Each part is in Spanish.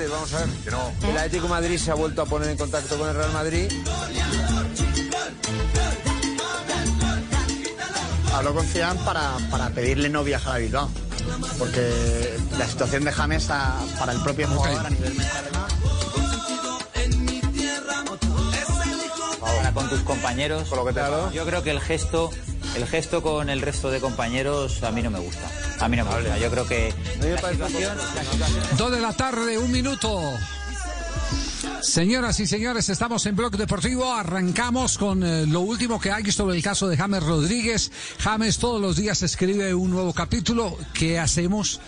Ustedes, vamos a ver. El Atlético de Madrid se ha vuelto a poner en contacto con el Real Madrid. Habló con Zidane para, para pedirle no viajar a Bilbao. Porque la situación de James a- para el propio jugador a nivel mental Ahora con tus compañeros. Con lo que te dado. Yo creo que el gesto, el gesto con el resto de compañeros a mí no me gusta. A mí no me gusta. Yo creo que la situación, la situación Dos de la tarde, un minuto. Señoras y señores, estamos en Blog Deportivo. Arrancamos con eh, lo último que hay sobre el caso de James Rodríguez. James todos los días escribe un nuevo capítulo. ¿Qué hacemos?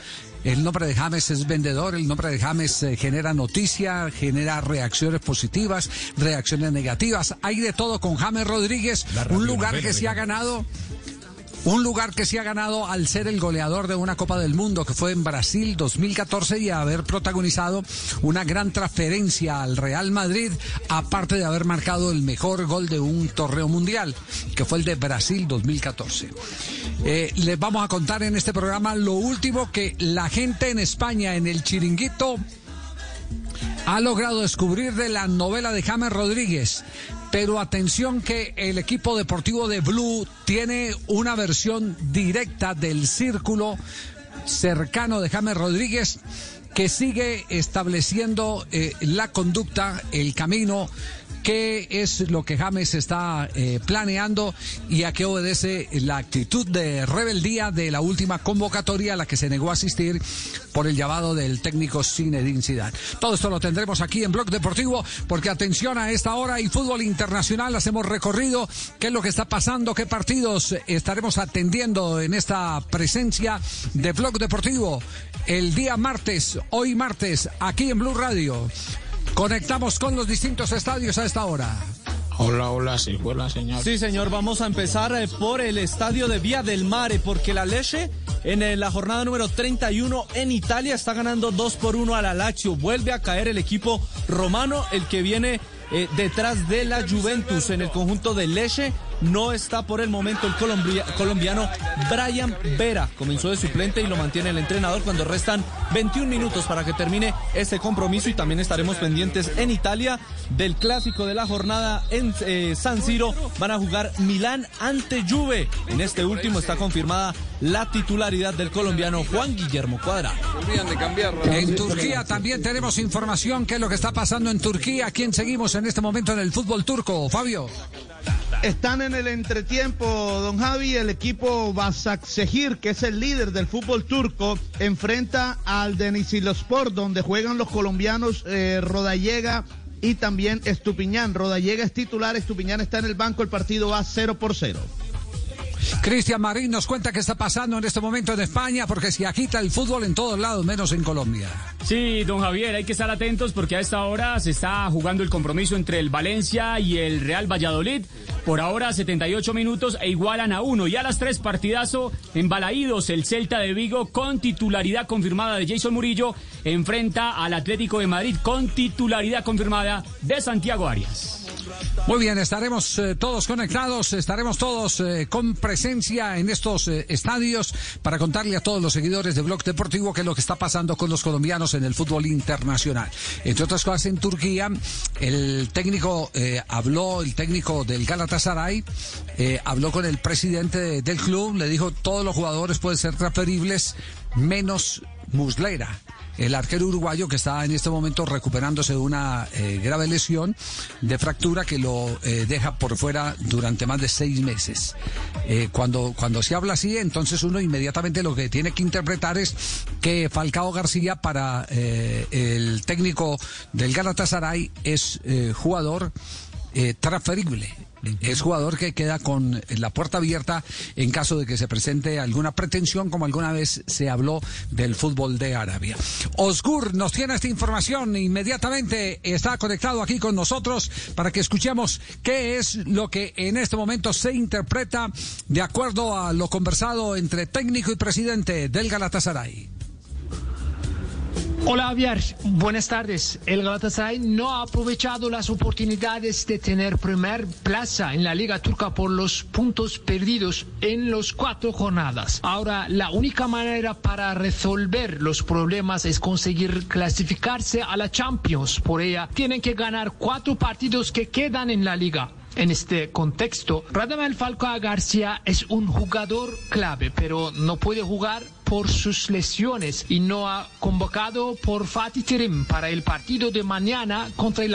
El nombre de James es vendedor, el nombre de James eh, genera noticia, genera reacciones positivas, reacciones negativas. Hay de todo con James Rodríguez, un lugar que se ha ganado un lugar que se ha ganado al ser el goleador de una Copa del Mundo que fue en Brasil 2014 y haber protagonizado una gran transferencia al Real Madrid, aparte de haber marcado el mejor gol de un torneo mundial, que fue el de Brasil 2014. Eh, les vamos a contar en este programa lo último que la gente en España, en el chiringuito, ha logrado descubrir de la novela de James Rodríguez. Pero atención que el equipo deportivo de Blue tiene una versión directa del círculo cercano de James Rodríguez que sigue estableciendo eh, la conducta, el camino, qué es lo que James está eh, planeando y a qué obedece la actitud de rebeldía de la última convocatoria a la que se negó a asistir por el llamado del técnico Zinedine Zidane. Todo esto lo tendremos aquí en Blog Deportivo porque atención a esta hora y fútbol internacional hacemos recorrido qué es lo que está pasando, qué partidos estaremos atendiendo en esta presencia de Blog Deportivo el día martes, hoy martes, aquí en Blue Radio. Conectamos con los distintos estadios a esta hora. Hola, hola, sí, hola, señor. Sí, señor, vamos a empezar eh, por el estadio de Vía del Mare, porque la Leche en eh, la jornada número 31 en Italia está ganando 2 por 1 a la Lazio. Vuelve a caer el equipo romano, el que viene eh, detrás de la Juventus en el conjunto de Leche. No está por el momento el colombia- colombiano Brian Vera. Comenzó de suplente y lo mantiene el entrenador cuando restan 21 minutos para que termine este compromiso y también estaremos pendientes en Italia del clásico de la jornada en eh, San Siro. Van a jugar Milán ante Juve. En este último está confirmada la titularidad del colombiano Juan Guillermo cambiarlo. En Turquía también tenemos información qué es lo que está pasando en Turquía. ¿Quién seguimos en este momento en el fútbol turco, Fabio? Están en el entretiempo, don Javi. El equipo Basaksehir, que es el líder del fútbol turco, enfrenta al Denizlispor, donde juegan los colombianos eh, Rodallega y también Estupiñán. Rodallega es titular, Estupiñán está en el banco. El partido va 0 por 0. Cristian Marín nos cuenta qué está pasando en este momento en España, porque se agita el fútbol en todos lados, menos en Colombia. Sí, don Javier, hay que estar atentos porque a esta hora se está jugando el compromiso entre el Valencia y el Real Valladolid. Por ahora 78 minutos e igualan a uno. Y a las tres partidazo en Balaídos, el Celta de Vigo con titularidad confirmada de Jason Murillo enfrenta al Atlético de Madrid con titularidad confirmada de Santiago Arias. Muy bien, estaremos eh, todos conectados, estaremos todos eh, con presencia en estos eh, estadios para contarle a todos los seguidores de Blog Deportivo qué es lo que está pasando con los colombianos en el fútbol internacional. Entre otras cosas, en Turquía, el técnico habló, el técnico del Galatasaray, habló con el presidente de- del club, le dijo todos los jugadores pueden ser transferibles menos Muslera. El arquero uruguayo que está en este momento recuperándose de una eh, grave lesión de fractura que lo eh, deja por fuera durante más de seis meses. Eh, cuando, cuando se habla así, entonces uno inmediatamente lo que tiene que interpretar es que Falcao García para el técnico del Galatasaray es jugador eh, transferible. Es jugador que queda con la puerta abierta en caso de que se presente alguna pretensión, como alguna vez se habló del fútbol de Arabia. Osgur nos tiene esta información inmediatamente. Está conectado aquí con nosotros para que escuchemos qué es lo que en este momento se interpreta de acuerdo a lo conversado entre técnico y presidente del Galatasaray. Hola Javier, buenas tardes. El Galatasaray no ha aprovechado las oportunidades de tener primer plaza en la Liga Turca por los puntos perdidos en los cuatro jornadas. Ahora, la única manera para resolver los problemas es conseguir clasificarse a la Champions. Por ella, tienen que ganar cuatro partidos que quedan en la liga. En este contexto, Radamel Falcao García es un jugador clave, pero no puede jugar por sus lesiones y no ha convocado por Fatih Terim para el partido de mañana contra el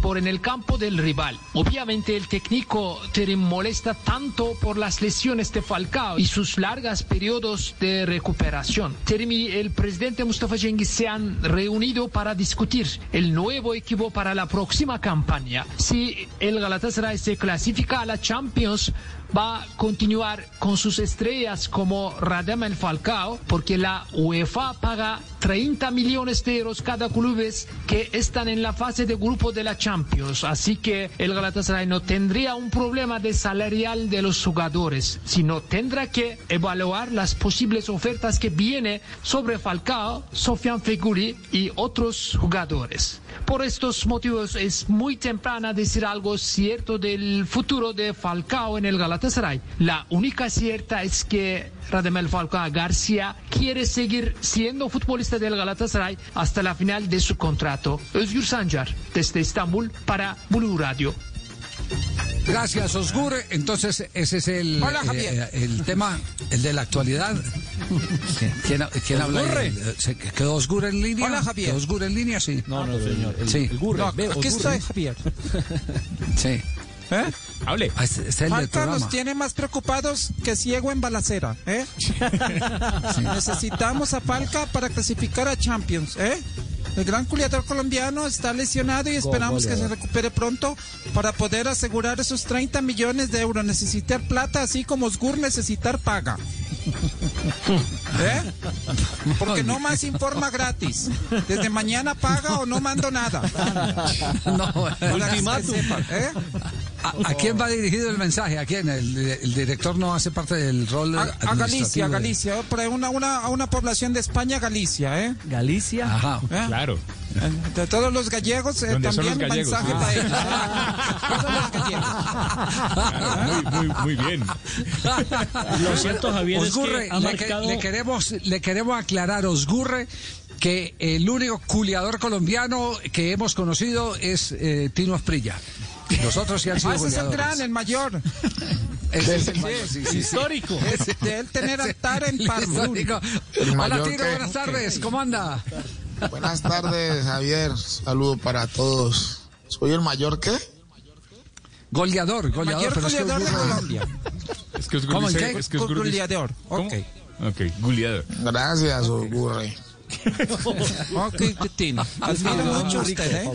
por en el campo del rival. Obviamente el técnico Terim molesta tanto por las lesiones de Falcao y sus largas periodos de recuperación. Terim y el presidente Mustafa Cengiz se han reunido para discutir el nuevo equipo para la próxima campaña. Si el Galatasaray se clasifica a la Champions, va a continuar con sus estrellas como Radamel Falcao, porque la UEFA paga 30 millones de euros cada clubes que están en la fase de grupo de la Champions. Así que el Galatasaray no tendría un problema de salarial de los jugadores, sino tendrá que evaluar las posibles ofertas que viene sobre Falcao, Sofian Feguli y otros jugadores. Por estos motivos es muy temprano decir algo cierto del futuro de Falcao en el Galatasaray. La única cierta es que Radamel Falcao García quiere seguir siendo futbolista del Galatasaray hasta la final de su contrato. Özgür Sancar, desde Estambul para Blue Radio. Gracias, Osgur. Entonces, ese es el, Hola, Javier. eh, el tema, el de la actualidad. ¿Quién, quién habla? Eh, ¿se- ¿Quedó Osgur en línea? Hola, Javier. ¿Quedó Osgur en línea? Sí. No, no, señor. El, Sí. el Gurre. No, estoy, Javier. Sí. ¿Eh? Hable. Es el del Falta nos tiene más preocupados que ciego en balacera, ¿eh? Necesitamos a Falca para clasificar a Champions, ¿eh? El gran culiador colombiano está lesionado y esperamos que se recupere pronto para poder asegurar esos 30 millones de euros. Necesitar plata, así como Osgur necesitar paga. ¿Eh? Porque no más informa gratis. Desde mañana paga o no mando nada. No, Para que Ultimátum. sepan, ¿eh? ¿A, a quién va dirigido el mensaje? ¿A quién? El, el director no hace parte del rol A, a Galicia, Galicia, por ahí una, una, a una población de España, Galicia, ¿eh? Galicia. Ajá. ¿Eh? Claro. De todos los gallegos, eh, ¿Dónde son también los gallegos? mensaje para ellos. Todos los gallegos. Claro, muy, muy, muy bien. Lo cierto, Javier, Osgurre, es que ha le, que- marcado... le queremos, le queremos aclarar, Osgurre, que el único culiador colombiano que hemos conocido es eh, Tino Asprilla. Los otros sí han sido Ah, ese es el gran, el mayor. Ese es el mayor, sí, sí, sí. Histórico. De él tener altar en El Parma. Hola, que- buenas tardes. ¿Cómo anda? Buenas tardes, Javier. Saludo para todos. ¿Soy el mayor qué? Goleador, goleador. Mayor pero es que goleador de Colombia. Es que Osgur ¿Cómo, es que dice- Goleador. Ok. Ok, goleador. Gracias, Ogurre. Ok, ¿eh?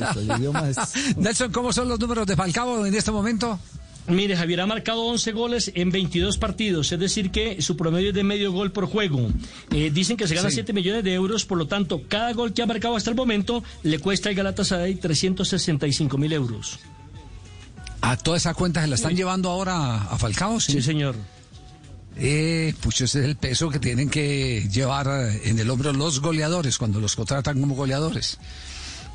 Nelson, ¿cómo son los números de Falcao en este momento? Mire, Javier ha marcado 11 goles en 22 partidos, es decir que su promedio es de medio gol por juego. Eh, dicen que se gana Sí. 7 millones de euros, por lo tanto, cada gol que ha marcado hasta el momento le cuesta al Galatasaray 365 mil euros. A toda esa cuenta se la están llevando ahora a Falcao, Sí, señor. Eh, pues ese es el peso que tienen que llevar eh, en el hombro los goleadores cuando los contratan como goleadores.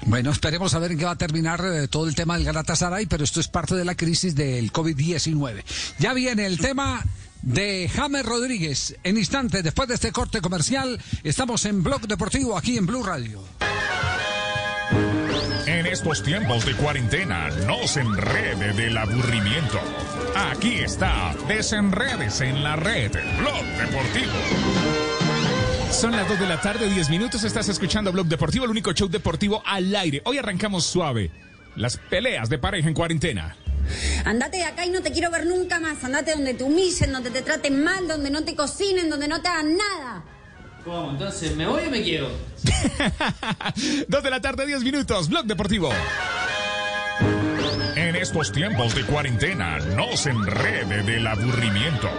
Bueno, esperemos a ver en qué va a terminar eh, todo el tema del Galatasaray, pero esto es parte de la crisis del COVID-19. Ya viene el tema de James Rodríguez. En instantes, después de este corte comercial, estamos en Blog Deportivo aquí en Blue Radio. Estos tiempos de cuarentena, no se enrede del aburrimiento. Aquí está, desenredes en la red, Blog Deportivo. Son las 2 de la tarde, 10 minutos. Estás escuchando Blog Deportivo, el único show deportivo al aire. Hoy arrancamos suave. Las peleas de pareja en cuarentena. Andate de acá y no te quiero ver nunca más. Andate donde te humillen, donde te traten mal, donde no te cocinen, donde no te hagan nada. ¿Cómo? Entonces, ¿me voy o me quiero? 2 de la tarde, 10 minutos. Blog Deportivo. En estos tiempos de cuarentena, no se enrede del aburrimiento.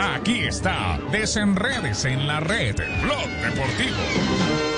Aquí está, desenredes en la red. Blog Deportivo.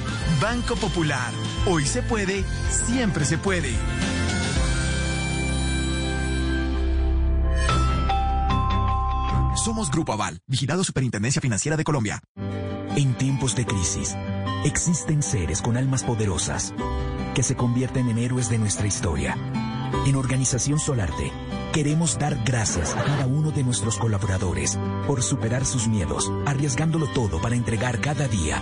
Banco Popular. Hoy se puede, siempre se puede. Somos Grupo Aval, vigilado Superintendencia Financiera de Colombia. En tiempos de crisis, existen seres con almas poderosas que se convierten en héroes de nuestra historia. En Organización Solarte, queremos dar gracias a cada uno de nuestros colaboradores por superar sus miedos, arriesgándolo todo para entregar cada día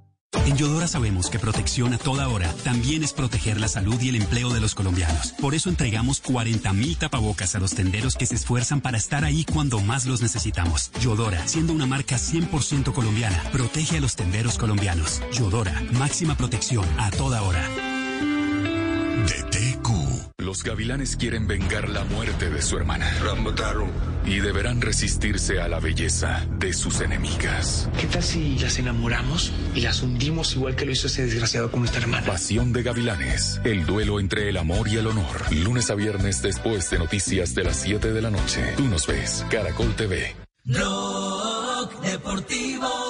En Yodora sabemos que protección a toda hora también es proteger la salud y el empleo de los colombianos. Por eso entregamos 40.000 tapabocas a los tenderos que se esfuerzan para estar ahí cuando más los necesitamos. Yodora, siendo una marca 100% colombiana, protege a los tenderos colombianos. Yodora, máxima protección a toda hora. Los gavilanes quieren vengar la muerte de su hermana. Y deberán resistirse a la belleza de sus enemigas. ¿Qué tal si las enamoramos y las hundimos igual que lo hizo ese desgraciado con nuestra hermana? Pasión de gavilanes. El duelo entre el amor y el honor. Lunes a viernes después de noticias de las 7 de la noche. Tú nos ves. Caracol TV. Blog Deportivo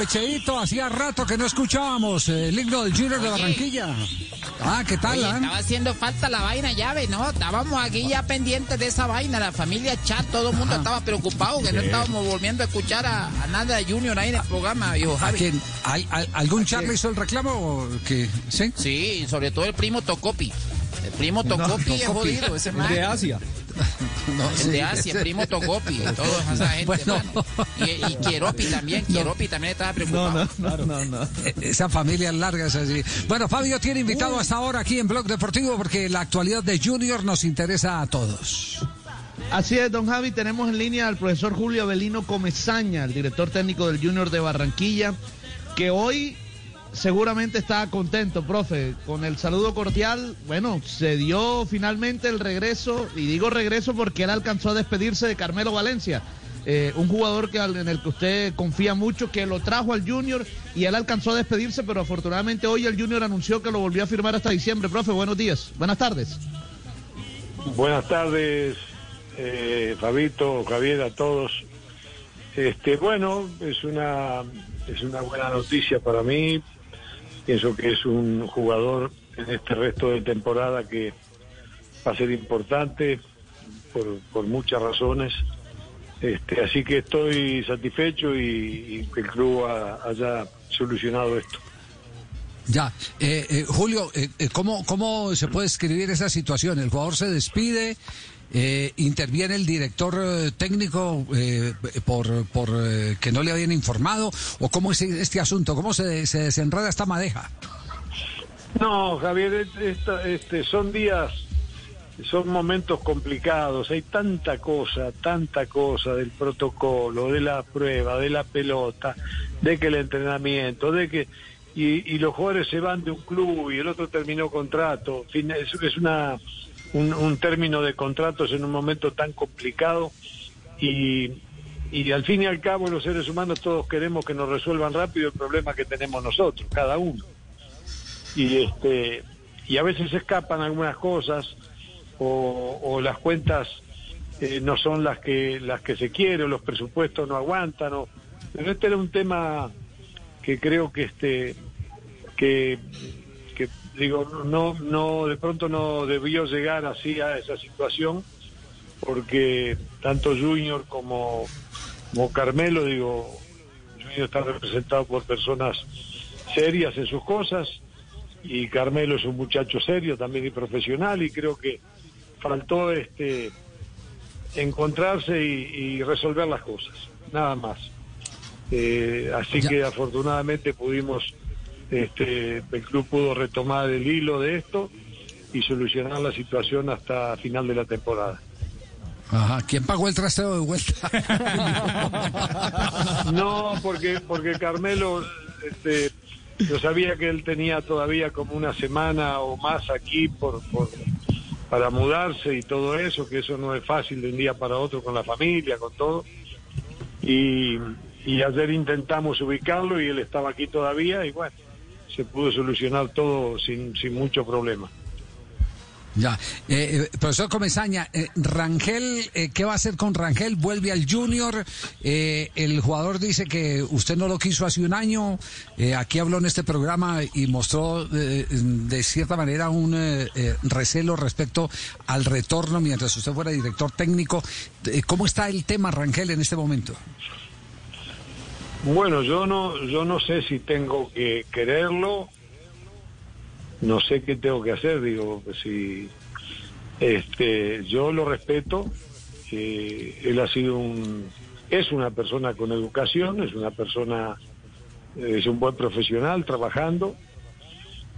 Echeito, hacía rato que no escuchábamos el himno del Junior de Barranquilla. Ah, ¿qué tal? Oye, ah? estaba haciendo falta la vaina llave, ¿no? Estábamos aquí ya pendientes de esa vaina, la familia Chat, todo el mundo estaba preocupado que no estábamos volviendo a escuchar a, a nada de Junior ahí en el programa, viejo ¿A Javi. quién? ¿Al- al- ¿Algún Charlie hizo el reclamo? o que ¿Sí? Sí, sobre todo el primo Tocopi. El primo No, Tocopi es jodido, ese man. de Asia. No, el sí, de Asia, ese- el primo Tocopi, toda esa gente, Bueno. Y, y Quieropi también, Quieropi también estaba preocupado. no, no, E-, Esa familia larga es así. Bueno, Fabio tiene invitado hasta ahora aquí en Blog Deportivo porque la actualidad de Junior nos interesa a todos. Así es, don Javi, tenemos en línea al profesor Julio Avelino Comezaña, el director técnico del Junior de Barranquilla, que hoy seguramente está contento, profe, con el saludo cordial. Bueno, se dio finalmente el regreso, y digo regreso porque él alcanzó a despedirse de Carmelo Valencia. eh, un jugador que, en el que usted confía mucho, que lo trajo al Junior y él alcanzó a despedirse, pero afortunadamente hoy el Junior anunció que lo volvió a firmar hasta diciembre. Profe, buenos días, buenas tardes. Buenas tardes, eh, Fabito, Javier, a todos. Este, bueno, es una es una buena noticia para mí. Pienso que es un jugador en este resto de temporada que va a ser importante por, muchas razones. Este, así que estoy satisfecho y, que el club ha- haya solucionado esto. Ya, eh, eh, Julio, eh, ¿cómo, ¿cómo se puede escribir esa situación? El jugador se despide, eh, interviene el director eh, técnico eh, por, por eh, que no le habían informado, o cómo es este asunto, cómo se, se desenreda esta madeja. No, Javier, es- esta- este, son días, son momentos complicados. Hay tanta cosa, tanta cosa del protocolo, de la prueba, de la pelota, de que el entrenamiento, de que y, los jugadores se van de un club y el otro terminó contrato. Es una un, un término de contratos en un momento tan complicado y y al fin y al cabo los seres humanos todos queremos que nos resuelvan rápido el problema que tenemos nosotros, cada uno. Y este y a veces escapan algunas cosas o, las cuentas eh, no son las que las que se quiere, o los presupuestos no aguantan, o, pero este era un tema que creo que este que digo no no de pronto no debió llegar así a esa situación porque tanto Junior como, como Carmelo digo Junior está representado por personas serias en sus cosas y Carmelo es un muchacho serio también y profesional y creo que faltó este encontrarse y, y resolver las cosas nada más. Eh, así que afortunadamente pudimos este, el club pudo retomar el hilo de esto y solucionar la situación hasta final de la temporada Ajá. ¿Quién pagó el trasteo de vuelta? No, porque porque Carmelo, este, yo sabía que él tenía todavía como una semana o más aquí por, por para mudarse y todo eso, que eso no es fácil de un día para otro con la familia, con todo. Y, y ayer intentamos ubicarlo y él estaba aquí todavía y bueno, se pudo solucionar todo sin, sin mucho problema. Ya, eh, eh, profesor Comesaña, eh, Rangel, eh, ¿qué va a hacer con Rangel? ¿Vuelve al Junior? Eh, el jugador dice que usted no lo quiso hace un año. Aquí habló en este programa y mostró de cierta manera un recelo respecto al retorno mientras usted fuera director técnico. ¿Cómo está el tema Rangel en este momento? Bueno, yo no, yo no sé si tengo que quererlo, no sé qué tengo que hacer, digo, si este, yo lo respeto, eh, él ha sido un, es una persona con educación, es una persona, es un buen profesional trabajando,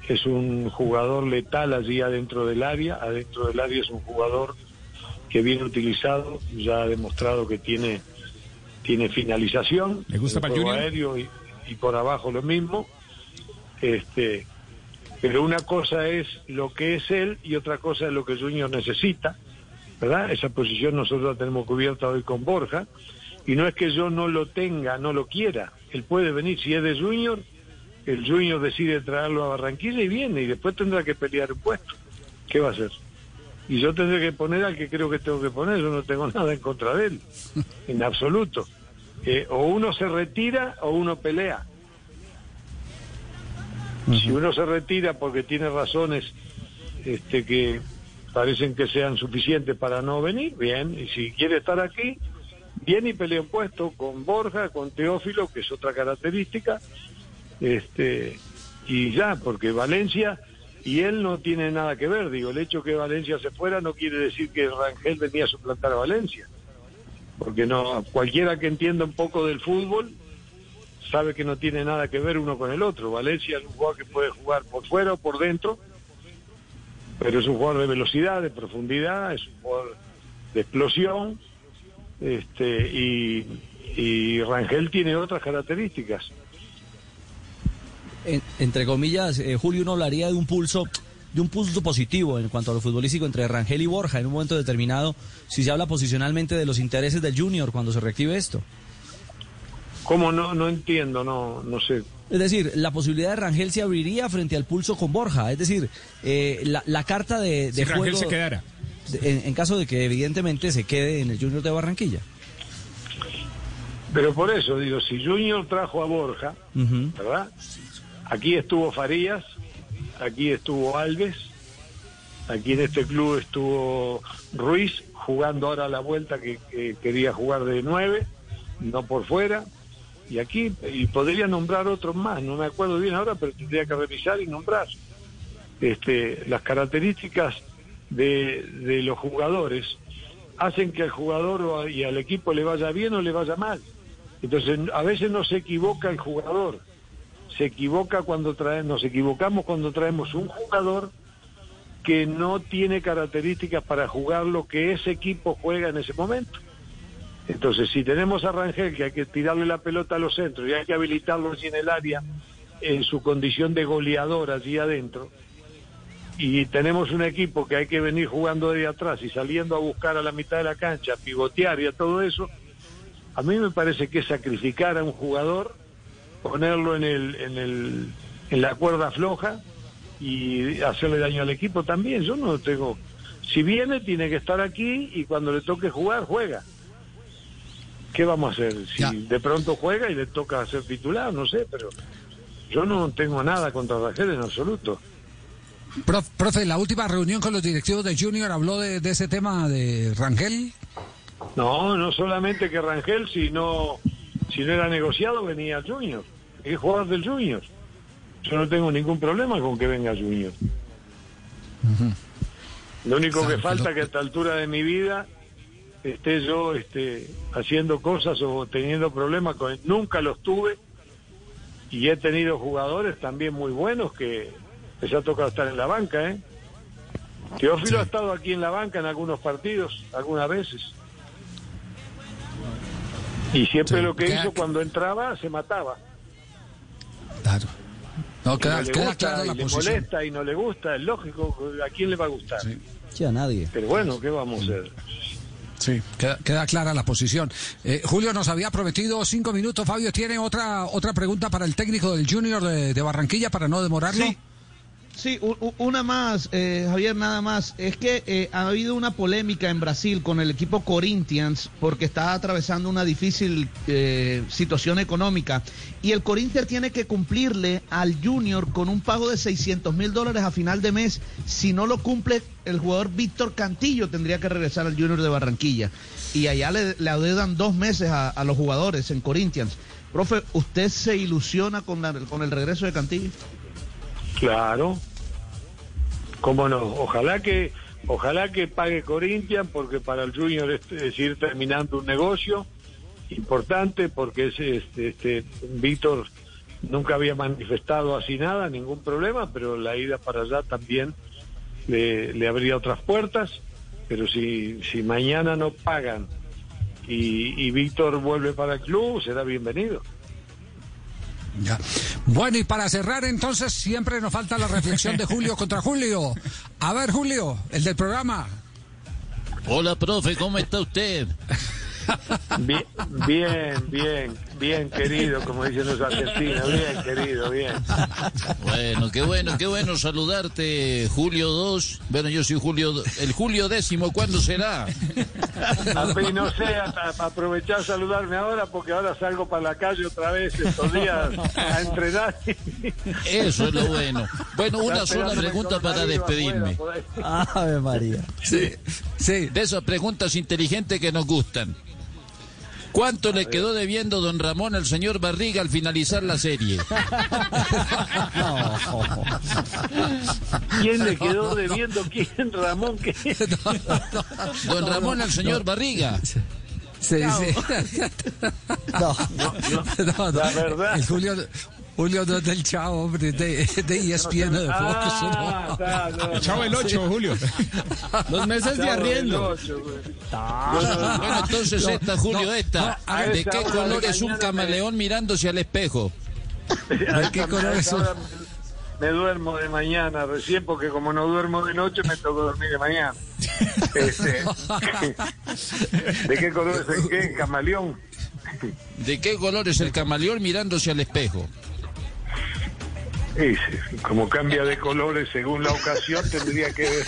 es un jugador letal allí adentro del área, adentro del área es un jugador que bien utilizado, ya ha demostrado que tiene tiene finalización. ¿Le gusta para juego Junior? aéreo y, y por abajo lo mismo. Este, pero una cosa es lo que es él y otra cosa es lo que Junior necesita, ¿verdad? Esa posición nosotros la tenemos cubierta hoy con Borja y no es que yo no lo tenga, no lo quiera. Él puede venir si es de Junior, el Junior decide traerlo a Barranquilla y viene y después tendrá que pelear un puesto. ¿Qué va a hacer? Y yo tendré que poner al que creo que tengo que poner, yo no tengo nada en contra de él, en absoluto. Eh, o uno se retira o uno pelea. Si uno se retira porque tiene razones este, que parecen que sean suficientes para no venir, bien. Y si quiere estar aquí, viene y pelea un puesto con Borja, con Teófilo, que es otra característica. Este, y ya, porque Valencia y él no tiene nada que ver. Digo, el hecho que Valencia se fuera no quiere decir que Rangel venía a suplantar a Valencia. Porque no, cualquiera que entienda un poco del fútbol sabe que no tiene nada que ver uno con el otro. Valencia es un jugador que puede jugar por fuera o por dentro, pero es un jugador de velocidad, de profundidad, es un jugador de explosión, este, y, y Rangel tiene otras características. En- entre comillas, eh, Julio, uno hablaría de un pulso de un pulso positivo en cuanto a lo futbolístico entre Rangel y Borja en un momento determinado, si se habla posicionalmente de los intereses del Junior cuando se reactive esto. ¿Cómo no? No entiendo, no, no sé. Es decir, la posibilidad de Rangel se abriría frente al pulso con Borja. Es decir, eh, la, la carta de, de Si Rangel se quedara. de- En, en caso de que evidentemente se quede en el Junior de Barranquilla. Pero por eso digo, si Junior trajo a Borja. ¿verdad? Aquí estuvo Farías, aquí estuvo Alves, aquí en este club estuvo Ruiz jugando ahora la vuelta que, que quería jugar de nueve, no por fuera. Y aquí, y podría nombrar otros más, no me acuerdo bien ahora, pero tendría que revisar y nombrar. Este, las características de, de los jugadores hacen que al jugador y al equipo le vaya bien o le vaya mal. Entonces, a veces no se equivoca el jugador, se equivoca cuando traemos, nos equivocamos cuando traemos un jugador que no tiene características para jugar lo que ese equipo juega en ese momento. Entonces, si tenemos a Rangel que hay que tirarle la pelota a los centros y hay que habilitarlo allí en el área en su condición de goleador allí adentro, y tenemos un equipo que hay que venir jugando de atrás y saliendo a buscar a la mitad de la cancha, pivotear y a todo eso, a mí me parece que sacrificar a un jugador, ponerlo en el, en el, en la cuerda floja y hacerle daño al equipo también. Yo no tengo. Si viene, tiene que estar aquí y cuando le toque jugar, juega. ¿Qué vamos a hacer? Si de pronto juega y le toca ser titular, no sé, pero yo no tengo nada contra Rangel en absoluto. Prof- profe, la última reunión con los directivos de Junior habló de, de ese tema de Rangel. No, no solamente que Rangel, si no, si no era negociado, venía Junior. Es jugador del Junior. Yo no tengo ningún problema con que venga Junior. Lo único que falta que a esta altura de mi vida esté yo este, haciendo cosas o teniendo problemas con él. Nunca los tuve y he tenido jugadores también muy buenos que les ha tocado estar en la banca. ¿eh? Teófilo ha estado aquí en la banca en algunos partidos, algunas veces. Y siempre Sí. lo que hizo cuando entraba se mataba. Claro. No, Que queda, no le queda gusta clara y la le posición. molesta y no le gusta, es lógico, ¿a quién le va a gustar? Sí, a nadie. Pero bueno, ¿qué vamos a hacer? Sí, queda, queda clara la posición. Eh, Julio nos había prometido cinco minutos. Fabio, ¿tiene otra otra pregunta para el técnico del Junior de, de Barranquilla para no demorarlo? Sí. Sí, una más, eh, Javier, nada más. Es que eh, ha habido una polémica en Brasil con el equipo Corinthians porque está atravesando una difícil eh, situación económica y el Corinthians tiene que cumplirle al Junior con un pago de 600 mil dólares a final de mes. Si no lo cumple, el jugador Víctor Cantillo tendría que regresar al Junior de Barranquilla y allá le, le adeudan dos meses a, a los jugadores en Corinthians. Profe, ¿usted se ilusiona con, la- con el regreso de Cantillo? Claro. ¿Cómo no? Ojalá que ojalá que pague Corinthians porque para el Junior es, es ir terminando un negocio importante porque ese este, este Víctor nunca había manifestado así nada, ningún problema, pero la ida para allá también le, le abría otras puertas, pero si si mañana no pagan y, y Víctor vuelve para el club, será bienvenido. Ya. Bueno, y para cerrar entonces, siempre nos falta la reflexión de Julio contra Julio. A ver, Julio, el del programa. Hola, profe, ¿cómo está usted? Bien, bien, bien, bien, querido, como dicen los argentinos, bien, querido, bien. Bueno, qué bueno, qué bueno saludarte, Julio 2. Bueno, yo soy Julio, el Julio décimo, ¿cuándo será? Y no sé, aprovechar a saludarme ahora porque ahora salgo para la calle otra vez estos días a entrenar. Eso es lo bueno. Bueno, una sola pregunta para despedirme. Ave María. Sí, sí. De esas preguntas inteligentes que nos gustan. ¿Cuánto le quedó debiendo don Ramón al señor Barriga al finalizar la serie? ¿Quién le quedó debiendo? ¿Quién? Ramón, ¿qué? Don Ramón al señor Barriga. Sí, sí. No. No, no, La verdad. el Julio, Julio no es del Chavo, hombre, de, de ESPN de Fox. Ah, no. no, no. Chavo el 8, Julio. Los meses de arriendo. el. Bueno, entonces esta, Julio, esta. ¿De qué color de es un camaleón mirándose al espejo? A qué color es un- Me duermo de mañana recién porque como no duermo de noche me toca dormir de mañana. Este, ¿De qué color es el qué? Camaleón. ¿De qué color es el camaleón mirándose al espejo? Sí, sí, como cambia de colores según la ocasión tendría que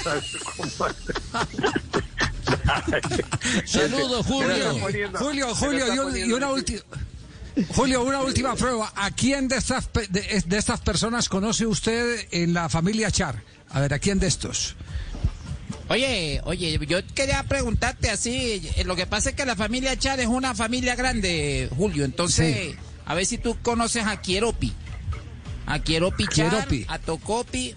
Saludos, Julio. Julio, Julio, y, un- y una última. Julio, una última prueba. ¿A quién de estas, de estas personas conoce usted en la familia Char? A ver, ¿a quién de estos? Oye, oye, yo quería preguntarte así, eh, lo que pasa es que la familia Char es una familia grande, Julio, entonces, a ver si tú conoces a Quieropi. A Quieropi Char, Quieropi. a Tocopi.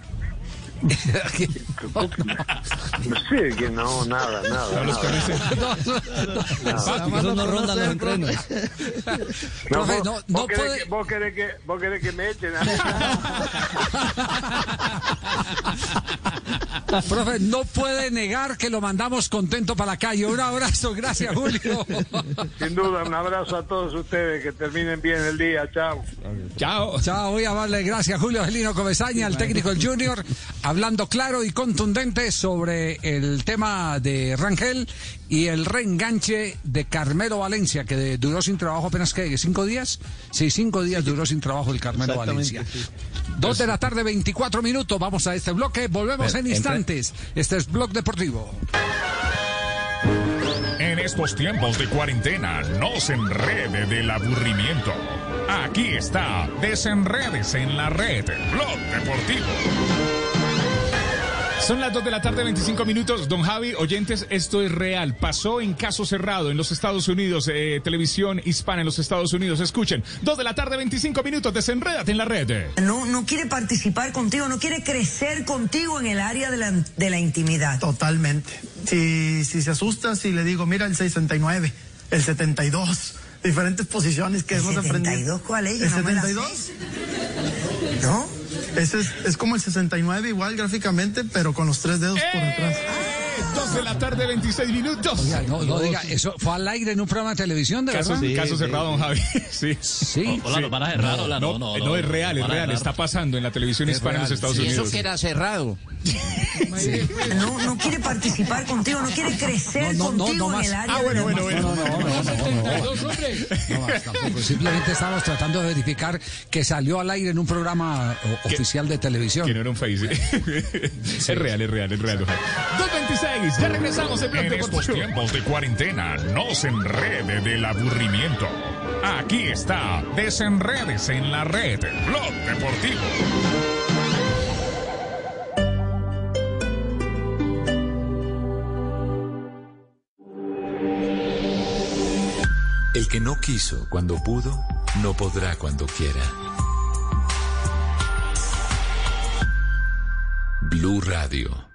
No sé, que no, nada, nada. Esos no rondan los entrenos. No, Profe, vos, no- vos no querés puede- que, vos, querés que, vos querés que me echen a mí. Profe, no puede negar que lo mandamos contento para la calle. Un abrazo, gracias, Julio. Sin duda, un abrazo a todos ustedes, que terminen bien el día, chao. Chao. Chao, voy a darle gracias a Julio Angelino Comesaña, el técnico del Junior, hablando claro y contundente sobre el tema de Rangel y el reenganche de Carmelo Valencia, que de- duró sin trabajo apenas que cinco días. Sí, cinco días duró sin trabajo el Carmelo Valencia. sí. Dos de la tarde, 24 minutos. Vamos a este bloque. Volvemos Pero, en entra- instantes. Este es Blog Deportivo. En estos tiempos de cuarentena, no se enrede del aburrimiento. Aquí está, desenredes en la red, Blog Deportivo. Son las 2 de la tarde, 25 minutos. Don Javi, oyentes, esto es real. Pasó en caso cerrado en los Estados Unidos, eh, televisión hispana en los Estados Unidos. Escuchen, 2 de la tarde, 25 minutos. Desenrédate en la red. No, no quiere participar contigo, no quiere crecer contigo en el área de la, de la intimidad. Totalmente. Si, si se asusta, si le digo, mira el 69, el 72, diferentes posiciones que ¿El hemos aprendido. 72 cuál es? ¿El no me la 72? ¿No? Ese es, es como el 69 igual gráficamente, pero con los tres dedos por atrás. 2 de la tarde, 26 minutos. Oiga, no, no diga, eso fue al aire en un programa de televisión, ¿de Caso, verdad? caso cerrado, don Javi. Sí. Sí. Hola, no para cerrar, hola, no, no, no, es real, es real. Está pasando en la televisión Es hispana en los real, Estados sí. Unidos. Eso que era cerrado. No, no quiere participar contigo, no quiere crecer No, no, no, contigo no en más. el área Ah, bueno, bueno, bueno. No, no, no, no, no, no. No más, tampoco. Simplemente estamos tratando de verificar que salió al aire en un programa oficial de televisión. Que no era un face. Es real, es real, es real. don Javi. 226, ya regresamos en Blog En estos tiempos de cuarentena, no se enrede del aburrimiento. Aquí está, desenredes en la red, Blog Deportivo. El que no quiso cuando pudo, no podrá cuando quiera. Blue Radio.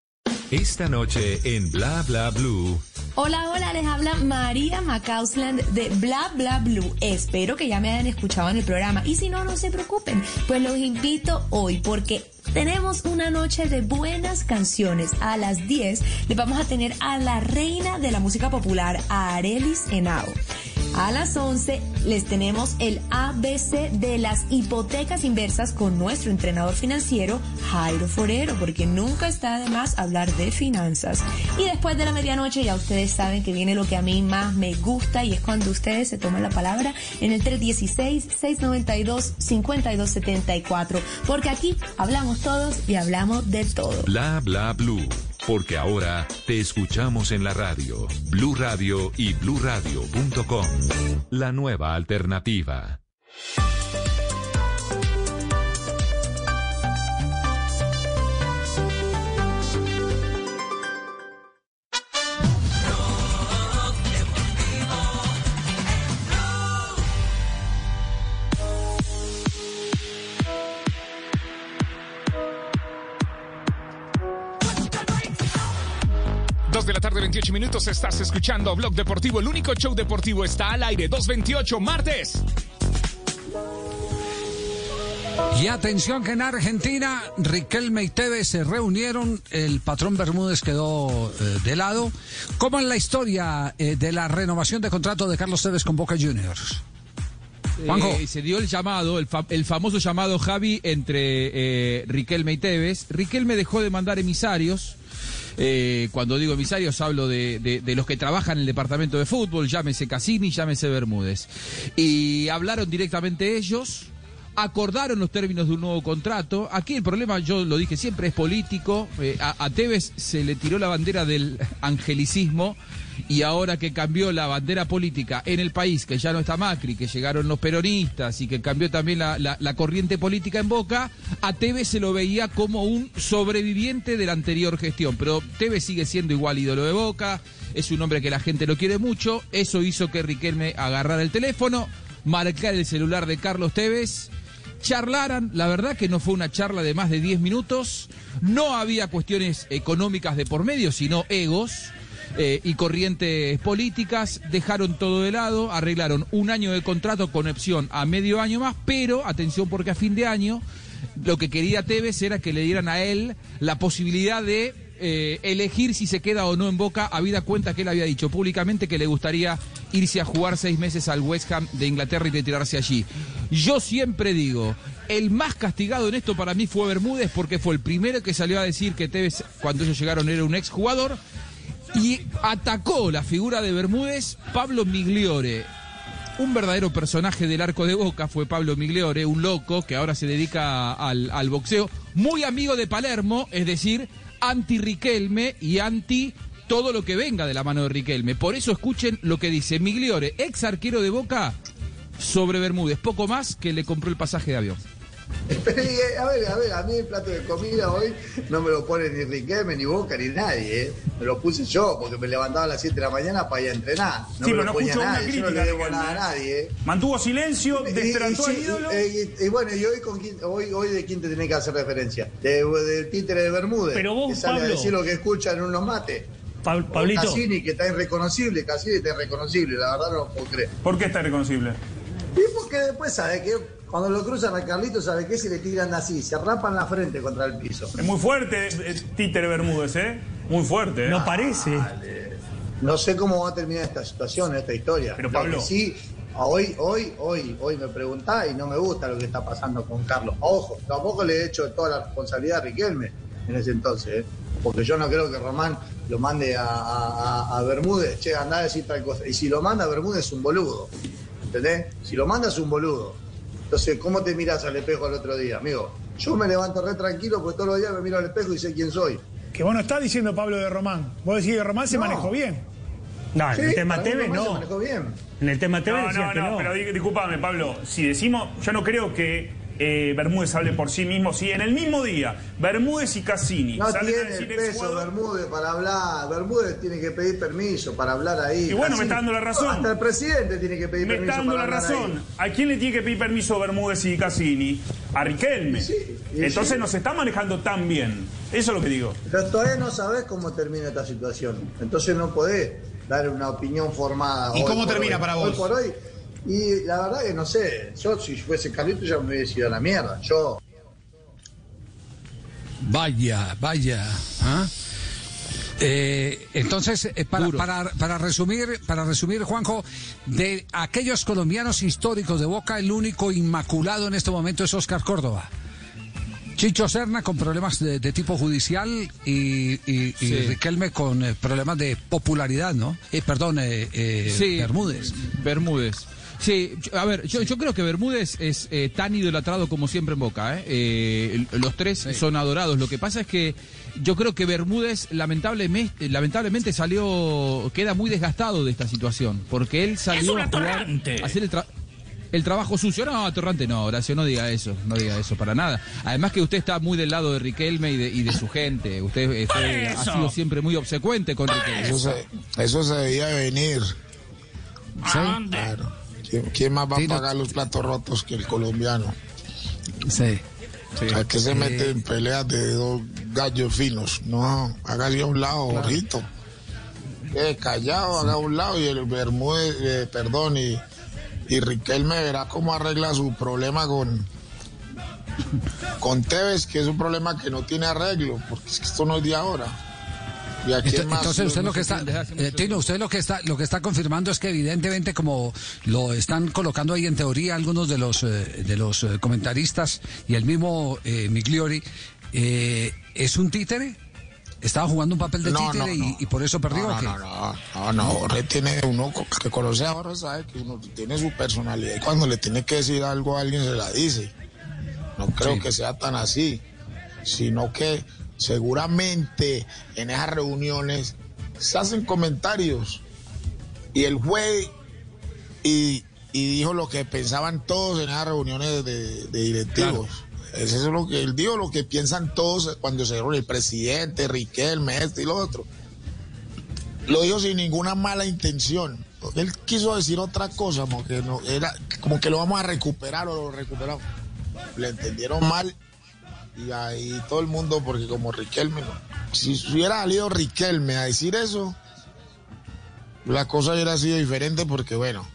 Esta noche en Bla Bla Blue. Hola, hola, les habla María Macausland de Bla Bla Blue. Espero que ya me hayan escuchado en el programa y si no, no se preocupen, pues los invito hoy porque tenemos una noche de buenas canciones. A las 10 le vamos a tener a la reina de la música popular, Arelis Henao. A las 11 les tenemos el ABC de las hipotecas inversas con nuestro entrenador financiero Jairo Forero, porque nunca está de más hablar de finanzas. Y después de la medianoche ya ustedes saben que viene lo que a mí más me gusta y es cuando ustedes se toman la palabra en el 316-692-5274, porque aquí hablamos todos y hablamos de todo. Bla Bla Blue. Porque ahora te escuchamos en la radio. Blue Radio y bluradio.com. La nueva alternativa. 28 minutos. Estás escuchando Blog Deportivo. El único show deportivo está al aire. 228, martes. Y atención que en Argentina, Riquelme y Tevez se reunieron, el patrón Bermúdez quedó eh, de lado. ¿Cómo es la historia eh, de la renovación de contrato de Carlos Tevez con Boca Juniors? Eh, se dio el llamado, el, fa- el famoso llamado Javi entre eh, Riquelme y Tevez. Riquelme dejó de mandar emisarios. Eh, cuando digo emisarios hablo de, de- los que trabajan en el departamento de fútbol, llámese Cassini, llámese Bermúdez. Y hablaron directamente ellos, acordaron los términos de un nuevo contrato. Aquí el problema, yo lo dije siempre, es político. Eh, a Tevez se le tiró la bandera del angelicismo y ahora que cambió la bandera política en el país, que ya no está Macri, que llegaron los peronistas y que cambió también la, corriente política en Boca, a Tevez se lo veía como un sobreviviente de la anterior gestión. Pero Tevez sigue siendo igual ídolo de Boca, es un hombre que la gente lo quiere mucho, eso hizo que Riquelme agarrara el teléfono, marcara el celular de Carlos Tevez charlaran. La verdad que no fue una charla de más de 10 minutos. No había cuestiones económicas de por medio, sino egos. Eh, y corrientes políticas, dejaron todo de lado, arreglaron un año de contrato con opción a medio año más, pero atención porque a fin de año lo que quería Tevez era que le dieran a él la posibilidad de eh, elegir si se queda o no en Boca, habida cuenta que él había dicho públicamente que le gustaría irse a jugar seis meses al West Ham de Inglaterra y retirarse allí. Yo siempre digo, el más castigado en esto para mí fue Bermúdez porque fue el primero que salió a decir que Tevez cuando ellos llegaron era un exjugador y atacó la figura de Bermúdez Pablo Migliore. Un verdadero personaje del arco de Boca fue Pablo Migliore, un loco que ahora se dedica al, al boxeo, muy amigo de Palermo, es decir, anti Riquelme y anti todo lo que venga de la mano de Riquelme. Por eso escuchen lo que dice Migliore, ex arquero de Boca, sobre Bermúdez. Poco más que le compró el pasaje de avión. Eh, a ver, a ver, a mí el plato de comida hoy no me lo pone ni Riquelme, ni Boca, ni nadie. ¿eh? Me lo puse yo porque me levantaba a las 7 de la mañana para ir a entrenar. No Sí, me pero lo no ponía nadie. Yo no crítica, le debo nada a nadie. ¿eh? Mantuvo silencio, y- al ídolo. y, y bueno, y hoy, con quién, hoy, hoy de quién te tenés que hacer referencia? De- del títere de Bermúdez. Pero vos, que sale Pablo. a decir lo que escuchan en unos mates. Pa- Pablito. Cassini, que está irreconocible, Cassini está irreconocible, la verdad no lo puedo creer. ¿Por qué está reconocible? Y porque después sabe que cuando lo cruzan a Carlito, sabe que si le tiran así, se rapan la frente contra el piso. Es muy fuerte eh, Títere Bermúdez, ¿eh? Muy fuerte. ¿eh? No parece. No sé cómo va a terminar esta situación, esta historia. Pero, Lo Pablo. sí, hoy, hoy, hoy, hoy me preguntás y no me gusta lo que está pasando con Carlos. Ojo, tampoco le he hecho toda la responsabilidad a Riquelme en ese entonces, ¿eh? porque yo no creo que Román lo mande a, a- a- a Bermúdez, che, anda a decir tal cosa. Y si lo manda a Bermúdez es un boludo, ¿entendés? Si lo manda es un boludo. Entonces, ¿cómo te mirás al espejo al otro día, amigo? Yo me levanto re tranquilo porque todos los días me miro al espejo y sé quién soy. Que vos no estás diciendo Pablo de Román. Vos decís que Román se No. manejó bien. No, en el tema se no. manejó bien. En el tema Tevez no, no, que no, no. pero di- discúlpame, Pablo. Si decimos, yo no creo que eh, Bermúdez hable por sí mismo. Si en el mismo día Bermúdez y Cassini No salen a tiene decir el peso exjugador- Bermúdez para hablar. Bermúdez tiene que pedir permiso para hablar ahí. Y bueno, me está dando la razón. Hasta el presidente tiene que pedir Me permiso está dando la para hablar razón. ¿A quién le tiene que pedir permiso Bermúdez y Cassini? A Riquelme. y Entonces sí. no se está manejando tan bien. Eso es lo que digo. ahí. Pero todavía no sabes cómo termina esta situación. Entonces no podés dar una opinión formada. ¿Y hoy cómo termina hoy. para Hoy vos? por hoy. Y la verdad que no sé. Yo, si fuese Carlito, ya me hubiese ido a la mierda. Yo. Vaya, vaya. ¿ah? Eh, entonces, eh, para, para, para resumir, para resumir, Juanjo, de aquellos colombianos históricos de Boca, el único inmaculado en este momento es Oscar Córdoba. Chicho Serna con problemas de, de tipo judicial y, y-. Riquelme con eh, problemas de popularidad, ¿no? Eh, perdón, eh, eh, Sí, Bermúdez. Bermúdez. Sí, yo- a ver, yo, yo creo que Bermúdez es eh, tan idolatrado como siempre en Boca. ¿eh? Eh, los tres son adorados. Lo que pasa es que yo creo que Bermúdez lamentablemente, lamentablemente salió, queda muy desgastado de esta situación. Porque él salió a jugar, a hacer el, tra- el trabajo sucio. No, atorrante no, Horacio, no diga eso, no diga eso para nada. Además que usted está muy del lado de Riquelme y de, y de su gente. Usted eh, fue- ha sido siempre muy obsecuente con Riquelme. Eso se, eso se debía venir. Claro. ¿Quién, quién más va Sí, a no- pagar los platos rotos que el colombiano? Sí. ¿A qué se mete en peleas de dos gallos finos? No, hágase a un lado, ojito. Eh, callado, haga a un lado y el Bermúdez, eh, perdón, y, y Riquelme verá cómo arregla su problema con, con Tevez, que es un problema que no tiene arreglo, porque es que esto no es de ahora. ¿Y a quién Ento- más Entonces usted lo que está, eh, Tino, usted lo que está, lo que está confirmando es que evidentemente como lo están colocando ahí en teoría algunos de los eh, de los eh, comentaristas y el mismo eh, Migliori es un títere, estaba jugando un papel de No, títere no, y, y por eso perdió. No, ¿o qué? no, no, no, no, Jorge tiene uno que conoce a Jorge sabe que uno tiene su personalidad y cuando le tiene que decir algo a alguien se la dice. No creo Sí. que sea tan así, sino que seguramente en esas reuniones se hacen comentarios y el juez y, y dijo lo que pensaban todos en esas reuniones de, de directivos. Eso es lo que él dijo, lo que piensan todos cuando se reúne el presidente, Riquelme, este y lo otro. Lo dijo sin ninguna mala intención. Él quiso decir otra cosa, como que, no, era, como que lo vamos a recuperar o lo recuperamos. le entendieron mal y ahí todo el mundo, porque como Riquelme, si hubiera salido Riquelme a decir eso, la cosa hubiera sido diferente porque bueno,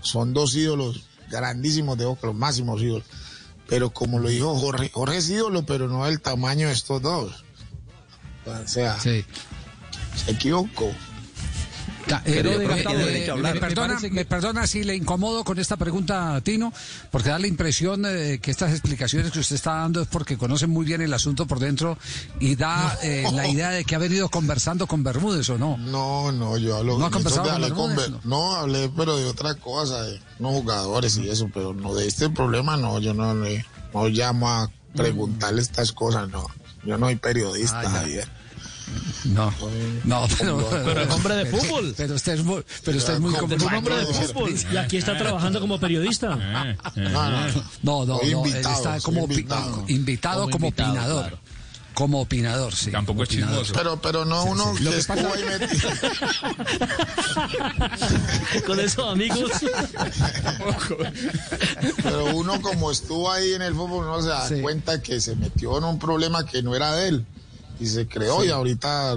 son dos ídolos grandísimos de Boca, los máximos ídolos. Pero como lo dijo Jorge, Jorge es ídolo, pero no del tamaño de estos dos. O sea, se equivocó. Me, Me perdona, parece que- me perdona si le incomodo con esta pregunta, Tino, porque da la impresión eh, que estas explicaciones que usted está dando es porque conoce muy bien el asunto por dentro y da eh, la idea de que ha venido conversando con Bermúdez, ¿o no? No, no, yo hablo ¿No ha conversado con hablé con Bermúdez? Be- no, hablé, pero de otra cosa, de unos jugadores y eso, pero no de este problema, no, yo no, le- no llamo a preguntarle estas cosas, no. Yo no soy periodista, Ah. Javier. No, no, pero, Pero es hombre de fútbol. Pero usted es muy, pero usted es muy un hombre de fútbol. Y aquí está trabajando como periodista. No, no, No, no, está como invitado. invitado, Como opinador. claro. Como opinador, sí. Tampoco es chismoso. Pero, pero no uno sí. Lo que que estuvo pasa- ahí metido. Con esos amigos. Pero uno como estuvo ahí en el fútbol, no se da cuenta que se metió en un problema que no era de él. Y se creó Sí. y ahorita,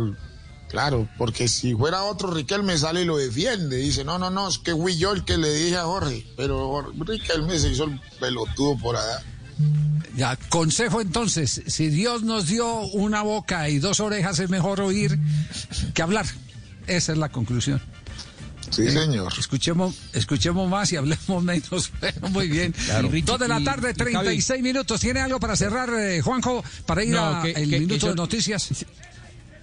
claro, porque si fuera otro Riquelme sale y lo defiende. Dice, no, no, no, es que fui yo el que le dije a Jorge. Pero Riquelme se hizo el pelotudo por allá. Ya, consejo entonces, si Dios nos dio una boca y dos orejas, es mejor oír que hablar. Esa es la conclusión. Sí, señor. Escuchemos, escuchemos más y hablemos menos. Muy bien. Claro. Y Dos de la Y- tarde, y 36 minutos. ¿Tiene algo para cerrar, eh, Juanjo, para ir No, a que- el que- minuto que yo- de noticias?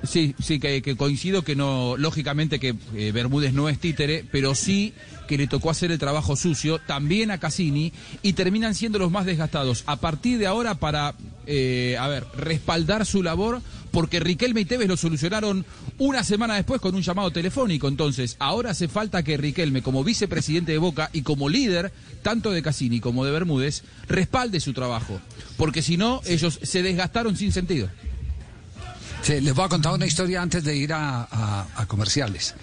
Sí, sí, que, que coincido que no, lógicamente que eh, Bermúdez no es títere, pero sí que le tocó hacer el trabajo sucio, también a Cassini, y terminan siendo los más desgastados. A partir de ahora, para, eh, a ver, respaldar su labor, porque Riquelme y Tevez lo solucionaron una semana después con un llamado telefónico. Entonces, ahora hace falta que Riquelme, como vicepresidente de Boca y como líder, tanto de Cassini como de Bermúdez, respalde su trabajo. Porque si no, ellos se desgastaron sin sentido. Sí, les voy a contar una historia antes de ir a, comerciales.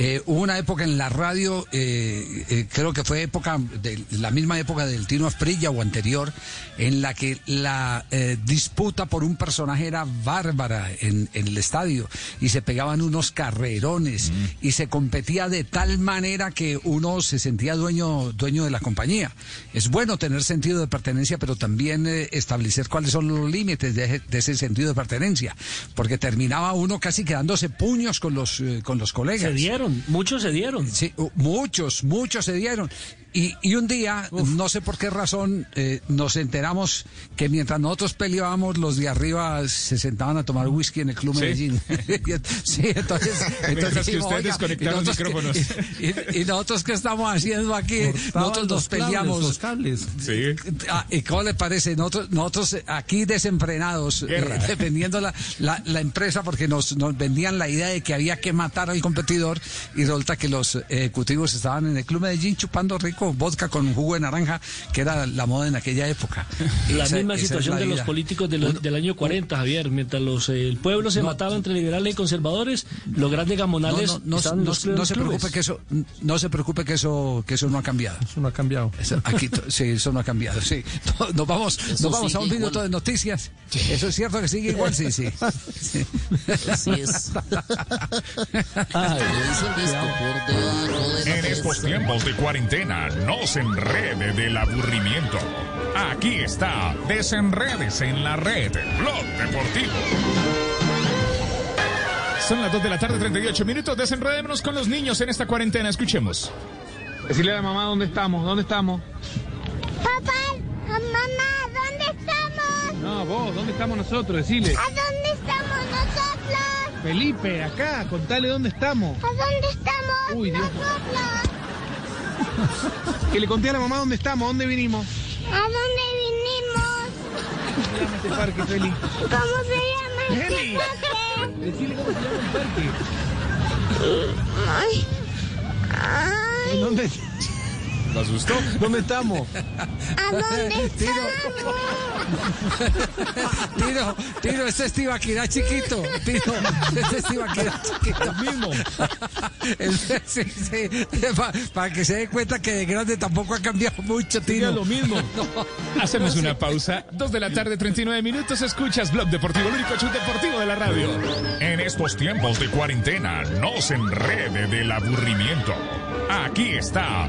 Eh, hubo una época en la radio, eh, eh, creo que fue época de la misma época del Tino Asprilla o anterior, en la que la eh, disputa por un personaje era bárbara en, en el estadio y se pegaban unos carrerones y se competía de tal manera que uno se sentía dueño, dueño de la compañía. Es bueno tener sentido de pertenencia, pero también eh, establecer cuáles son los límites de, de ese sentido de pertenencia, porque terminaba uno casi quedándose puños con los, eh, con los colegas. Se dieron, muchos se dieron. Sí, muchos, muchos se dieron. Y, y un día, no sé por qué razón, eh, nos enteramos que mientras nosotros peleábamos, los de arriba se sentaban a tomar whisky en el Club Sí. Medellín. sí, entonces, entonces que dijimos, ustedes "Oiga, desconectaron ¿y nosotros micrófonos". y, y nosotros qué estamos haciendo aquí? nosotros nos peleamos. Sí. Ah, ¿Y cómo le parece? Nosotros, nosotros aquí desenfrenados, eh, la, la, la empresa porque nos, nos vendían la idea de que había que matar al competidor y resulta que los ejecutivos estaban en el Club Medellín chupando rico vodka con jugo de naranja, que era la moda en aquella época. La Esa- misma esa situación la de los políticos de los- del año 40, Javier. Mientras los, eh, el pueblo se mataba entre liberales y conservadores, los grandes gamonales No, clubes. se preocupe que eso no se preocupe que eso que eso no ha cambiado Eso no ha cambiado. Eso- aquí sí eso no ha cambiado sí No- nos vamos Eso nos vamos a un minuto de noticias eso es cierto que sigue igual sí sí, sí. Así es. En estos tiempos de cuarentena, no se enrede del aburrimiento. Aquí está, desenredes en la red, Blog Deportivo. Son las 2 de la tarde, 38 minutos. Desenredémonos con los niños en esta cuarentena. Escuchemos. Decirle a la mamá dónde estamos, dónde estamos. Papá, mamá, ¿dónde estamos? No, vos, ¿dónde estamos nosotros? Decile. ¿A dónde estamos nosotros? Felipe, acá, contale dónde estamos. ¿A dónde estamos Uy, Dios. nosotros? Que le conté a la mamá dónde estamos, dónde vinimos. ¿A dónde vinimos? ¿Cómo se llama este parque, Feli? ¿Cómo se llama este parque? Decile cómo se llama el parque. Ay, ay. ¿En dónde? ¿Lo asustó? ¿Dónde estamos? ¿A dónde estamos? Tiro, Tiro, este es Tibaquirá chiquito. Tiro, este es Tibaquirá chiquito. mismo. Para que se dé cuenta que de grande tampoco ha cambiado mucho, Tiro. lo mismo. Hacemos una pausa. Dos de la tarde, 39 minutos. Escuchas Blog Deportivo, el único show deportivo de la radio. En estos tiempos de cuarentena, no se enrede del aburrimiento. Aquí está,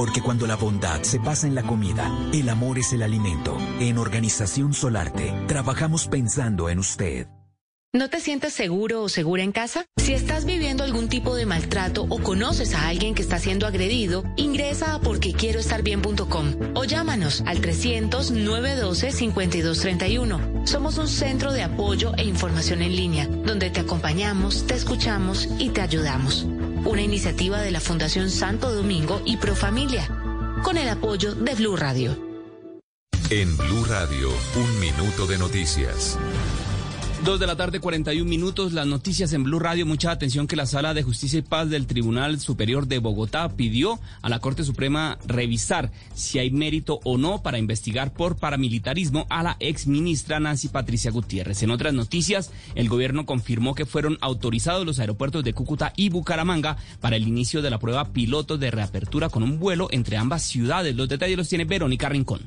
Porque cuando la bondad se pasa en la comida, el amor es el alimento. En Organización Solarte, trabajamos pensando en usted. ¿No te sientes seguro o segura en casa? Si estás viviendo algún tipo de maltrato o conoces a alguien que está siendo agredido, ingresa a porquequieroestarbien.com o llámanos al 300-912-5231. Somos un centro de apoyo e información en línea, donde te acompañamos, te escuchamos y te ayudamos. Una iniciativa de la Fundación Santo Domingo y Profamilia, con el apoyo de Blue Radio. En Blue Radio, un minuto de noticias. Dos de la tarde, 41 minutos. Las noticias en Blue Radio. Mucha atención que la Sala de Justicia y Paz del Tribunal Superior de Bogotá pidió a la Corte Suprema revisar si hay mérito o no para investigar por paramilitarismo a la ex ministra Nancy Patricia Gutiérrez. En otras noticias, el gobierno confirmó que fueron autorizados los aeropuertos de Cúcuta y Bucaramanga para el inicio de la prueba piloto de reapertura con un vuelo entre ambas ciudades. Los detalles los tiene Verónica Rincón.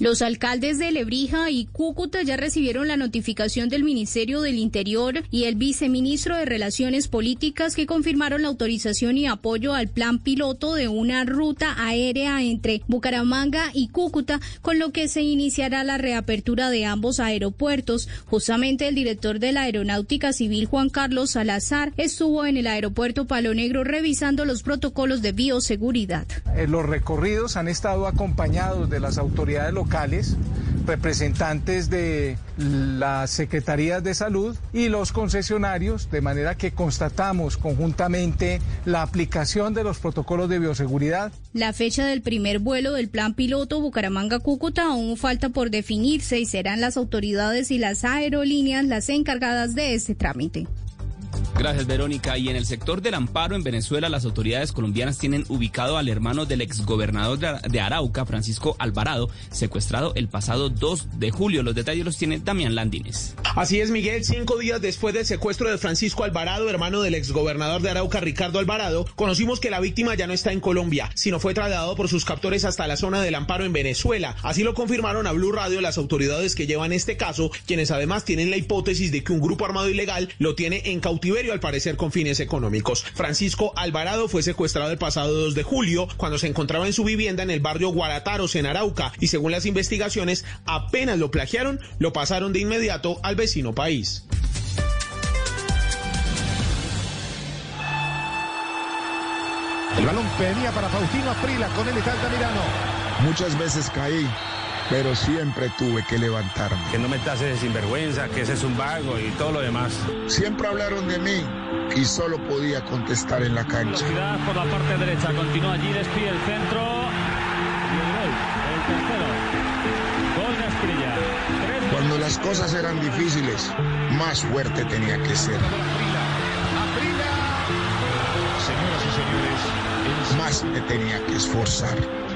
Los alcaldes de Lebrija y Cúcuta ya recibieron la notificación del Ministerio del Interior y el viceministro de Relaciones Políticas que confirmaron la autorización y apoyo al plan piloto de una ruta aérea entre Bucaramanga y Cúcuta, con lo que se iniciará la reapertura de ambos aeropuertos. Justamente el director de la Aeronáutica Civil, Juan Carlos Salazar, estuvo en el aeropuerto Palo Negro revisando los protocolos de bioseguridad. Eh, los recorridos han estado acompañados de las autoridades locales locales, representantes de las secretarías de salud y los concesionarios, de manera que constatamos conjuntamente la aplicación de los protocolos de bioseguridad. La fecha del primer vuelo del plan piloto Bucaramanga-Cúcuta aún falta por definirse y serán las autoridades y las aerolíneas las encargadas de este trámite. Gracias, Verónica. Y en el sector del amparo en Venezuela, las autoridades colombianas tienen ubicado al hermano del exgobernador de Arauca, Francisco Alvarado, secuestrado el pasado 2 de julio. Los detalles los tiene Damián Landines. Así es, Miguel. Cinco días después del secuestro de Francisco Alvarado, hermano del exgobernador de Arauca, Ricardo Alvarado, conocimos que la víctima ya no está en Colombia, sino fue trasladado por sus captores hasta la zona del amparo en Venezuela. Así lo confirmaron a Blue Radio las autoridades que llevan este caso, quienes además tienen la hipótesis de que un grupo armado ilegal lo tiene en cautiverio al parecer con fines económicos. Francisco Alvarado fue secuestrado el pasado 2 de julio cuando se encontraba en su vivienda en el barrio Guarataros en Arauca y según las investigaciones apenas lo plagiaron, lo pasaron de inmediato al vecino país. El balón venía para Faustino Aprila, con él está Altamirano. Muchas veces caí, pero siempre tuve que levantarme. Que no me tases de sinvergüenza, que ese es un vago y todo lo demás. Siempre hablaron de mí y solo podía contestar en la cancha. Velocidad por la parte derecha, continúa allí, despide el centro. Y el gol, el tercero. Gol de Asprilla. Cuando las cosas eran difíciles, más fuerte tenía que ser. Señoras y señores, Más me tenía que esforzar.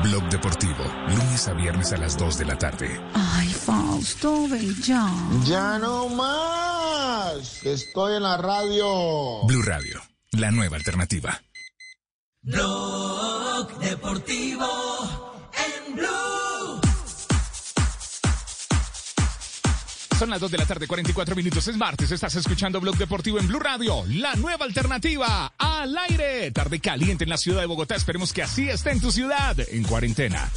Blog Deportivo, lunes a viernes a las 2 de la tarde. Ay, Fausto, ven ya. Ya no más. Estoy en la radio. Blue Radio, la nueva alternativa. Blog Deportivo en Blue. Son las 2 de la tarde, 44 minutos. Es martes. Estás escuchando Blog Deportivo en Blue Radio. La nueva alternativa al aire. Tarde caliente en la ciudad de Bogotá. Esperemos que así esté en tu ciudad. En cuarentena.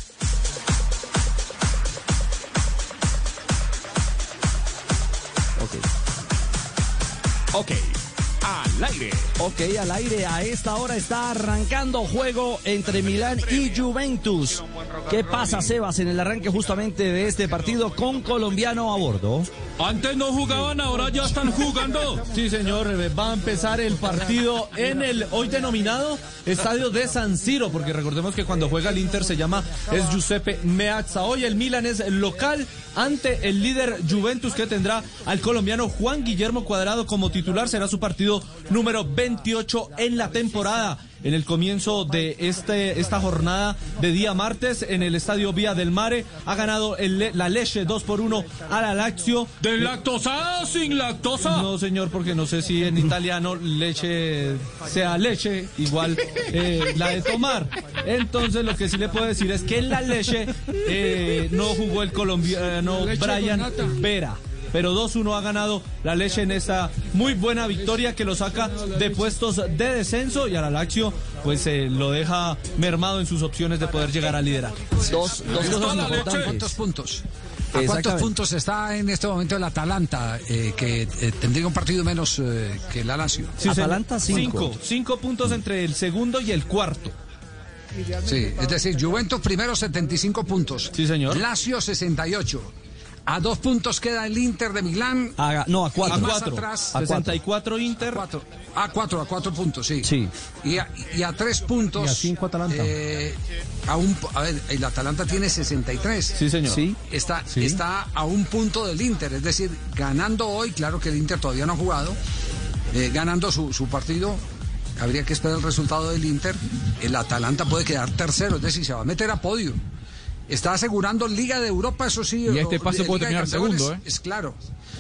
Ok. Al aire. Ok, al aire. A esta hora está arrancando juego entre Milán y Juventus. ¿Qué pasa, Sebas, en el arranque justamente de este partido con colombiano a bordo? Antes no jugaban, ahora ya están jugando. Sí, señor, eh, va a empezar el partido en el hoy denominado Estadio de San Siro, porque recordemos que cuando juega el Inter se llama es Giuseppe Meazza. Hoy el Milan es local ante el líder Juventus que tendrá al colombiano Juan Guillermo Cuadrado como titular. Será su partido número 28 en la temporada. En el comienzo de este, esta jornada de día martes en el estadio Vía del Mare ha ganado el, la Leche 2 por 1 a la Lazio. ¿De lactosa o sin lactosa? No, señor, porque no sé si en italiano leche sea leche, igual eh, la de tomar. Entonces, lo que sí le puedo decir es que en la leche eh, no jugó el colombiano Brian Vera pero 2-1 ha ganado la leche en esta muy buena victoria que lo saca de puestos de descenso y a la Lazio pues eh, lo deja mermado en sus opciones de poder llegar a liderar. Dos, dos cosas importantes. ¿Cuántos puntos? ¿A cuántos puntos está en este momento el Atalanta, eh, que eh, tendría un partido menos eh, que el Lazio? Sí, Atalanta 5. Cinco puntos entre el segundo y el cuarto. Sí, es decir, Juventus primero 75 puntos. Sí, señor. Lazio 68. A dos puntos queda el Inter de Milán. A, no, a cuatro. Y más A cuatro. atrás. A 64 Inter. Cuatro. A cuatro, a cuatro puntos, sí. Sí. Y a, y a tres puntos. Y a cinco Atalanta. eh, a, un, a ver, el Atalanta tiene 63. Sí, señor. Sí. Está, Sí. está a un punto del Inter, es decir, ganando hoy, claro que el Inter todavía no ha jugado, eh, ganando su, su partido, habría que esperar el resultado del Inter, el Atalanta puede quedar tercero, es decir, se va a meter a podio. Está asegurando Liga de Europa, eso sí. Y a este paso de puede terminar segundo, ¿eh? Es claro.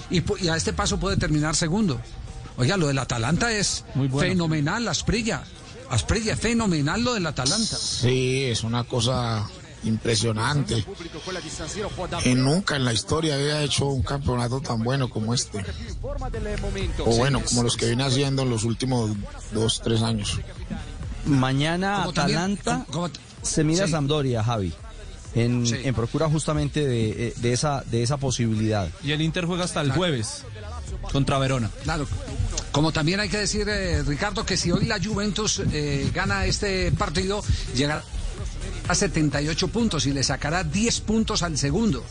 Y, y a este paso puede terminar segundo. Oiga, lo del Atalanta es Muy bueno. fenomenal, Asprilla. Asprilla, fenomenal lo del Atalanta. Sí, es una cosa impresionante. Y nunca en la historia había hecho un campeonato tan bueno como este. O bueno, como los que viene haciendo en los últimos dos, tres años. Mañana Atalanta como- se mide a Sí. Sampdoria, Javi. En, Sí. en procura justamente de, eh, de esa, de esa posibilidad. Y el Inter juega hasta el jueves contra Verona. Claro. Como también hay que decir, eh, Ricardo, que si hoy la Juventus eh, gana este partido, llegará a 78 puntos y le sacará 10 puntos al segundo,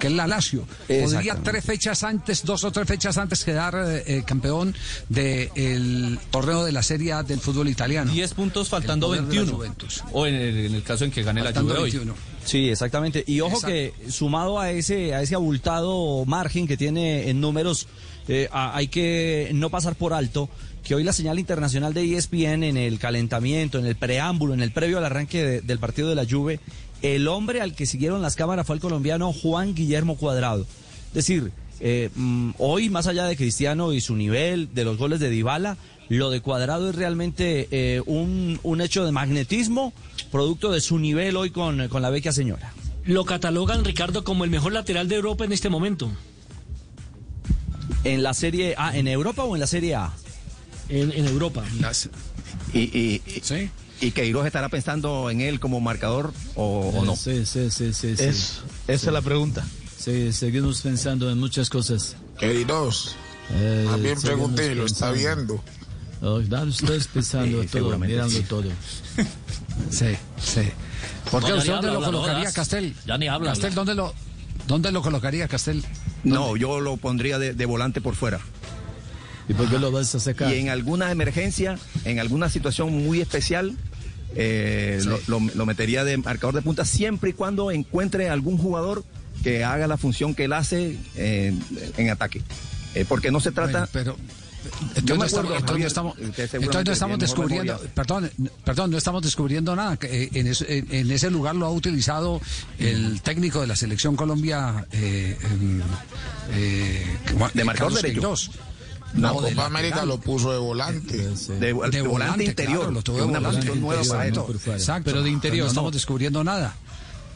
que es la Lazio. Podría tres fechas antes, dos o tres fechas antes quedar eh, eh, campeón del torneo de la Serie A del fútbol italiano. 10 puntos faltando El poder de la 21. Juventus. O en el, en el caso en que gane Faltando la Juve hoy. 21. Sí, exactamente. Y ojo Exacto. que sumado a ese, a ese abultado margen que tiene en números, eh, a- hay que no pasar por alto que hoy la señal internacional de ESPN en el calentamiento, en el preámbulo, en el previo al arranque de- del partido de la Juve, el hombre al que siguieron las cámaras fue el colombiano Juan Guillermo Cuadrado. Es decir, eh, mm, hoy más allá de Cristiano y su nivel, de los goles de Dybala, lo de Cuadrado es realmente eh, un, un hecho de magnetismo, producto de su nivel hoy con, con la vecchia señora. Lo catalogan, Ricardo, como el mejor lateral de Europa en este momento. ¿En la Serie A, en Europa o en la Serie A? En, en Europa. Y, y, y, y Queiroz estará pensando en él como marcador o, o no. Sí, sí, sí, sí. sí. Es- esa es la pregunta. Sí, seguimos pensando en muchas cosas. Queridos, Eh, seguimos pregunté, lo está viendo. Oh, no, estoy pensando Sí, todo, mirando sí. todo. Sí, sí. ¿Por No, qué usted dónde habla, lo habla, colocaría, jodas. Castel? Ya ni habla, Castel, habla. ¿dónde lo, ¿dónde lo colocaría, Castel? No, yo lo pondría de, de volante por fuera. ¿Y por qué lo vas a sacar? Y en alguna emergencia, en alguna situación muy especial, eh, lo, lo- lo metería de marcador de punta siempre y cuando encuentre algún jugador que haga la función que él hace eh, en ataque. Eh, porque no se trata... pero Entonces, no estamos, entonces entonces no descubriendo, perdón, perdón, no estamos descubriendo nada. que, eh, En, ese- en- en ese lugar lo ha utilizado el técnico de la selección Colombia, eh, em, eh, De marcador Carlos derecho. La No, Copa América lateral. lo puso de volante. De, de volante, interior, claro, lo tuvo que de es una volante, posición nueva para él. exacto, exacto. Pero de interior, no no. estamos descubriendo nada.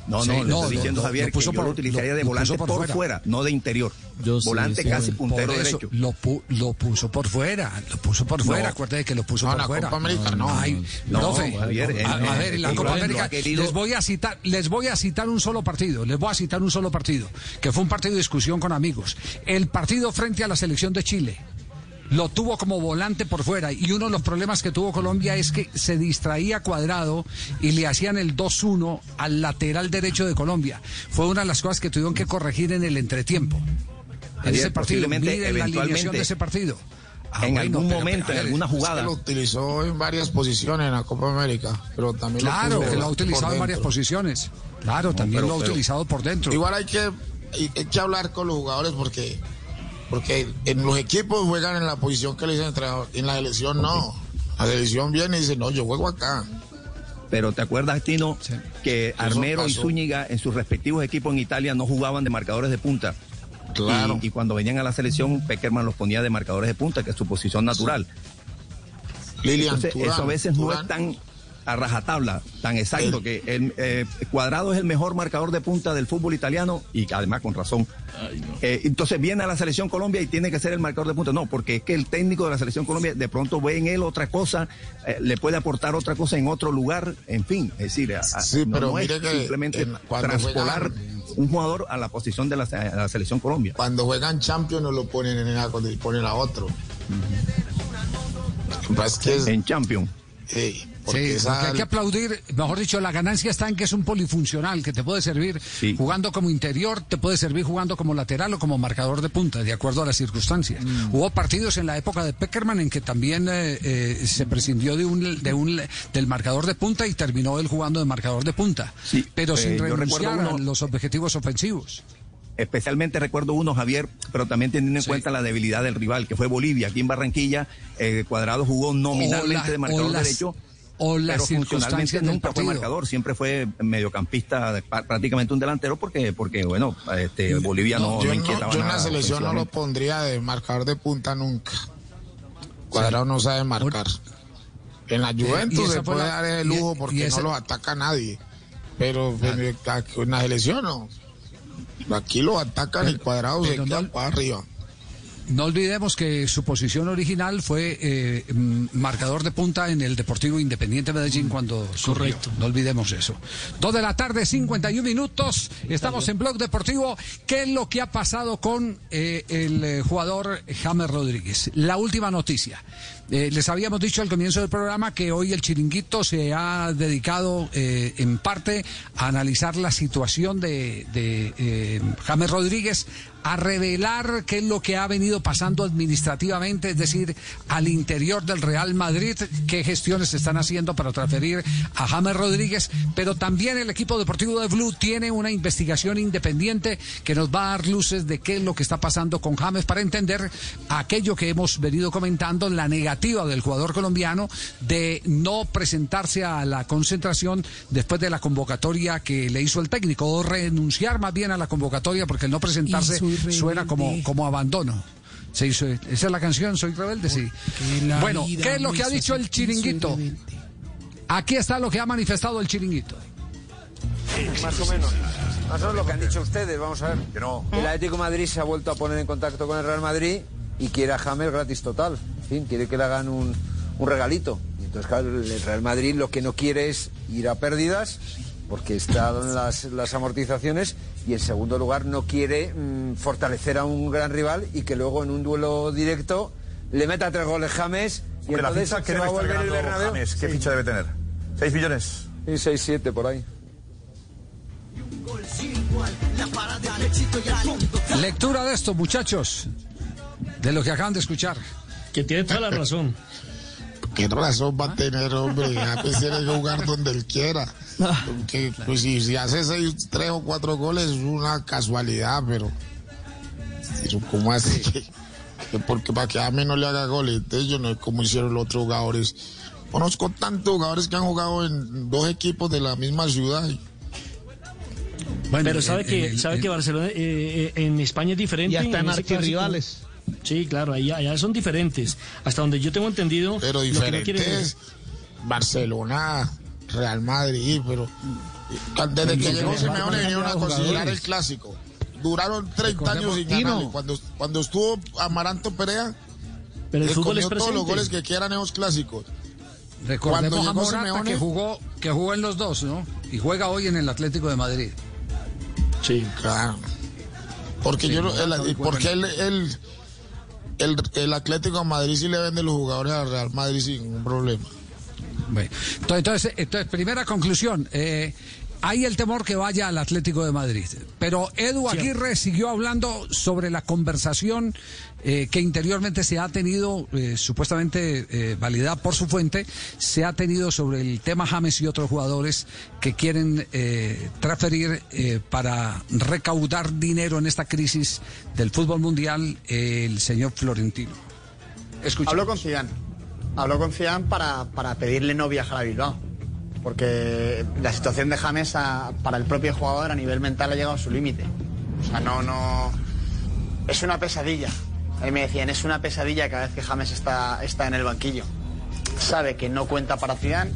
No, Sí, no, le no, estoy diciendo, Javier, lo puso que yo por- lo utilizaría de lo volante por, por fuera. fuera. no de interior. Yo volante sí, casi puntero eso, derecho. lo, pu- lo puso por fuera, lo puso por fuera, No. acuérdate que lo puso No, por la fuera. Copa América no. Ay, profe, Javier, a, en- a en- ver, en la Copa América querido- les voy a citar, les voy a citar un solo partido, les voy a citar un solo partido, que fue un partido de discusión con amigos. El partido frente a la selección de Chile. Lo tuvo como volante por fuera y uno de los problemas que tuvo Colombia es que se distraía cuadrado y le hacían el 2-1 al lateral derecho de Colombia. Fue una de las cosas que tuvieron que corregir en el entretiempo. En ese partido, miren la alineación de ese partido. Ah, en bueno, algún pero- momento, pero, en alguna jugada. lo utilizó en varias posiciones en la Copa América, pero también Claro, lo que lo ha utilizado en varias posiciones. Claro, también pero- lo ha pero- utilizado por dentro. Igual hay que, hay, hay que hablar con los jugadores porque, porque en los equipos juegan en la posición que le dicen el entrenador, en la selección no. La selección viene y dice, no, yo juego acá. Pero ¿te acuerdas, Tino, que Armero y. Zúñiga en sus respectivos equipos en Italia no jugaban de marcadores de punta? Claro. Y, y cuando venían a la selección, Peckerman los ponía de marcadores de punta, que es su posición natural. Lilian Entonces, Turán, eso a veces no es tan a rajatabla, tan exacto, que el eh, Cuadrado es el mejor marcador de punta del fútbol italiano y además con razón. Eh, entonces viene a la selección Colombia y tiene que ser el marcador de punta. No, porque es que el técnico de la selección Colombia de pronto ve en él otra cosa, eh, le puede aportar otra cosa en otro lugar, en fin, es decir, a- Sí, no, pero no es mire que simplemente juegan- un jugador a la posición de la, selección Colombia. Cuando juegan Champions no lo ponen en la cuando ponen a otro. Lo que pasa es que es- En Champions. Sí, Sí, porque esa- porque hay que aplaudir, mejor dicho, la ganancia está en que es un polifuncional, que te puede servir Sí. jugando como interior, te puede servir jugando como lateral o como marcador de punta, de acuerdo a las circunstancias. Hubo partidos en la época de Peckerman en que también eh, eh, se prescindió de un, de un, del marcador de punta y terminó él jugando de marcador de punta, Sí, pero eh, sin yo renunciar a los objetivos ofensivos. Especialmente recuerdo uno, Javier, pero también teniendo en Sí. cuenta la debilidad del rival, que fue Bolivia. Aquí en Barranquilla, eh, Cuadrado jugó nominalmente la- de marcador las- derecho, o las pero funcionalmente circunstancias nunca fue marcador, siempre fue mediocampista, prácticamente un delantero, porque, porque bueno, este, Bolivia no, yo, no no- inquietaba yo en la selección no lo pondría de marcador de punta nunca. Cuadrado no sabe marcar. En la Juventus se puede la- dar el lujo y porque no los ataca nadie. Pero en, en la selección no. Aquí los atacan y cuadrado se pero queda no- para arriba. No olvidemos que su posición original fue eh, mm, marcador de punta en el Deportivo Independiente Medellín cuando surgió. Correcto. No olvidemos eso. Dos de la tarde, 51 minutos. Estamos en Blog Deportivo. ¿Qué es lo que ha pasado con eh, el eh, jugador James Rodríguez? La última noticia. Eh, les habíamos dicho al comienzo del programa que hoy el chiringuito se ha dedicado eh, en parte a analizar la situación de, de eh, James Rodríguez, a revelar qué es lo que ha venido pasando administrativamente, es decir, al interior del Real Madrid, qué gestiones se están haciendo para transferir a James Rodríguez, pero también el equipo deportivo de Blue tiene una investigación independiente que nos va a dar luces de qué es lo que está pasando con James para entender aquello que hemos venido comentando, la negativa del jugador colombiano de no presentarse a la concentración después de la convocatoria que le hizo el técnico, o renunciar más bien a la convocatoria porque el no presentarse suena como, como abandono. Sí, soy- esa es la canción, Soy Rebelde, sí. Bueno, ¿qué es lo que ha hizo dicho el chiringuito? Aquí está lo que ha manifestado el chiringuito. Más o menos. Más o menos lo que han dicho ustedes, vamos a ver. El Atlético de Madrid se ha vuelto a poner en contacto con el Real Madrid y quiere a James gratis total. En fin, quiere que le hagan un, un regalito. Y entonces, claro, el Real Madrid lo que no quiere es ir a pérdidas porque están las, las amortizaciones y en segundo lugar no quiere mm, fortalecer a un gran rival y que luego en un duelo directo le meta tres goles James y Hombre, la entonces ficha que se va a volver el Bernabéu. James, ¿qué Sí. ficha debe tener? ¿6 millones? Sí, seis, siete por ahí. Lectura de esto, muchachos, de lo que acaban de escuchar. Que tiene toda la razón. ¿Qué razón va a tener, hombre? Ya pues tiene que jugar donde él quiera. Porque, pues, si, si hace seis, tres o cuatro goles es una casualidad, pero. pero ¿Cómo que, que porque para que a mí no le haga goles? Entonces, yo no es como hicieron los otros jugadores. Conozco tantos jugadores que han jugado en dos equipos de la misma ciudad. y- Pero sabe que sabe que Barcelona eh, eh, en España es diferente. Y hasta en archirrivales. Sí, claro, allá, allá son diferentes. Hasta donde yo tengo entendido. Pero lo que no quiere- diferentes. Barcelona, Real Madrid, pero Desde que llegó Simeone vinieron a considerar el clásico. Duraron 30 años sin ganarle. Cuando, cuando estuvo Amaranto Perea, Pero el fútbol es todos los goles que quieran esos clásicos. Recordemos Cuando a llegó Morata Simeone- que jugó, que jugó en los dos, ¿no? Y juega hoy en el Atlético de Madrid. Sí, claro. Porque Sí, yo no- porque en- el, el, el, Atlético de Madrid sí le vende los jugadores al Real Madrid sin ningún problema. Bueno, entonces, entonces, primera conclusión. eh, hay el temor que vaya al Atlético de Madrid. Pero Edu Aguirre siguió hablando sobre la conversación eh, que interiormente se ha tenido, eh, supuestamente eh, validada por su fuente, se ha tenido sobre el tema James y otros jugadores que quieren eh, transferir eh, para recaudar dinero en esta crisis del fútbol mundial eh, el señor Florentino. Escuchemos. Habló con Zidane. Habló con Zidane para, para pedirle no viajar a Bilbao. Porque la situación de James para el propio jugador a nivel mental ha llegado a su límite. O sea, no, no. Es una pesadilla. A mí me decían, es una pesadilla cada vez que James está, está en el banquillo. Sabe que no cuenta para Zidane.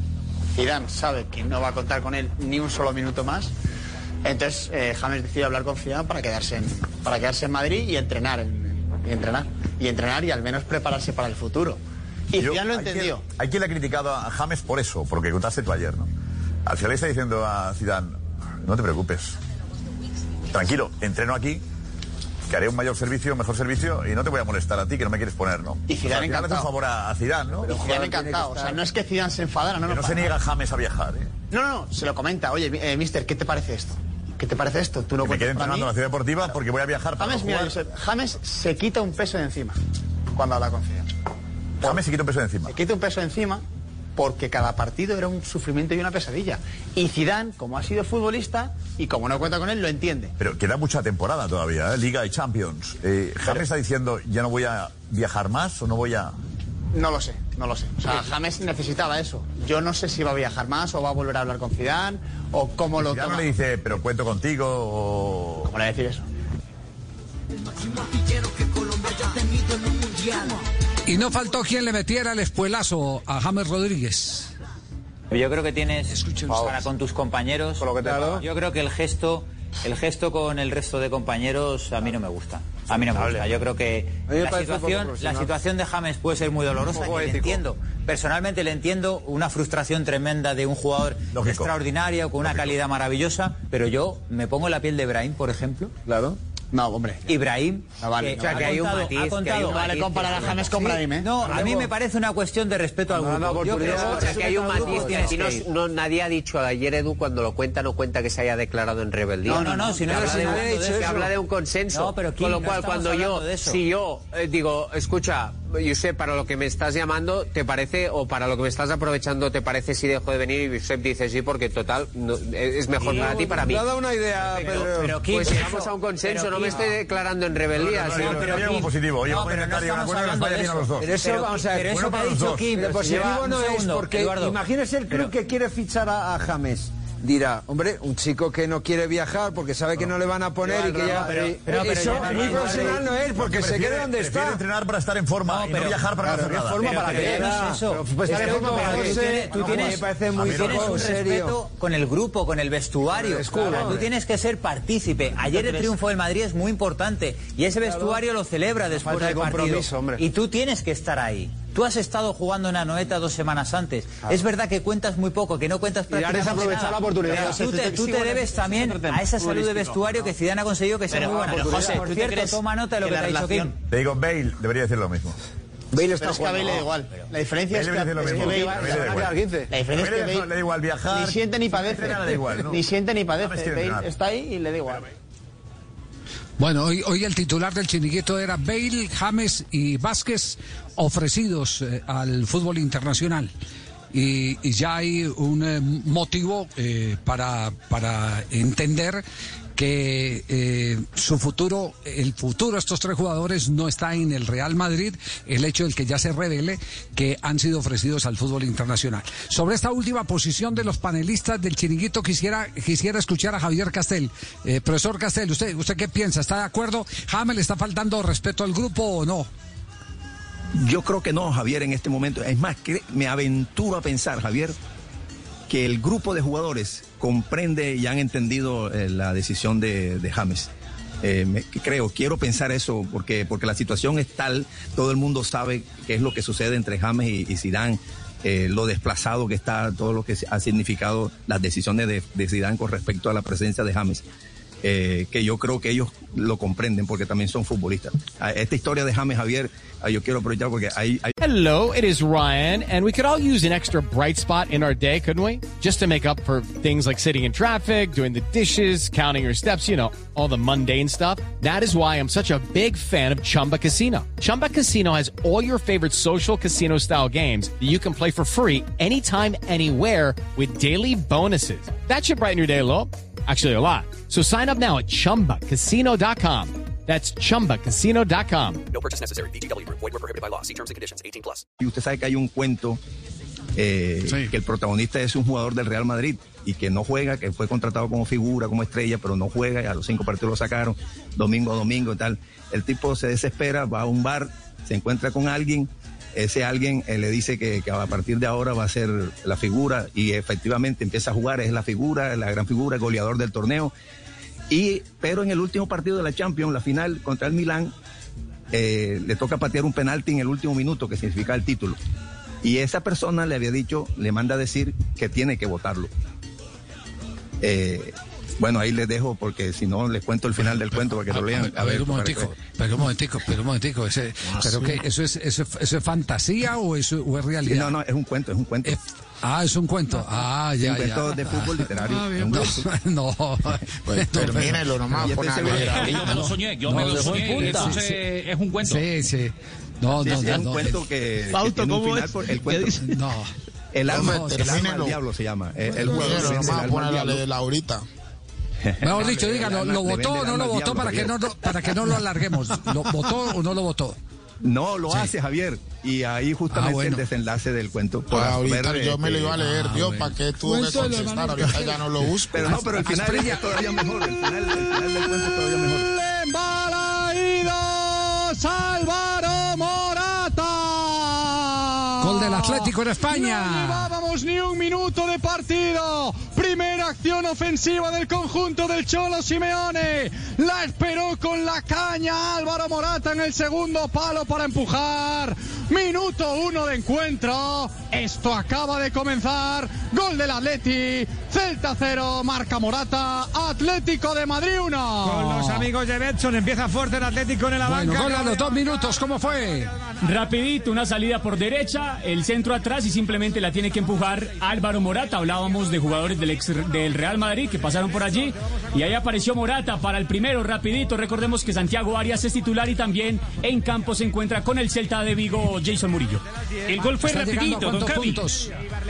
Zidane sabe que no va a contar con él ni un solo minuto más. Entonces eh, James decidió hablar con Zidane para quedarse en, para quedarse en Madrid y entrenar, en- y entrenar, y entrenar y al menos prepararse para el futuro. Y Yo- Zidane lo hay quien- entendió. Hay quien le ha criticado a James por eso, porque contaste tú ayer, ¿no? Al final le está diciendo a Zidane, no te preocupes, tranquilo, entreno aquí, que haré un mayor servicio, mejor servicio, y no te voy a molestar a ti, que no me quieres poner, ¿no? Y O sea, Zidane le hace un favor a, a Zidane, ¿no? Y Zidane encantado. O sea, no es que Zidane se enfadara, no, Que no, se niega. James a viajar, ¿eh? No, no, no, se lo comenta. Oye, eh, mister, ¿qué te parece esto? ¿Qué te parece esto? Tú no Que me para entrenando en la ciudad deportiva porque voy a viajar para James, no mira, jugar. Josep, James se quita un peso de encima cuando habla con Zidane. James se quita un peso de encima. Se quita un peso de encima porque cada partido era un sufrimiento y una pesadilla. Y Zidane, como ha sido futbolista y como no cuenta con él, lo entiende. Pero queda mucha temporada todavía, ¿eh? Liga y Champions. Eh, James está diciendo, ya no voy a viajar más o no voy a... No lo sé, no lo sé. O sea, James necesitaba eso. Yo no sé si va a viajar más o va a volver a hablar con Zidane o cómo lo Ya no toma. le dice, pero cuento contigo o... ¿Cómo le decir eso? Y no faltó quien le metiera el espuelazo a James Rodríguez. Yo creo que tienes para con tus compañeros. Yo creo que el gesto, el gesto con el resto de compañeros a mí no me gusta. A mí no me gusta. Yo creo que la situación, la situación de James puede ser muy dolorosa y le entiendo. Personalmente le entiendo una frustración tremenda de un jugador extraordinario con una calidad maravillosa, pero yo me pongo en la piel de Brahim, por ejemplo. Claro. No, hombre. Ibrahim. No vale, no O sea, que hay un matiz, ha que hay contado- un Vale matiz comparar a James con Sí, Brahim, ¿eh? No, a mí me parece una cuestión de respeto al grupo. Yo creo oportunidad, que o sea, que hay un matiz que aquí no, no- nadie ha dicho ayer Edu cuando lo cuenta no cuenta que se haya declarado en rebeldía. No, no, no, si no habla de- habla de un consenso. No, pero con lo no cual cuando yo si yo eh, digo, escucha, Josep, para lo que me estás llamando, ¿te parece o para lo que me estás aprovechando te parece si dejo de venir y Josep dice sí porque total no- es mejor para ti para mí? me ha dado una idea, pero, pero, pues llegamos a un consenso, pero no me estoy declarando en rebeldía. No, no, no, pero algo positivo. Oye, pero no estamos hablando vaya de eso. los dos. Pero eso, vamos a ver, eso que ha dicho. Kim, positivo no es porque imagínese el club que quiere fichar a James. Dirá, hombre, un chico que no quiere viajar porque sabe que no le van a poner y que ya. Pero- eso muy profesional no es porque se quede donde está. entrenar para estar en forma y no viajar para no hacer nada. forma para eso. Tú tienes- un respeto con el grupo, con el vestuario. Tú tienes que ser partícipe. Ayer el triunfo del Madrid es muy importante y ese vestuario lo celebra después del partido. Y tú tienes que estar ahí. Tú has estado jugando en Anoeta dos semanas antes. Es verdad que cuentas muy poco, que no cuentas Y prácticamente aprovechar nada. la oportunidad. Pero tú te, tú debes es también a esa salud de vestuario que Zidane ha conseguido que sea Pero, muy buena. pero, José, Por ¿tú te cierto, toma nota de lo que te ha dicho relación- Kim. Te digo, Bale debería decir lo mismo. Bale Pero es que a Bale le da igual. La diferencia Bale es que, lo es que mismo. Bale, A Bale le da igual. la diferencia es que Bale le- Bale le da igual viajar, ni siente ni padece. entrena, le da igual, ¿no? Ni siente ni padece. Bale está ahí y le da igual. Bueno, hoy, hoy el titular del chiringuito era Bale, James y Vázquez ofrecidos eh, al fútbol internacional. Y, ya hay un eh, motivo eh, para, para entender que eh, su futuro, el futuro de estos tres jugadores no está en el Real Madrid, el hecho del que ya se revele que han sido ofrecidos al fútbol internacional. Sobre esta última posición de los panelistas del chiringuito quisiera, quisiera escuchar a Javier Castel. Eh, profesor Castel, ¿usted, ¿usted qué piensa? ¿Está de acuerdo? ¿James le está faltando respeto al grupo o no? Yo creo que no, Javier, en este momento. Es más, que me aventuro a pensar, Javier, que el grupo de jugadores comprende y han entendido eh, la decisión de, de James. Eh, creo, quiero pensar eso porque, porque la situación es tal, todo el mundo sabe qué es lo que sucede entre James y, y Zidane, eh, lo desplazado que está, todo lo que ha significado las decisiones de, de Zidane con respecto a la presencia de James. Eh, que yo creo que ellos lo comprenden porque también son futbolistas. Ah, Esta historia de James Javier, ah, yo quiero aprovechar porque hay, hay Hello, it is Ryan, and we could all use an extra bright spot in our day, couldn't we? Just to make up for things like sitting in traffic, doing the dishes, counting your steps, you know, all the mundane stuff. That is why I'm such a big fan of Chumba Casino. Chumba Casino has all your favorite social casino style games that you can play for free anytime, anywhere with daily bonuses. That should brighten your day a little. Actually, a lot. So sign up now at chumbacasino.com. That's chumbacasino.com. No purchase necessary. BGW. Void were prohibited by law. See terms and conditions. 18 plus. Y usted sabe que hay un cuento eh, que el protagonista es un jugador del Real Madrid y que no juega, que fue contratado como figura, como estrella, pero no juega y a los cinco partidos lo sacaron, domingo a domingo y tal. El tipo se desespera, va a un bar, se encuentra con alguien, ese alguien eh, le dice que, que a partir de ahora va a ser la figura y efectivamente empieza a jugar, es la figura, la gran figura, goleador del torneo. Y, pero en el último partido de la Champions, la final contra el Milán, eh, le toca patear un penalti en el último minuto, que significa el título. Y esa persona le había dicho, le manda a decir que tiene que votarlo. Eh, bueno, ahí les dejo porque si no les cuento el final del cuento para que lo lean. A ver, un momentico, que- pero un momentico, pero un momentico. Ese, Ah, pero que eso es, eso, es- eso es fantasía o eso o es realidad? Sí, no, no, es un cuento, es un cuento. ah, es un cuento. Ah, ya, un cuento ya. de fútbol literario. Ah, bien, un no, cuento. no. Pues termínelo nomás, Yo Yo me lo soñé, yo No, me lo soñé. punta. Entonces Sí, sí. es un cuento. Sí, sí. No, Sí, no, sí, no, es un no. cuento que, que Fausto, un ¿cómo final es? por el ¿Qué cuento. dice? No. El alma, el alma del diablo se llama. El pon al a diablo. leer ahorita. Mejor dicho, vende ¿lo votó o no lo votó para que no, Javier. para que no lo alarguemos? ¿Lo votó o no lo votó? No, lo Sí. hace Javier. Y ahí justamente Ah, bueno. el desenlace del cuento. Pues ahorita ver, yo me lo iba a leer, ah, Dios, bueno. ¿para qué tuvo que contestar? Ahorita ya no lo busco. Pero no, pero el final Asprilla. es todavía mejor. El final, el final del cuento es todavía mejor. Álvaro Morata. Gol del Atlético en No España. llevábamos ni un minuto de partido. Primera acción ofensiva del conjunto del Cholo Simeone. La esperó con la caña Álvaro Morata en el segundo palo para empujar. Minuto uno de encuentro. Esto acaba de comenzar. Gol del Atleti. Celta 0, marca Morata. Atlético de Madrid 1. Con los amigos de Betson empieza fuerte el Atlético en la Bueno, banca. gol a los dos minutos, ¿cómo fue? Rapidito, una salida por derecha, el centro atrás y simplemente la tiene que empujar Álvaro Morata. Hablábamos de jugadores del, ex- del Real Madrid que pasaron por allí y ahí apareció Morata para el primero, rapidito. Recordemos que Santiago Arias es titular y también en campo se encuentra con el Celta de Vigo Jason Murillo. El gol fue ¿Está llegando rapidito, don?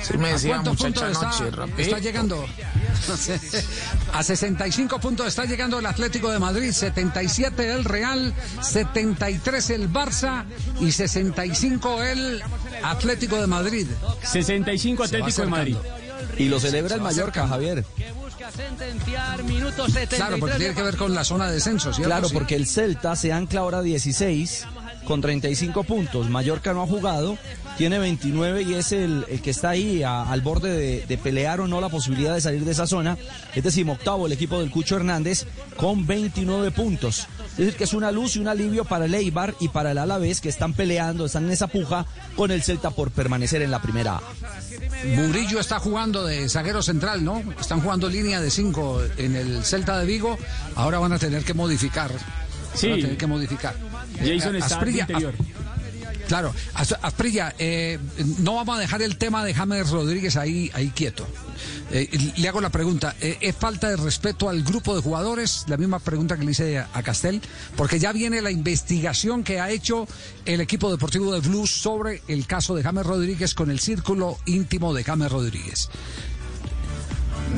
Sí me ¿A decía muchacha puntos anoche, está, está llegando? A 65 puntos está llegando el Atlético de Madrid, 77 el Real, 73 el Barça y 65 el Atlético de Madrid. 65 Se va Atlético de Madrid. Y lo celebra el Mallorca, Javier. sentenciar minuto 73. Claro, porque tiene que ver con la zona de descenso, ¿cierto? Claro, porque el Celta se ancla ahora a 16 con 35 puntos. Mallorca no ha jugado, tiene 29 y es el, el que está ahí a- al borde de, de pelear o no la posibilidad de salir de esa zona. Es decimoctavo el equipo del Cucho Hernández con 29 puntos. Es decir, que es una luz y un alivio para el Eibar y para el Alavés que están peleando, están en esa puja con el Celta por permanecer en la primera A. Murillo está jugando de zaguero central, ¿no? Están jugando línea de 5 en el Celta de Vigo. Ahora van a tener que modificar. Sí. Van a tener que modificar. Jason Eh, está Asprilla- interior. Claro, As- Asprilla, eh, no vamos a dejar el tema de James Rodríguez ahí, ahí quieto. Eh, le hago la pregunta, eh, ¿es falta de respeto al grupo de jugadores? La misma pregunta que le hice a, a Castel, porque ya viene la investigación que ha hecho el equipo deportivo de Blues sobre el caso de James Rodríguez con el círculo íntimo de James Rodríguez.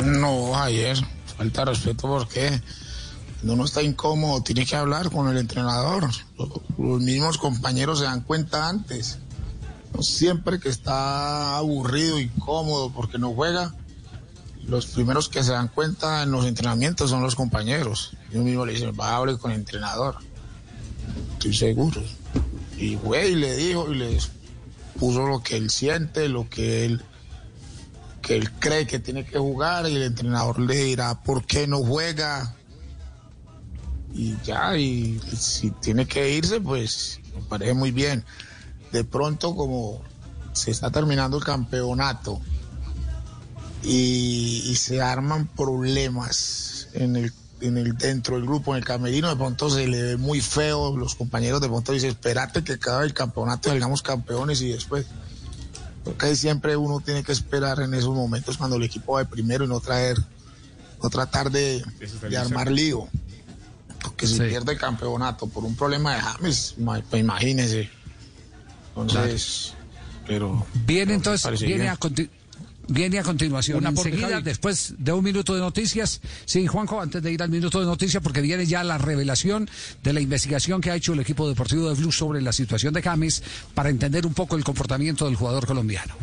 No, ayer, falta de respeto porque cuando uno está incómodo tiene que hablar con el entrenador. Los mismos compañeros se dan cuenta antes. Siempre que está aburrido, incómodo porque no juega, los primeros que se dan cuenta en los entrenamientos son los compañeros. Yo mismo le dicen, va a hablar con el entrenador. Estoy seguro. Y güey, le dijo y les puso lo que él siente, lo que él que él cree que tiene que jugar y el entrenador le dirá por qué no juega. Y ya, y si tiene que irse, pues me parece muy bien. De pronto, como se está terminando el campeonato y, y se arman problemas en el, en el dentro del grupo, en el camerino, de pronto se le ve muy feo, los compañeros de pronto dicen, espérate que acabe el campeonato, salgamos campeones y después. Creo que siempre uno tiene que esperar en esos momentos cuando el equipo va de primero y no traer, no tratar de, de armar lío. Porque si pierde el campeonato por un problema de James, pues imagínese. Entonces, pero. Viene entonces, viene bien. a, conti- viene a continuación. Un aporte, Enseguida, Javi. después de un minuto de noticias. Sí, Juanjo, antes de ir al minuto de noticias, porque viene ya la revelación de la investigación que ha hecho el equipo deportivo de Blue sobre la situación de James para entender un poco el comportamiento del jugador colombiano.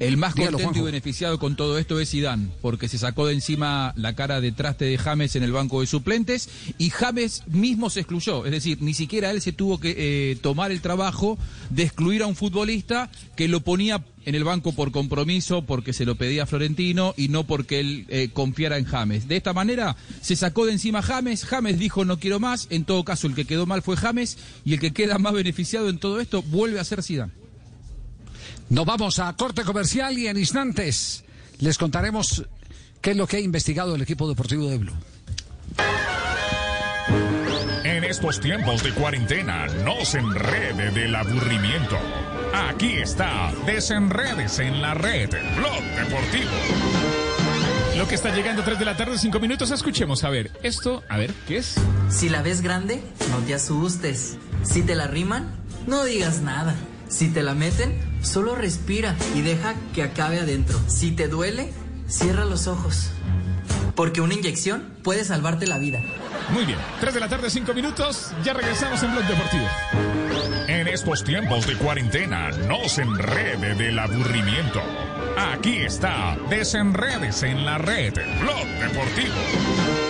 El más Dígalo, contento y beneficiado con todo esto es Zidane, porque se sacó de encima la cara de traste de James en el banco de suplentes y James mismo se excluyó, es decir, ni siquiera él se tuvo que eh, tomar el trabajo de excluir a un futbolista que lo ponía en el banco por compromiso, porque se lo pedía Florentino y no porque él eh, confiara en James. De esta manera se sacó de encima James, James dijo no quiero más, en todo caso el que quedó mal fue James y el que queda más beneficiado en todo esto vuelve a ser Zidane. Nos vamos a corte comercial y en instantes les contaremos qué es lo que ha investigado el equipo deportivo de Blue. En estos tiempos de cuarentena, no se enrede del aburrimiento. Aquí está, desenredes en la red, Blog Deportivo. Lo que está llegando 3 de la tarde, 5 minutos, escuchemos. A ver, esto, a ver, ¿qué es? Si la ves grande, no te asustes. Si te la riman, no digas nada. Si te la meten, solo respira y deja que acabe adentro. Si te duele, cierra los ojos. Porque una inyección puede salvarte la vida. Muy bien, 3 de la tarde, 5 minutos, ya regresamos en Blog Deportivo. En estos tiempos de cuarentena, no se enrede del aburrimiento. Aquí está, desenredes en la red, Blog Deportivo.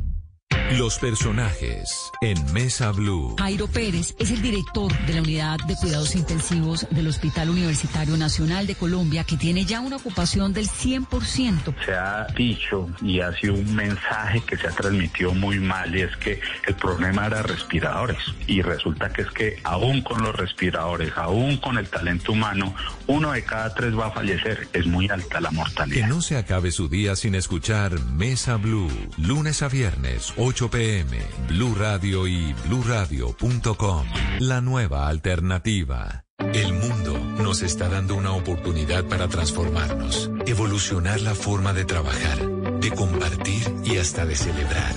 Los personajes en Mesa Blue. Jairo Pérez es el director de la Unidad de Cuidados Intensivos del Hospital Universitario Nacional de Colombia, que tiene ya una ocupación del 100%. Se ha dicho y ha sido un mensaje que se ha transmitido muy mal y es que el problema era respiradores y resulta que es que aún con los respiradores, aún con el talento humano, uno de cada tres va a fallecer. Es muy alta la mortalidad. Que no se acabe su día sin escuchar Mesa Blue. Lunes a viernes, 8 pm. Blue Radio y bluradio.com. La nueva alternativa. El mundo nos está dando una oportunidad para transformarnos, evolucionar la forma de trabajar, de compartir y hasta de celebrar.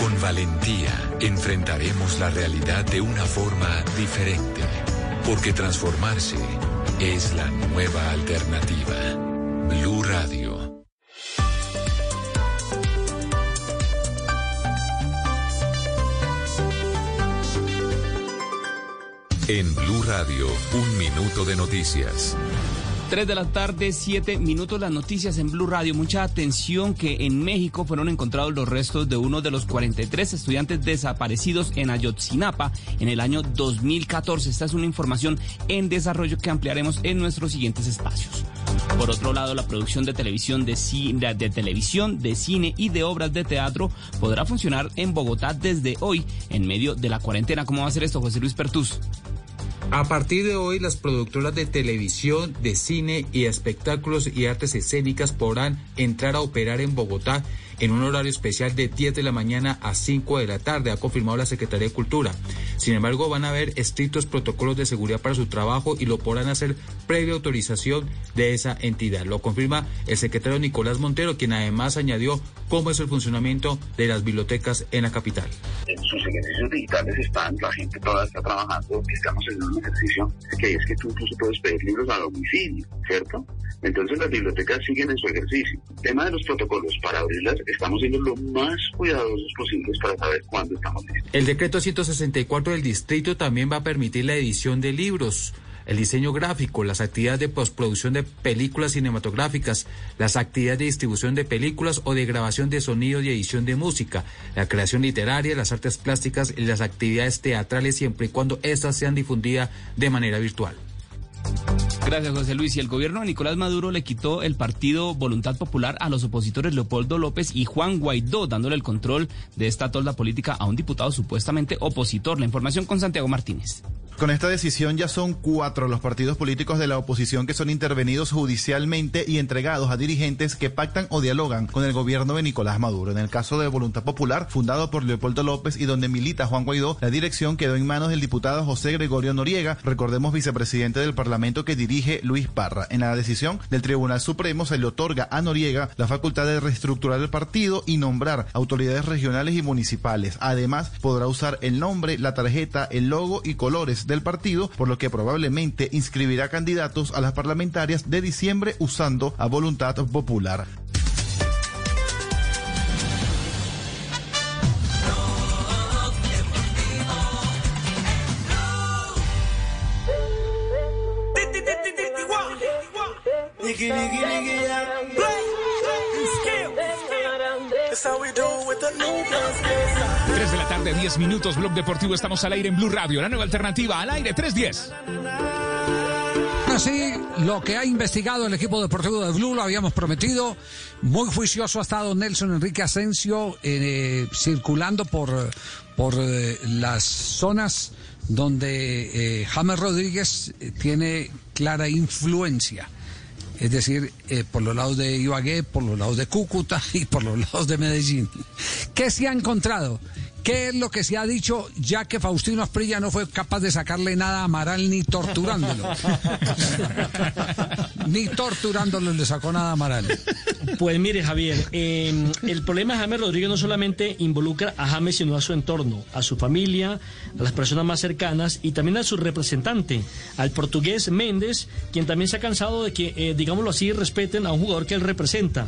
Con valentía enfrentaremos la realidad de una forma diferente, porque transformarse es la nueva alternativa. Blue Radio. En Blue Radio, un minuto de noticias. 3 de la tarde, 7 minutos, las noticias en Blue Radio. Mucha atención que en México fueron encontrados los restos de uno de los 43 estudiantes desaparecidos en Ayotzinapa en el año 2014. Esta es una información en desarrollo que ampliaremos en nuestros siguientes espacios. Por otro lado, la producción de televisión, de, ci- de- de televisión, de cine y de obras de teatro podrá funcionar en Bogotá desde hoy, en medio de la cuarentena. ¿Cómo va a ser esto, José Luis Pertús? A partir de hoy, las productoras de televisión, de cine y espectáculos y artes escénicas podrán entrar a operar en Bogotá en un horario especial de 10 de la mañana a 5 de la tarde, ha confirmado la Secretaría de Cultura. Sin embargo, van a haber estrictos protocolos de seguridad para su trabajo y lo podrán hacer previa autorización de esa entidad. Lo confirma el secretario Nicolás Montero, quien además añadió cómo es el funcionamiento de las bibliotecas en la capital. en sus ejercicios digitales están, la gente toda está trabajando, estamos en un ejercicio que es que tú incluso puedes pedir libros a domicilio, ¿cierto? Entonces las bibliotecas siguen en su ejercicio. Tema de los protocolos, para abrirlas estamos siendo lo más cuidadosos posibles para saber cuándo estamos listos. El decreto 164 del distrito también va a permitir la edición de libros el diseño gráfico, las actividades de postproducción de películas cinematográficas, las actividades de distribución de películas o de grabación de sonido y edición de música, la creación literaria, las artes plásticas y las actividades teatrales siempre y cuando éstas sean difundidas de manera virtual. Gracias, José Luis. Y el gobierno de Nicolás Maduro le quitó el partido Voluntad Popular a los opositores Leopoldo López y Juan Guaidó, dándole el control de esta tolda política a un diputado supuestamente opositor. La información con Santiago Martínez. Con esta decisión ya son cuatro los partidos políticos de la oposición que son intervenidos judicialmente y entregados a dirigentes que pactan o dialogan con el gobierno de Nicolás Maduro. En el caso de Voluntad Popular, fundado por Leopoldo López y donde milita Juan Guaidó, la dirección quedó en manos del diputado José Gregorio Noriega, recordemos vicepresidente del Parlamento que dirige Luis Parra. En la decisión del Tribunal Supremo se le otorga a Noriega la facultad de reestructurar el partido y nombrar autoridades regionales y municipales. Además, podrá usar el nombre, la tarjeta, el logo y colores del partido, por lo que probablemente inscribirá candidatos a las parlamentarias de diciembre usando a voluntad popular. Tres de la tarde, 10 minutos, Blog Deportivo. Estamos al aire en Blue Radio, la nueva alternativa, al aire 310. Así, lo que ha investigado el equipo deportivo de Blue lo habíamos prometido. Muy juicioso ha estado Nelson Enrique Asensio eh, circulando por, por eh, las zonas donde eh, Rodríguez eh, tiene clara influencia. Es decir, por los lados de Ibagué, por los lados de Cúcuta y por los lados de Medellín. ¿Qué se ha encontrado? ¿Qué es lo que se ha dicho ya que Faustino Asprilla no fue capaz de sacarle nada a Amaral ni torturándolo? ni torturándolo le sacó nada a Amaral. Pues mire, Javier, eh, el problema de James Rodríguez no solamente involucra a James, sino a su entorno, a su familia, a las personas más cercanas y también a su representante, al portugués Méndez, quien también se ha cansado de que, eh, digámoslo así, respeten a un jugador que él representa.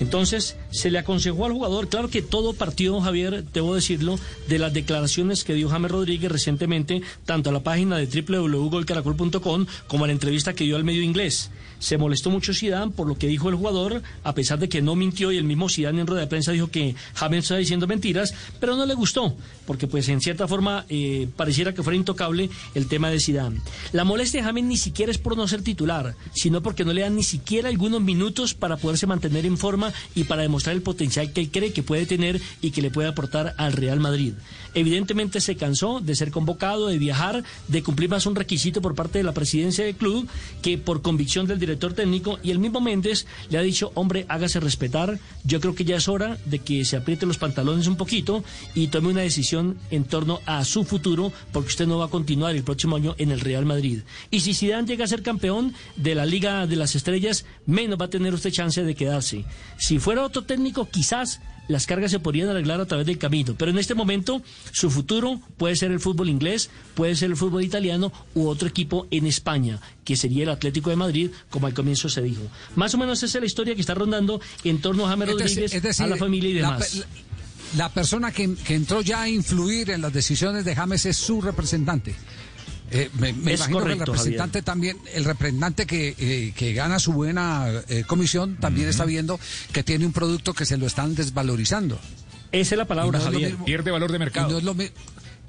Entonces, se le aconsejó al jugador, claro que todo partió, Javier, debo decirlo, de las declaraciones que dio James Rodríguez recientemente, tanto a la página de www.golcaracol.com como a la entrevista que dio al medio inglés. Se molestó mucho Zidane por lo que dijo el jugador, a pesar de que no mintió y el mismo Zidane en rueda de prensa dijo que James estaba diciendo mentiras, pero no le gustó, porque pues en cierta forma eh, pareciera que fuera intocable el tema de Zidane. La molestia de James ni siquiera es por no ser titular, sino porque no le dan ni siquiera algunos minutos para poderse mantener en forma y para demostrar el potencial que él cree que puede tener y que le puede aportar al Real Madrid. Evidentemente se cansó de ser convocado, de viajar, de cumplir más un requisito por parte de la presidencia del club que por convicción del director técnico y el mismo Méndez le ha dicho, hombre, hágase respetar, yo creo que ya es hora de que se apriete los pantalones un poquito y tome una decisión en torno a su futuro porque usted no va a continuar el próximo año en el Real Madrid. Y si Zidane llega a ser campeón de la Liga de las Estrellas, menos va a tener usted chance de quedarse. Si fuera otro técnico, quizás las cargas se podrían arreglar a través del camino. Pero en este momento, su futuro puede ser el fútbol inglés, puede ser el fútbol italiano u otro equipo en España, que sería el Atlético de Madrid, como al comienzo se dijo. Más o menos esa es la historia que está rondando en torno a James Es decir- Rodríguez, es decir, a la familia y demás. la persona que, que entró ya a influir en las decisiones de James es su representante. Eh, me me Es imagino correcto, que el representante también, el representante que, eh, que gana su buena eh, comisión también está viendo que tiene un producto que se lo están desvalorizando. Esa es la palabra, no Javier. mismo- Pierde valor de mercado. no es lo mi-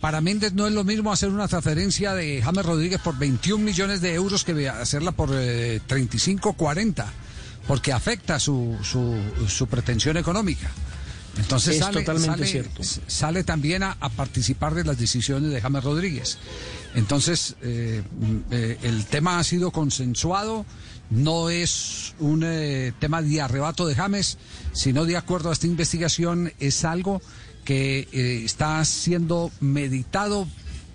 para Méndez no es lo mismo hacer una transferencia de James Rodríguez por 21 millones de euros que hacerla por eh, 35, 40, porque afecta su, su, su pretensión económica. Entonces Es sale, totalmente sale- cierto. sale también a, a participar de las decisiones de James Rodríguez. Entonces, eh, mm, eh, el tema ha sido consensuado, no es un eh, tema de arrebato de James, sino de acuerdo a esta investigación es algo que está siendo meditado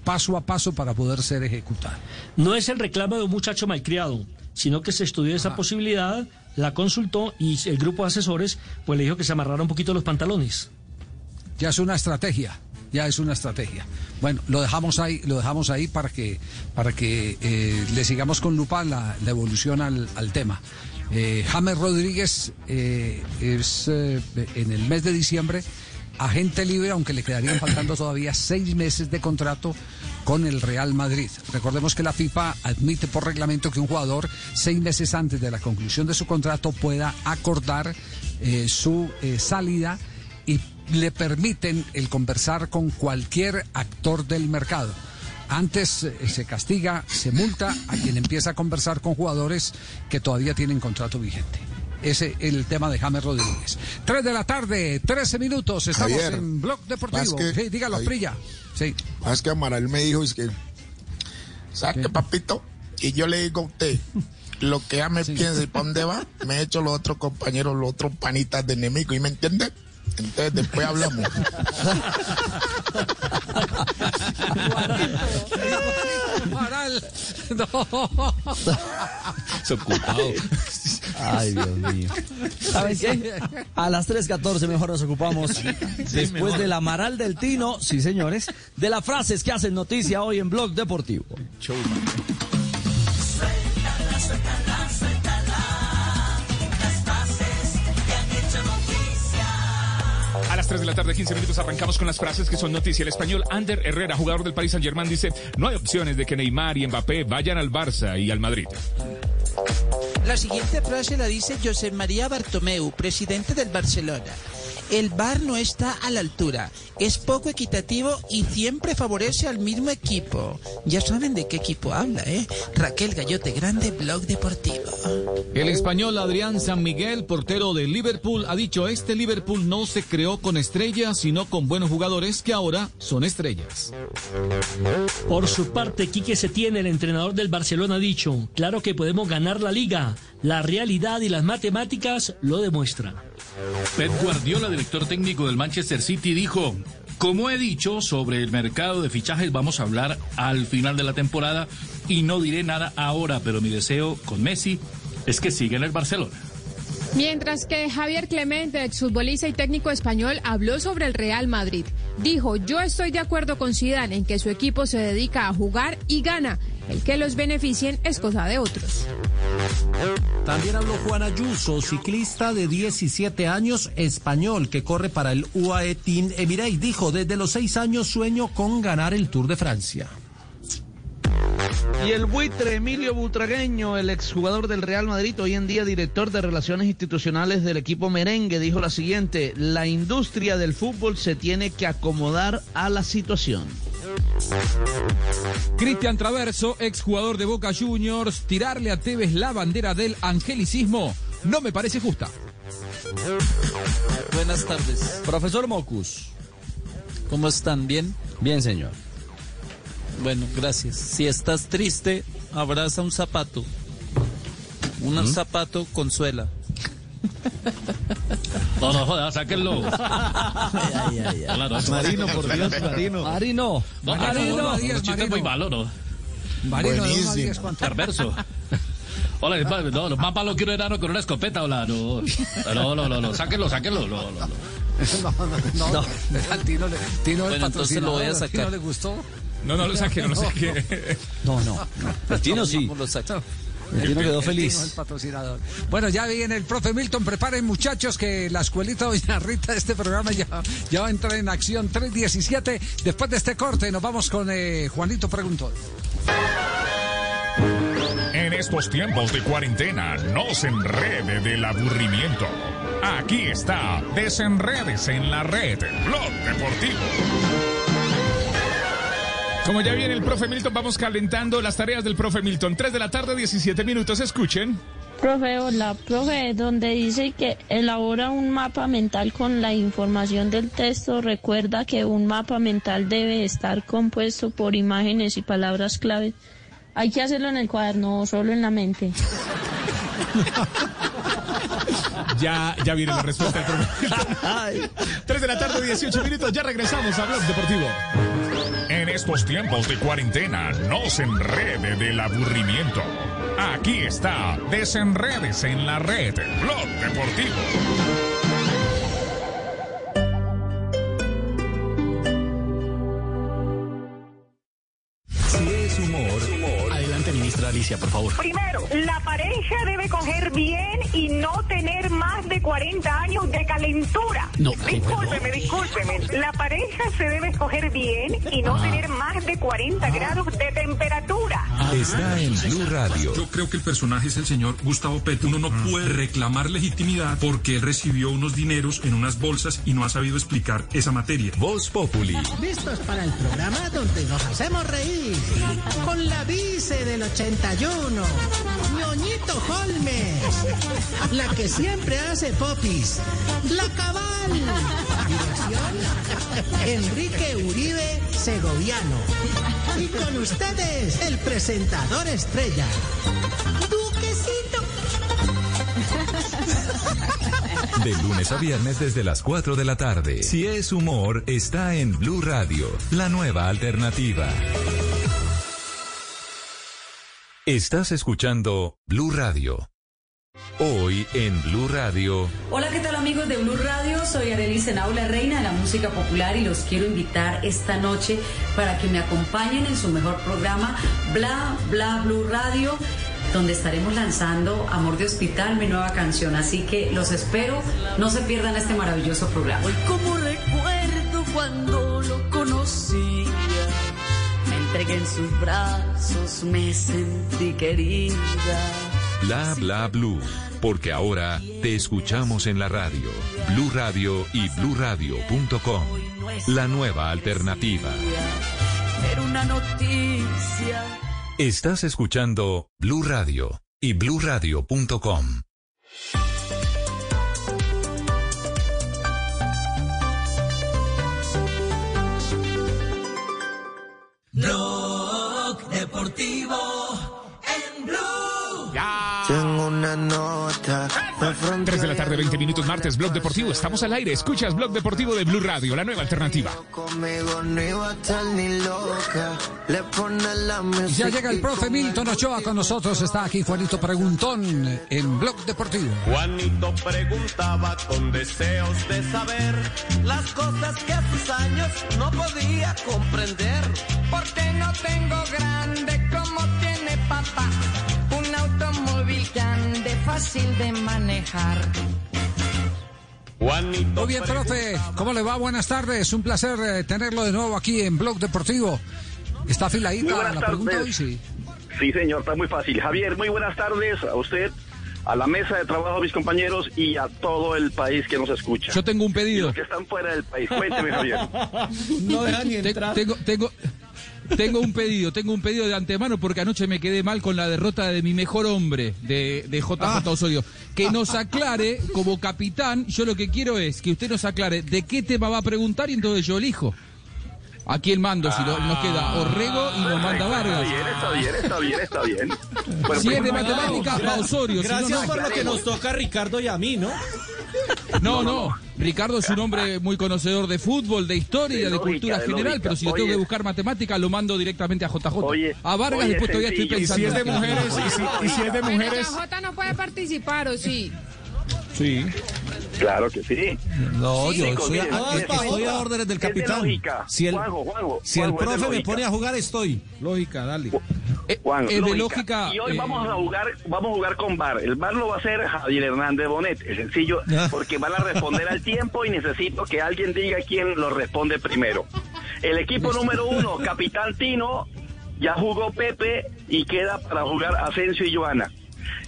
paso a paso para poder ser ejecutado. No es el reclamo de un muchacho malcriado, sino que se estudió esa posibilidad, la consultó y el grupo de asesores pues le dijo que se amarrara un poquito los pantalones. Ya es una estrategia, ya es una estrategia. Bueno, lo dejamos ahí, lo dejamos ahí para que, para que eh, le sigamos con lupa la, evolución al, tema. Eh, James Rodríguez eh, es eh, en el mes de diciembre agente libre, aunque le quedarían faltando todavía seis meses de contrato con el Real Madrid. Recordemos que la FIFA admite por reglamento que un jugador seis meses antes de la conclusión de su contrato pueda acordar su salida le permiten el conversar con cualquier actor del mercado. Antes eh, se castiga, se multa a quien empieza a conversar con jugadores que todavía tienen contrato vigente. Ese es el tema de James Rodríguez. Tres de la tarde, 13 minutos. Estamos Javier, en Blog Deportivo. que- Sí, dígalo. Prilla. Sí. Más que Amaral me dijo, es que, ¿sabe qué, papito? Y yo le digo a usted, lo que ya me piensa y para dónde va, me he hecho los otros compañeros, los otros panitas de enemigo, ¿y me entiende? Entonces después hablamos. Amaral. No. Desocupado. Ay, Dios mío. ¿Saben qué? A las 3.14 mejor nos ocupamos, después mejor. del amaral del Tino, sí señores, de las frases que hacen noticia hoy en Blog Deportivo. Suéltala, suéltala. Las 3 de la tarde, 15 minutos, arrancamos con las frases que son noticia. El español Ander Herrera, jugador del Paris Saint Germain, dice: No hay opciones de que Neymar y Mbappé vayan al Barça y al Madrid. La siguiente frase la dice José María Bartomeu, presidente del Barcelona. El VAR no está a la altura, es poco equitativo y siempre favorece al mismo equipo. Ya saben de qué equipo habla, ¿eh? Raquel Gallote Grande, Blog Deportivo. El español Adrián San Miguel, portero de Liverpool, ha dicho, este Liverpool no se creó con estrellas, sino con buenos jugadores que ahora son estrellas. Por su parte, Quique Setién, el entrenador del Barcelona, ha dicho, claro que podemos ganar la liga. La realidad y las matemáticas lo demuestran. Pep Guardiola, director técnico del Manchester City, dijo, como he dicho sobre el mercado de fichajes vamos a hablar al final de la temporada y no diré nada ahora, pero mi deseo con Messi es que siga en el Barcelona. Mientras que Javier Clemente, exfutbolista y técnico español, habló sobre el Real Madrid. Dijo, yo estoy de acuerdo con Zidane en que su equipo se dedica a jugar y gana. El que los beneficien es cosa de otros. También habló Juan Ayuso, ciclista de 17 años, español, que corre para el UAE Team Emirates. Dijo, desde los seis años sueño con ganar el Tour de Francia. Y el buitre Emilio Butragueño, el exjugador del Real Madrid, hoy en día director de Relaciones Institucionales del equipo merengue, dijo la siguiente, la industria del fútbol se tiene que acomodar a la situación. Cristian Traverso, exjugador de Boca Juniors, tirarle a Tevez la bandera del angelicismo no me parece justa. Buenas tardes. Profesor Mocus. ¿Cómo están? ¿Bien? Bien, señor. Bueno, gracias. Si estás triste, abraza un zapato. Un ¿Mm? zapato consuela. No, no, joda, sáquenlo. Ay, ay, ay. Claro, eso Marino, por. Dios, Marino. Marino. No, Marino, no, no, Marino. muy malos, ¿no? Marino, Buenísimo. Perverso. Hola, no, los más malos que un enano con una escopeta, hola, no. No, no, no, no, sáquenlo, sáquenlo, no, no, no. No, no, no. Al Tino, le- Tino el Bueno, entonces lo voy a sacar. Tino le gustó? No, no lo saque, no lo saque. No, no. El Tino sí. ¿Cómo lo quedó el feliz. patrocinador. Bueno, ya viene el profe Milton. Preparen, muchachos, que la escuelita Doña Rita de este programa ya, ya va a entrar en acción 3.17. Después de este corte, nos vamos con eh, Juanito Preguntó. En estos tiempos de cuarentena, no se enrede del aburrimiento. Aquí está, desenredes en la red, Blog Deportivo. Como ya viene el profe Milton, vamos calentando las tareas del profe Milton. 3 de la tarde, 17 minutos, escuchen. Profe, hola, profe, donde dice que elabora un mapa mental con la información del texto, recuerda que un mapa mental debe estar compuesto por imágenes y palabras clave. Hay que hacerlo en el cuaderno o solo en la mente. Ya, ya viene la respuesta del profe Milton. 3 de la tarde, 18 minutos, ya regresamos a Blog Deportivo. En estos tiempos de cuarentena, no se enrede del aburrimiento. Aquí está, desenredes en la red, Blog Deportivo. Alicia, por favor. Primero, la pareja debe coger bien y no tener más de 40 años de calentura. No, discúlpeme, discúlpeme. La pareja se debe escoger bien y no tener más de 40 grados de temperatura. Está en Blue Radio. Yo creo que el personaje es el señor Gustavo Petro. Uno no puede reclamar legitimidad porque él recibió unos dineros en unas bolsas y no ha sabido explicar esa materia. Voz Populi. Listos para el programa donde nos hacemos reír. Con la vice del 81, ñoñito Holmes. La que siempre hace popis. La cabal. Dirección, Enrique Uribe Segoviano. Y con ustedes, el presentador estrella. De lunes a viernes desde las 4 de la tarde. Si es humor, está en Blue Radio, la nueva alternativa. Estás escuchando Blue Radio. Hoy en Blue Radio. Hola, ¿qué tal amigos de Blue Radio? Soy Arely Senau, la reina de la música popular y los quiero invitar esta noche para que me acompañen en su mejor programa Bla Bla Blue Radio donde estaremos lanzando Amor de Hospital, mi nueva canción. Así que los espero, no se pierdan este maravilloso programa. Hoy como recuerdo cuando entregué en sus brazos, me sentí querida. Bla bla blue, porque ahora te escuchamos en la radio. Blue Radio y bluradio.com. La nueva alternativa. Era una noticia. Estás escuchando Blue Radio y bluradio.com. Nota. 3 de la tarde, 20 minutos, martes, Blog Deportivo. Estamos al aire. Escuchas Blog Deportivo de Blue Radio, la nueva alternativa. Ya llega el profe Milton Ochoa con nosotros. Está aquí Juanito Preguntón en Blog Deportivo. Juanito preguntaba con deseos de saber las cosas que a sus años no podía comprender. Porque no tengo grande como tiene papá. Automóvil grande, fácil de manejar. Juanito Muy bien, profe. ¿Cómo le va? Buenas tardes. Un placer eh, tenerlo de nuevo aquí en Blog Deportivo. ¿Está afiladita la pregunta hoy? Sí. Sí, señor, está muy fácil. Javier, muy buenas tardes a usted, a la mesa de trabajo, a mis compañeros y a todo el país que nos escucha. Yo tengo un Y pedido. los que están fuera del país. Cuénteme, Javier. No deja ni entrar. Tengo, tengo, tengo un pedido, tengo un pedido de antemano porque anoche me quedé mal con la derrota de mi mejor hombre, de, de JJ Ah. Osorio. Que nos aclare, como capitán, yo lo que quiero es que usted nos aclare de qué tema va a preguntar y entonces yo elijo. Aquí el mando, si lo- nos queda Orrego y nos manda Vargas. Está bien, está bien, está bien, está bien. Bueno, Si es de matemáticas, va Osorio. si no, Gracias no. por lo que nos toca a Ricardo y a mí, ¿no? No, no. Ricardo es un hombre muy conocedor de fútbol, de historia, De de, lógica, cultura de general, lógica. pero si le tengo Oye. que buscar matemática, lo mando directamente a JJ. a Vargas oye, después todavía estoy pensando. Y si es de mujeres, y si- y si es de mujeres. J no puede participar, ¿o sí? Sí. Claro que sí. No, Sí, yo chicos, estoy a, miren, a- es de- estoy a órdenes del de capitán. lógica. Si el, Juanjo, Juanjo, si el Juanjo, es de profe me pone a jugar, estoy. Lógica, dale. Juan, es de lógica. lógica, Y hoy eh, vamos a jugar, vamos a jugar con VAR. El VAR lo va a hacer Javier Hernández Bonet. Es sencillo, porque van a responder al tiempo y necesito que alguien diga quién lo responde primero. El equipo número uno, Capitán Tino, ya jugó Pepe y queda para jugar Asensio y Joana.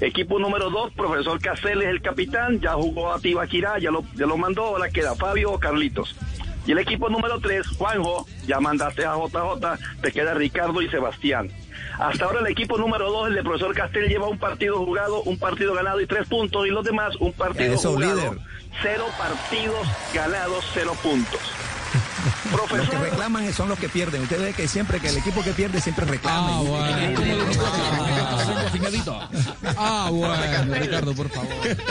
Equipo número dos, profesor Casel es el capitán, ya jugó a Tibaquirá, ya lo, ya lo mandó, ahora queda Fabio o Carlitos. Y el equipo número tres, Juanjo, ya mandaste a JJ, te queda Ricardo y Sebastián. Hasta ahora el equipo número dos, el de profesor Castel, lleva un partido jugado, un partido ganado y tres puntos, y los demás un partido jugado, líder. cero partidos ganados, cero puntos. Los que reclaman son los que pierden. Usted ve que siempre que el equipo que pierde siempre reclama. Ah, bueno, Ricardo, por favor.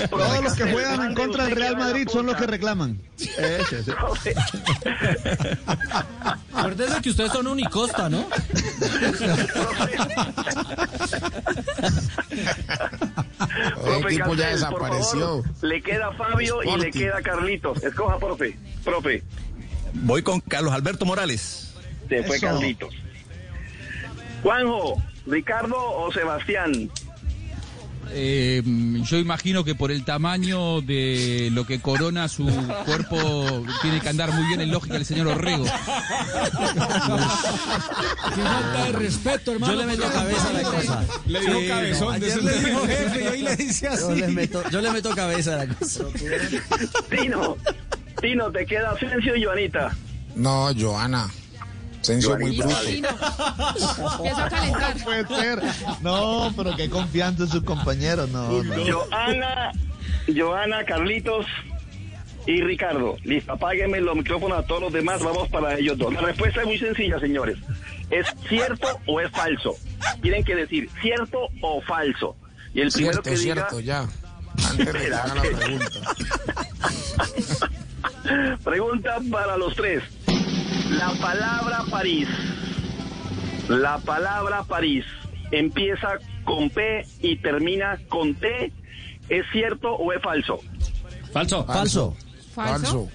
Todos los que juegan en contra del Real Madrid son los que reclaman. Acuérdese que ustedes son unicosta, ¿no? Profe equipo ya desapareció. le queda Fabio y le queda Carlitos. Escoja, profe. Profe, Voy con Carlos Alberto Morales. se fue Eso. Carlitos. Juanjo, ¿Ricardo o Sebastián? Eh, yo imagino que por el tamaño de lo que corona su cuerpo tiene que andar muy bien en lógica el señor Orrego. Qué falta de respeto, hermano. Yo le meto cabeza a la cosa. Le dijo Sí, cabezón. no, ayer le dijo jefe y hoy le dice así. Yo le meto, yo le meto cabeza a la cosa. Tino, Tino, te queda Asensio y Joanita. No, Joana. Sencio muy bruto. Empieza a calentar. puede ser. No, pero qué confianza en sus compañeros. No, no. Joana, Joana, Carlitos y Ricardo. Listo, apáguenme los micrófonos a todos los demás, vamos para ellos dos. La respuesta es muy sencilla, señores. ¿Es cierto o es falso? Tienen que decir cierto o falso. Y el primero Cierto, que diga... cierto, ya. Antes de que haga la pregunta. Pregunta para los tres. La palabra París, la palabra París empieza con P y termina con T. ¿Es cierto o es falso? Falso. Falso. Falso.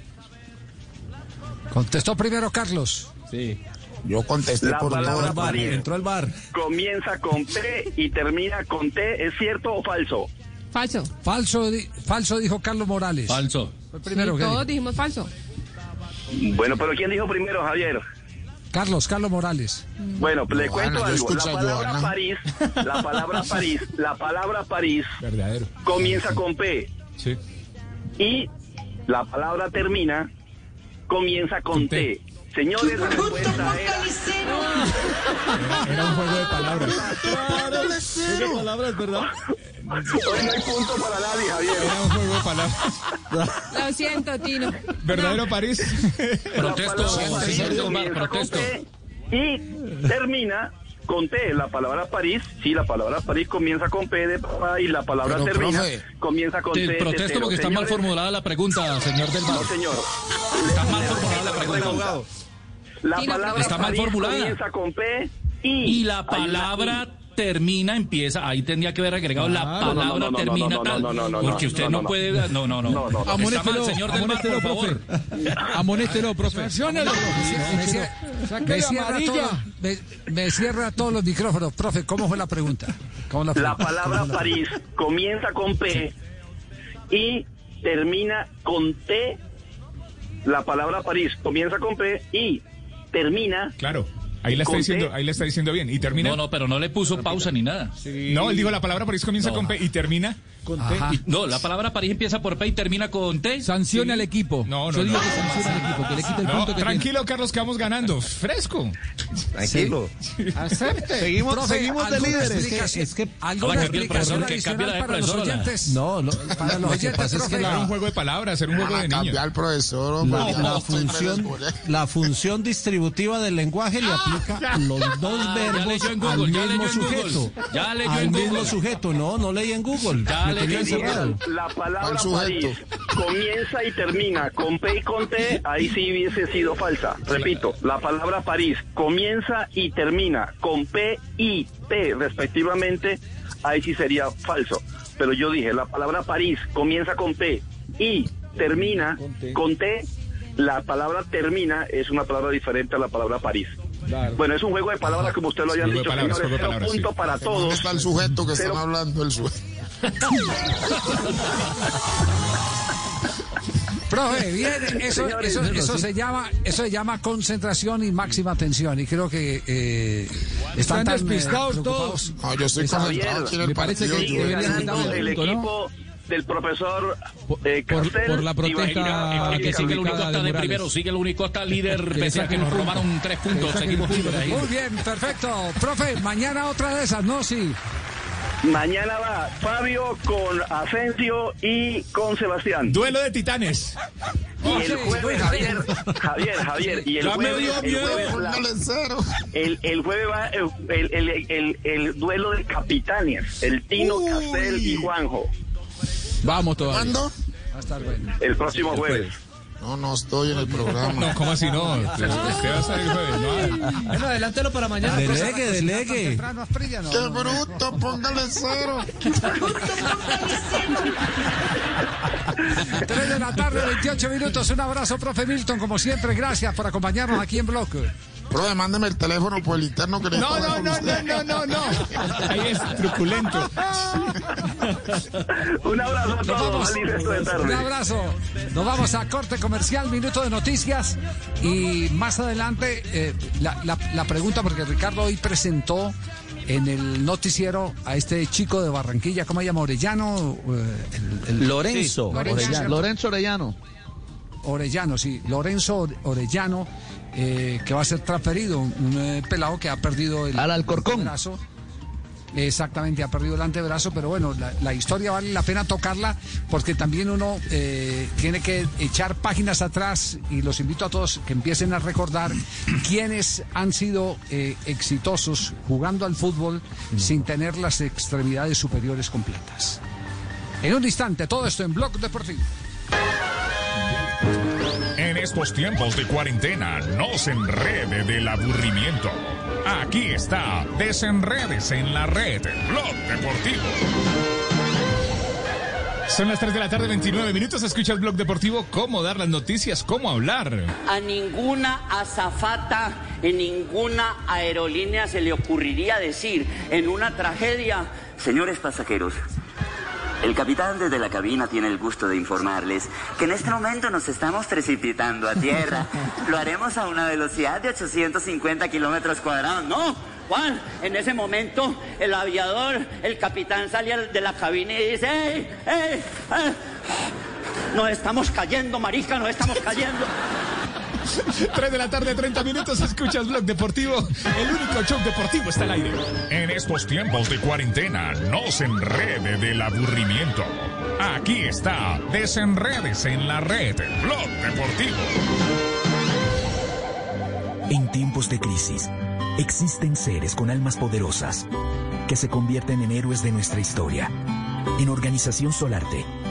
Contestó primero Carlos. Sí. Yo contesté La por palabra. París Entró al bar. comienza con P y termina con T. ¿Es cierto o falso? Falso. Falso, di- falso dijo Carlos Morales. Falso. Fue primero Sí, que todos dijimos falso. Bueno, pero ¿quién dijo primero, Javier? Carlos, Carlos Morales. Bueno, le Joana, cuento algo. La palabra Joana. París, la palabra París, la palabra París Verdadero. comienza con P Sí. y la palabra termina, comienza con, Con T. T. Señores, la respuesta era Era un juego de palabras. Esa palabra es verdad. Hoy no hay punto para nadie, Javier. Era un juego de palabras. Lo siento, Tino. ¿Verdadero París? Protesto, señor con protesto. Y termina con T. La palabra París, sí, la palabra París comienza con P de papá y la palabra Pero, termina, profe. comienza con T. Protesto tetero. porque está mal formulada la pregunta, señor del bar. No, señor. Está mal formulada la pregunta. La palabra Está mal París formulada. comienza con P y, Y la palabra. Termina, empieza, ahí tendría que haber agregado la palabra termina tal. porque usted no, puede. No, no, no. No, no, no. Está mal, Amonéstelo, señor del amonéstelo, por favor. profe. Amonéstelo, profe. Me, cierra todo- me- me cierra todos los micrófonos. Profe, ¿cómo fue la pregunta? ¿Cómo la, palabra ¿Cómo la- París comienza con P y termina con T. La palabra París comienza con P y termina. Claro. Ahí la está diciendo, ahí la está diciendo bien. Y termina. No, no, pero no le puso pausa ni nada. No, él dijo la palabra París comienza No. con P y termina. Ajá. Y- no, la palabra París empieza por P y termina con T. Sancione al equipo. No, no, Yo digo no. que sancione al equipo, que le quite el No, punto que tranquilo, Carlos, que vamos ganando. Fresco. Tranquilo. Acepte. Seguimos- Profe, seguimos de ¿alguna líderes. Es que- ¿Alguna Ahora cambia el explicación profesor, que cambie la para los oyentes? No, lo, Para los lo que oyentes, pasa es que. Era un juego de palabras, era un juego Van a de niños. cambiar al profesor. hombre, la, ya no función, la función distributiva del lenguaje le aplica los dos Ah, ya verbos al Google, ya mismo leyó en Google. sujeto. Ya leyó al mismo sujeto. No, no leí en Google. La palabra Al sujeto. París comienza y termina con P y con T, ahí sí hubiese sido falsa. Repito, la palabra París comienza y termina con P y T respectivamente, ahí sí sería falso. Pero yo dije, la palabra París comienza con P y termina con T, la palabra termina es una palabra diferente a la palabra París. Bueno, es un juego de palabras como usted lo hayan de dicho, palabras, señores. Cero palabras, punto sí. para ¿Dónde todos. está el sujeto que Cero- están hablando? El sujeto. Profe, bien, eso, Señores, eso, eso sí. se llama, eso se llama concentración y máxima atención y creo que eh, están, Están tan, eh, despistados preocupados. No, yo estoy concentrado aquí en el Me parece partido. que ganando el punto, ¿no? equipo del profesor eh, por- por la protesta que sigue el único está de de primero, sigue el único está líder, pese a que nos robaron tres puntos. Seguimos. Muy bien, perfecto. Profe, mañana otra de esas, ¿no? Sí. Mañana va Fabio con Asensio y con Sebastián. Duelo de titanes. Y el jueves. Javier, Javier, Javier, y el jueves, el jueves, la- el, el jueves va el, el, el, el- el duelo de capitanes, el Tino, Uy. Castel y Juanjo, Vamos todavía. ¿Cuándo? Va a estar bueno. el próximo jueves. No, no estoy en el programa. No, ¿cómo así no? Usted va a el jueves, ¿no? Bueno, adelántelo para mañana. Delegue, delegue. Temprano, Asprilla, no, ¡Qué no, no. bruto! Póngale cero. 3 de la tarde, 28 minutos. Un abrazo, profe Milton, como siempre. Gracias por acompañarnos aquí en Bloque. Profe, mándeme el teléfono por el interno que No, necesito no, no, usted. no, no, no, no. Ahí es truculento. Un abrazo a Nos todos. Un abrazo. Nos vamos a corte comercial, minuto de noticias. Y más adelante, eh, la, la- la pregunta, porque Ricardo hoy presentó en el noticiero a este chico de Barranquilla, ¿cómo se llama? Orellano. eh, el- el- Lorenzo, Sí, Orellano. Lorenzo Orellano. Orellano, sí. Lorenzo Orellano, eh, que va a ser transferido. Un, eh, pelado que ha perdido el Al Alcorcón. brazo. Exactamente, ha perdido el antebrazo, pero bueno, la, la historia vale la pena tocarla porque también uno eh, tiene que echar páginas atrás y los invito a todos que empiecen a recordar quiénes han sido eh, exitosos jugando al fútbol sin tener las extremidades superiores completas. En un instante, todo esto en Blog Deportivo. En estos tiempos de cuarentena, no se enrede del aburrimiento. Aquí está, desenredes en la red, Blog Deportivo. Son las 3 de la tarde, 29 minutos. Escucha el Blog Deportivo, cómo dar las noticias, cómo hablar. A ninguna azafata, en ninguna aerolínea se le ocurriría decir en una tragedia, Señores pasajeros, el capitán desde la cabina tiene el gusto de informarles que en este momento nos estamos precipitando a tierra. Lo haremos a una velocidad de 850 kilómetros cuadrados. no, Juan, en ese momento el aviador, el capitán sale al- de la cabina y dice, ¡Ey, ey, ey! Nos estamos cayendo, marica, nos estamos cayendo. 3 de la tarde, 30 minutos. Escuchas Blog Deportivo. El único show deportivo está al aire. En estos tiempos de cuarentena, no se enrede del aburrimiento. Aquí está, desenredes en la red, Blog Deportivo. En tiempos de crisis, existen seres con almas poderosas que se convierten en héroes de nuestra historia. En Organización Solarte,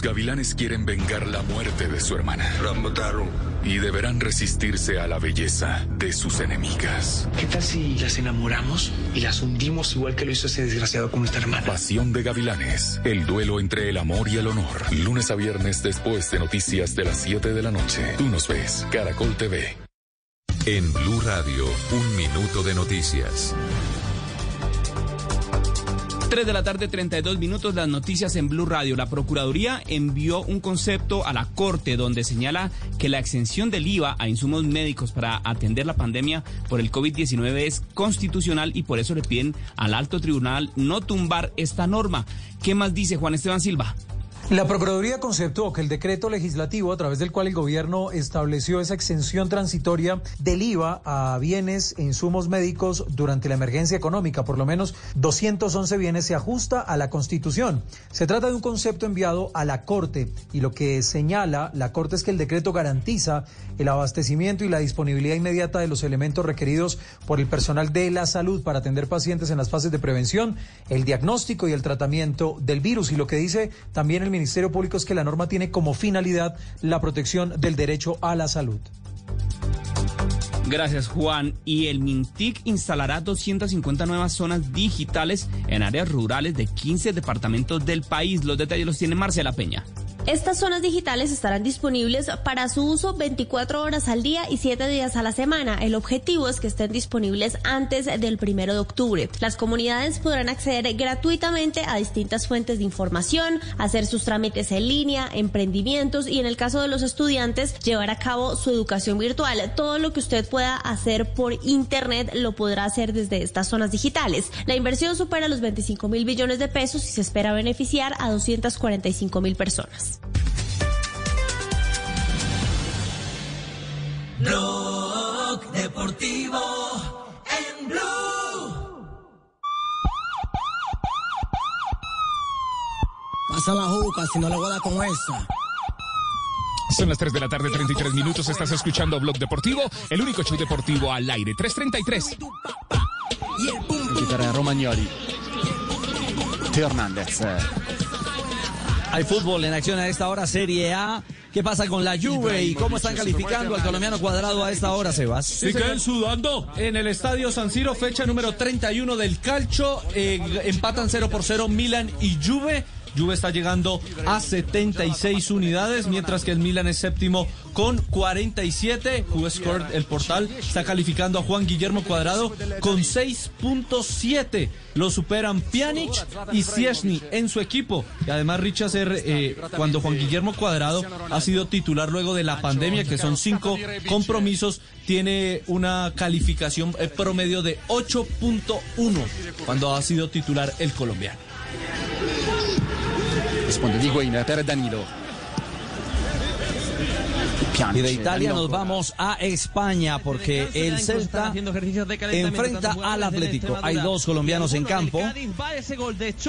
Los gavilanes quieren vengar la muerte de su hermana. Y deberán resistirse a la belleza de sus enemigas. ¿Qué tal si las enamoramos y las hundimos igual que lo hizo ese desgraciado con nuestra hermana? Pasión de gavilanes. El duelo entre el amor y el honor. Lunes a viernes después de noticias de las 7 de la noche. Tú nos ves. Caracol TV. En Blue Radio, un minuto de noticias. 3 de la tarde, 32 minutos, las noticias en Blue Radio. La Procuraduría envió un concepto a la Corte donde señala que la exención del IVA a insumos médicos para atender la pandemia por el COVID-19 es constitucional y por eso le piden al alto tribunal no tumbar esta norma. ¿Qué más dice Juan Esteban Silva? La Procuraduría conceptuó que el decreto legislativo a través del cual el gobierno estableció esa exención transitoria del IVA a bienes e insumos médicos durante la emergencia económica, por lo menos 211 bienes, se ajusta a la Constitución. Se trata de un concepto enviado a la Corte y lo que señala la Corte es que el decreto garantiza el abastecimiento y la disponibilidad inmediata de los elementos requeridos por el personal de la salud para atender pacientes en las fases de prevención, el diagnóstico y el tratamiento del virus. Y lo que dice también el Ministerio Público es que la norma tiene como finalidad la protección del derecho a la salud. Gracias, Juan. Y el Mintic instalará 250 nuevas zonas digitales en áreas rurales de 15 departamentos del país. Los detalles los tiene Marcela Peña. Estas zonas digitales estarán disponibles para su uso 24 horas al día y 7 días a la semana. El objetivo es que estén disponibles antes del primero de octubre. Las comunidades podrán acceder gratuitamente a distintas fuentes de información, hacer sus trámites en línea, emprendimientos y en el caso de los estudiantes llevar a cabo su educación virtual. Todo lo que usted pueda hacer por internet lo podrá hacer desde estas zonas digitales. La inversión supera los 25 mil billones de pesos y se espera beneficiar a 245 mil personas. Blog Deportivo en Blue. Pasa la juca, si no le voy a dar con esa. Son las 3 de la tarde, 33 minutos. Estás escuchando Blog Deportivo, el único show deportivo al aire. 333. Chitarra Romagnoli. Hernández. Hay fútbol en acción a esta hora, Serie A. ¿Qué pasa con la Juve y cómo están calificando al colombiano cuadrado a esta hora, Sebas? Se quedan sudando. En el estadio San Siro, fecha número 31 del calcio. eh, empatan 0 por 0 Milan y Juve. Juve está llegando a 76 unidades, mientras que el Milan es séptimo con 47. Scored, el portal, está calificando a Juan Guillermo Cuadrado con 6.7. Lo superan Pjanic y Ciesny en su equipo. Y además Richard eh, cuando Juan Guillermo Cuadrado ha sido titular luego de la pandemia, que son cinco compromisos, tiene una calificación eh, promedio de 8.1 cuando ha sido titular el colombiano. Per Danilo. Y de Italia nos vamos a España porque el Celta enfrenta al Atlético. Hay dos colombianos en campo.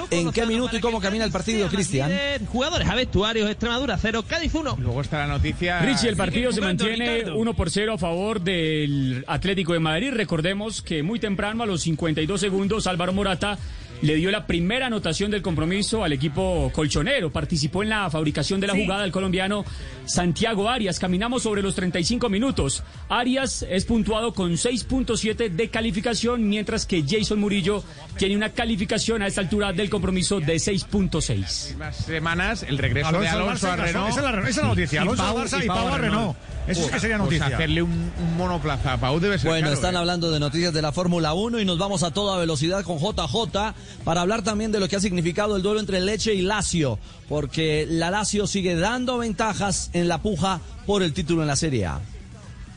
¿En qué minuto y cómo camina el partido, Cristian? Jugadores a vestuarios, Extremadura 0, Cádiz 1. Luego está la noticia. Richie, el partido se mantiene Ricardo. 1 por 0 a favor del Atlético de Madrid. Recordemos que muy temprano, a los 52 segundos, Álvaro Morata le dio la primera anotación del compromiso al equipo colchonero. Participó en la fabricación de la jugada el colombiano Santiago Arias. Caminamos sobre los 35 minutos. Arias es puntuado con 6.7 de calificación, mientras que Jason Murillo tiene una calificación a esta altura del compromiso de 6.6. Las semanas, el regreso Alonso de al Alonso a Renault. esa es la- esa es la noticia, Y Alonso Pau- Barça y Pau a Renault. Eso sí que sería Pues noticia. hacerle un, un monoplaza a Pau debe ser Bueno, caro, están ¿eh? hablando de noticias de la Fórmula 1 y nos vamos a toda velocidad con JJ para hablar también de lo que ha significado el duelo entre Leche y Lazio, porque la Lazio sigue dando ventajas en la puja por el título en la Serie A.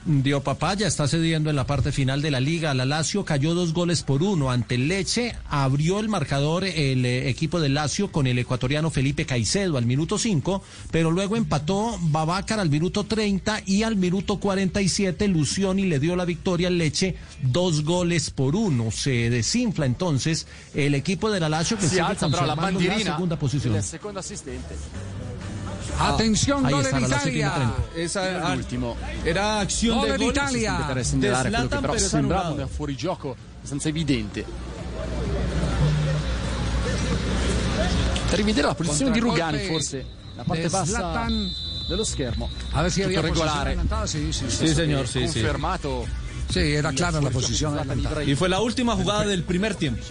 Dio papaya, está cediendo en la parte final de la liga. La Lazio cayó dos goles por uno ante el Leche. Abrió el marcador el eh, equipo de Lazio con el ecuatoriano Felipe Caicedo al minuto 5, pero luego empató Babacar al minuto 30 y al minuto 47 Lucioni le dio la victoria al Leche dos goles por uno. Se desinfla entonces el equipo de la Lazio que Si sigue alza la la segunda posición. Atención, Ahí gol en Italia. 30. Esa, L'ultimo. Era acción Gol de Italia. de segnalare quello che Zlatan, però sembrava un fuorigioco abbastanza evidente. Per rivedere la posizione di Rugani forse la parte bassa Zlatan. dello schermo. A ver si Tutto regolare. Sí, sí, sí. Sì, signor, sì, sì. Confermato. Sí, era clara la posición di. Y fue la última jugada del primer tiempo.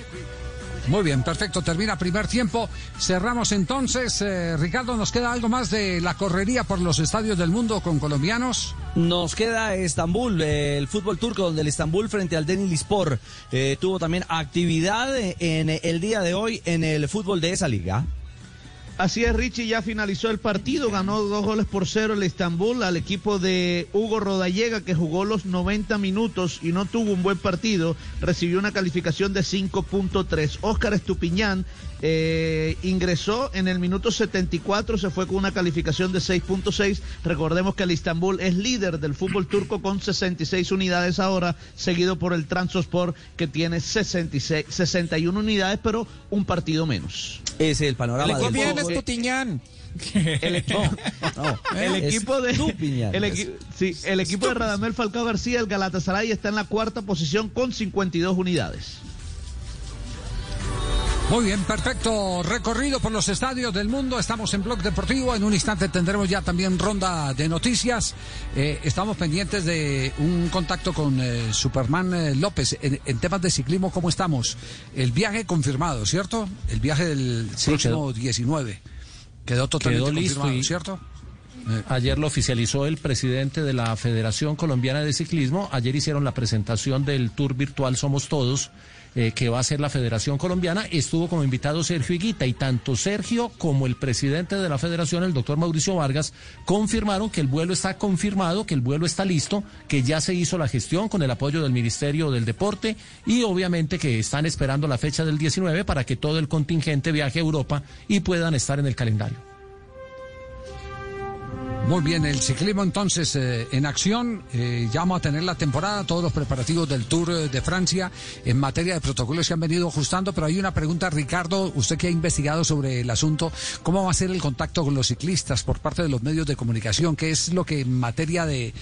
Muy bien, perfecto. Termina primer tiempo. Cerramos entonces. Eh, Ricardo, ¿nos queda algo más de la correría por los estadios del mundo con colombianos? Nos queda Estambul, el fútbol turco, donde el Estambul frente al Denizlispor eh, tuvo también actividad en el día de hoy en el fútbol de esa liga. Así es, Richie, ya finalizó el partido, ganó dos goles por cero el Estambul al equipo de Hugo Rodallega, que jugó los 90 minutos y no tuvo un buen partido, recibió una calificación de 5.3. Óscar Estupiñán eh, ingresó en el minuto 74, se fue con una calificación de 6.6. Recordemos que el Estambul es líder del fútbol turco con 66 unidades ahora, seguido por el Transospor, que tiene 66, 61 unidades, pero un partido menos. Es el panorama fútbol. Estupiñán. El, equipo, el equipo de el, equi- sí, el equipo de Radamel Falcao García, el Galatasaray, está en la cuarta posición con 52 unidades. Muy bien, perfecto. Recorrido por los estadios del mundo. Estamos en Blog Deportivo. En un instante tendremos ya también ronda de noticias. Eh, estamos pendientes de un contacto con eh, Superman eh, López. En, en temas de ciclismo, ¿cómo estamos? El viaje confirmado, ¿cierto? El viaje del próximo 19. Quedó totalmente Quedó listo confirmado, y- ¿cierto? Ayer lo oficializó el presidente de la Federación Colombiana de Ciclismo. Ayer hicieron la presentación del Tour Virtual Somos Todos, eh, que va a ser la Federación Colombiana. Estuvo como invitado Sergio Higuita y tanto Sergio como el presidente de la Federación, el doctor Mauricio Vargas, confirmaron que el vuelo está confirmado, que el vuelo está listo, que ya se hizo la gestión con el apoyo del Ministerio del Deporte y obviamente que están esperando la fecha del 19 para que todo el contingente viaje a Europa y puedan estar en el calendario. Muy bien, el ciclismo entonces eh, en acción. Eh, ya vamos a tener la temporada, todos los preparativos del Tour eh, de Francia en materia de protocolos se han venido ajustando, pero hay una pregunta, Ricardo, usted que ha investigado sobre el asunto, ¿cómo va a ser el contacto con los ciclistas por parte de los medios de comunicación? ¿Qué es lo que en materia de,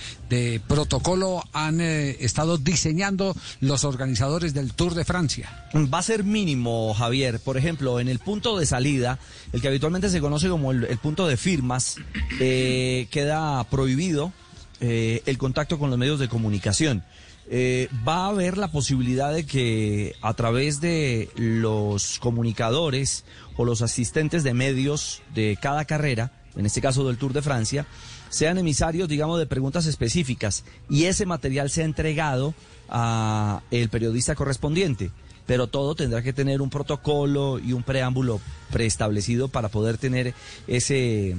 protocolo han eh, estado diseñando los organizadores del Tour de Francia? Va a ser mínimo, Javier. Por ejemplo, en el punto de salida, el que habitualmente se conoce como el, punto de firmas, queda prohibido eh, el contacto con los medios de comunicación. Eh, va a haber la posibilidad de que a través de los comunicadores o los asistentes de medios de cada carrera, en este caso del Tour de Francia, sean emisarios, digamos, de preguntas específicas y ese material sea entregado a el periodista correspondiente. Pero todo tendrá que tener un protocolo y un preámbulo preestablecido para poder tener ese,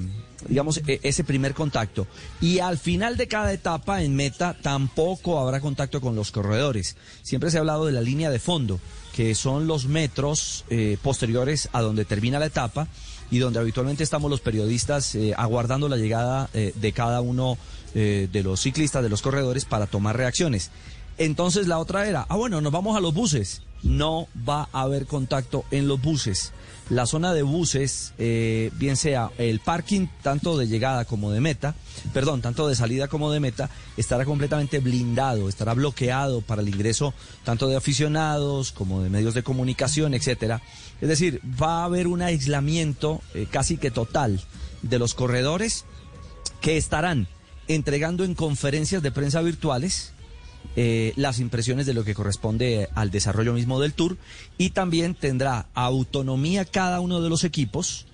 digamos, e- ese primer contacto. Y al final de cada etapa en meta tampoco habrá contacto con los corredores. Siempre se ha hablado de la línea de fondo, que son los metros eh, posteriores a donde termina la etapa y donde habitualmente estamos los periodistas eh, aguardando la llegada eh, de cada uno de los ciclistas, de los corredores, para tomar reacciones. Entonces la otra era, ah bueno, nos vamos a los buses. No va a haber contacto en los buses. La zona de buses, eh, bien sea el parking tanto de llegada como de meta, perdón, tanto de salida como de meta, estará completamente blindado, estará bloqueado para el ingreso tanto de aficionados como de medios de comunicación, etcétera. Es decir, va a haber un aislamiento eh, casi que total de los corredores que estarán entregando en conferencias de prensa virtuales eh, las impresiones de lo que corresponde al desarrollo mismo del tour y también tendrá autonomía cada uno de los equipos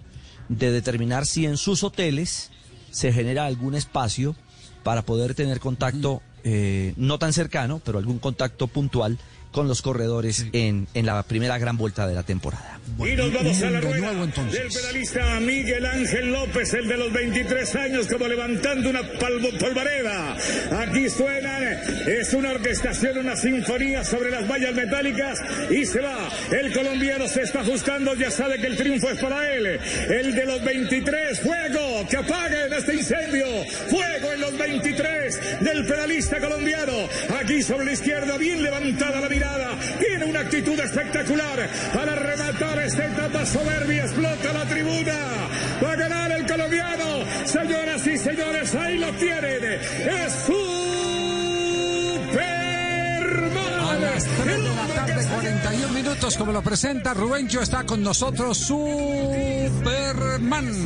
de determinar si en sus hoteles se genera algún espacio para poder tener contacto eh, no tan cercano, pero algún contacto puntual con los corredores en, en la primera gran vuelta de la temporada. Y nos vamos a la de rueda nuevo, entonces. del pedalista Miguel Ángel López, el de los 23 años, como levantando una palvo- polvareda. Aquí suenan, es una orquestación, una sinfonía sobre las vallas metálicas y se va. El colombiano se está ajustando, ya sabe que el triunfo es para él. El de los 23, fuego, que apaguen este incendio. Fuego en los 23 del pedalista colombiano. Aquí sobre la izquierda, bien levantada la Tiene una actitud espectacular. Al rematar esta etapa soberbia, explota la tribuna. Va a ganar el colombiano. Señoras y señores, ahí lo tienen. Es A las 3 de la tarde, 41 minutos, como lo presenta Rubencho, está con nosotros Superman.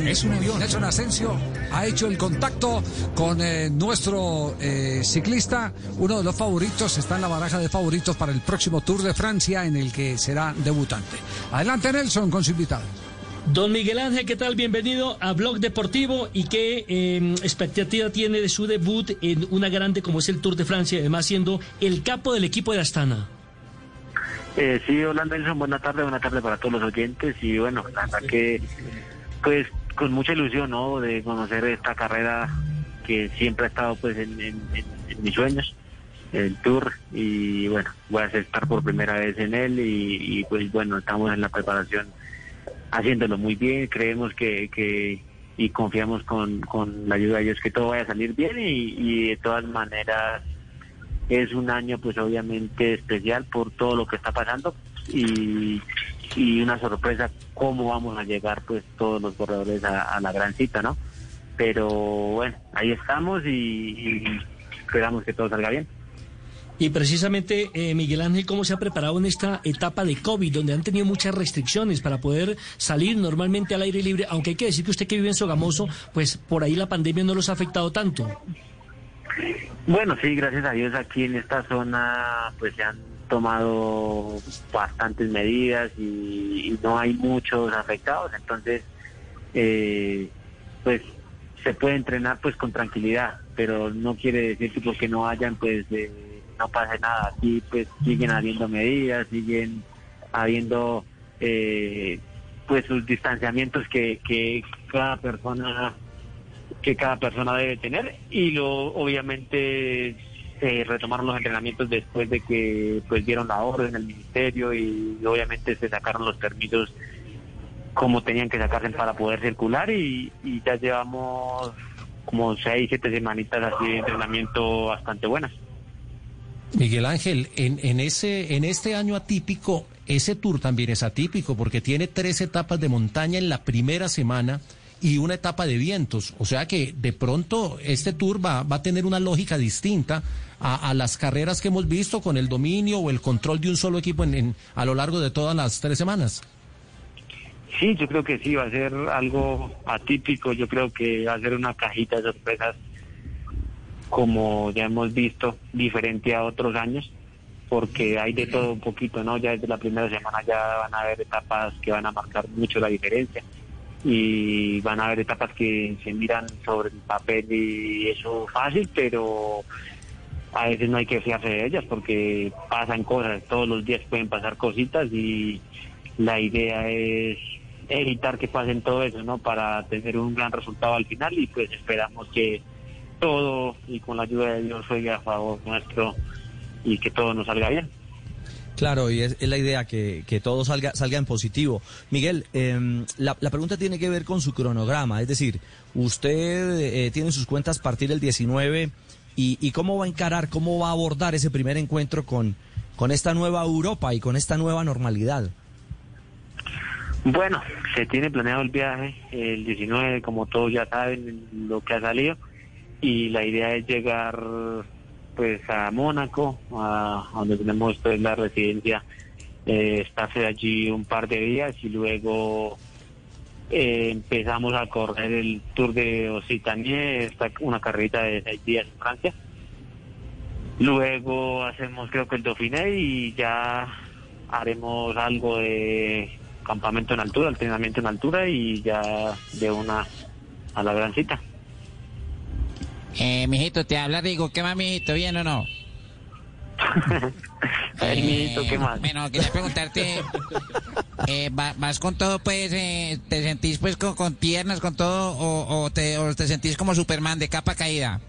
Es un avión. Nelson Asensio ha hecho el contacto con eh, nuestro eh, ciclista, uno de los favoritos, está en la baraja de favoritos para el próximo Tour de Francia, en el que será debutante. Adelante, Nelson, con su invitado. Don Miguel Ángel, ¿qué tal? Bienvenido a Blog Deportivo y qué eh, expectativa tiene de su debut en una grande como es el Tour de Francia, además siendo el capo del equipo de Astana. Eh, sí, hola Nelson, buena tarde, buena tarde para todos los oyentes y bueno, la verdad que pues con mucha ilusión, ¿no? De conocer esta carrera que siempre ha estado pues en, en- en- mis sueños, el Tour y bueno, voy a estar por primera vez en él y, y, pues bueno, estamos en la preparación haciéndolo muy bien, creemos que, que y confiamos con, con la ayuda de ellos que todo vaya a salir bien y, de todas maneras es un año pues obviamente especial por todo lo que está pasando y, y una sorpresa cómo vamos a llegar pues todos los corredores a, a la gran cita, ¿no? Pero bueno, ahí estamos y, y esperamos que todo salga bien. Y precisamente, eh, Miguel Ángel, ¿cómo se ha preparado en esta etapa de COVID, donde han tenido muchas restricciones para poder salir normalmente al aire libre? Aunque hay que decir que usted que vive en Sogamoso, pues por ahí la pandemia no los ha afectado tanto. Bueno, sí, gracias a Dios aquí en esta zona pues se han tomado bastantes medidas y, no hay muchos afectados, entonces eh, pues se puede entrenar pues con tranquilidad, pero no quiere decir que porque no hayan pues eh, no pase nada. Aquí pues siguen habiendo medidas, siguen habiendo eh, pues sus distanciamientos que, que cada persona que cada persona debe tener y lo obviamente retomaron los entrenamientos después de que pues dieron la orden del ministerio y obviamente se sacaron los permisos como tenían que sacarse para poder circular y, y ya llevamos como seis, siete semanitas así de entrenamiento bastante buenas. Miguel Ángel, en, en, ese, en este año atípico, ese tour también es atípico porque tiene tres etapas de montaña en la primera semana y una etapa de vientos. O sea que de pronto este tour va, va a tener una lógica distinta a, las carreras que hemos visto con el dominio o el control de un solo equipo en, a lo largo de todas las tres semanas. Sí, yo creo que sí, va a ser algo atípico, yo creo que va a ser una cajita de sorpresas como ya hemos visto, diferente a otros años, porque hay de todo un poquito, ¿no? Ya desde la primera semana ya van a haber etapas que van a marcar mucho la diferencia y van a haber etapas que se miran sobre el papel y eso fácil, pero a veces no hay que fiarse de ellas porque pasan cosas, todos los días pueden pasar cositas y la idea es evitar que pasen todo eso, ¿no? Para tener un gran resultado al final y pues esperamos que todo y con la ayuda de Dios juegue a favor nuestro y que todo nos salga bien. Claro, y es, es la idea que, que, todo salga, salga en positivo. Miguel, eh, la, la, pregunta tiene que ver con su cronograma, es decir, usted eh, tiene sus cuentas a partir del 19 y, y, cómo va a encarar, cómo va a abordar ese primer encuentro con, con esta nueva Europa y con esta nueva normalidad. Bueno, se tiene planeado el viaje el 19, como todos ya saben lo que ha salido, y la idea es llegar pues a Mónaco, a, donde tenemos pues la residencia, eh, estarse allí un par de días y luego eh, empezamos a correr el Tour de Occitanie, esta, una carrera de seis días en Francia. Luego hacemos creo que el Dauphiné y ya haremos algo de campamento en altura, entrenamiento en altura y ya de una a la gran cita. Eh, mijito, te habla Rigo. ¿Qué más, mijito? ¿Bien o no? Ay, mijito, ¿qué más? Bueno, quería preguntarte, eh, ¿vas con todo, pues, eh, te sentís, pues, con, con, piernas, con todo, o, o, te, o te sentís como Superman de capa caída?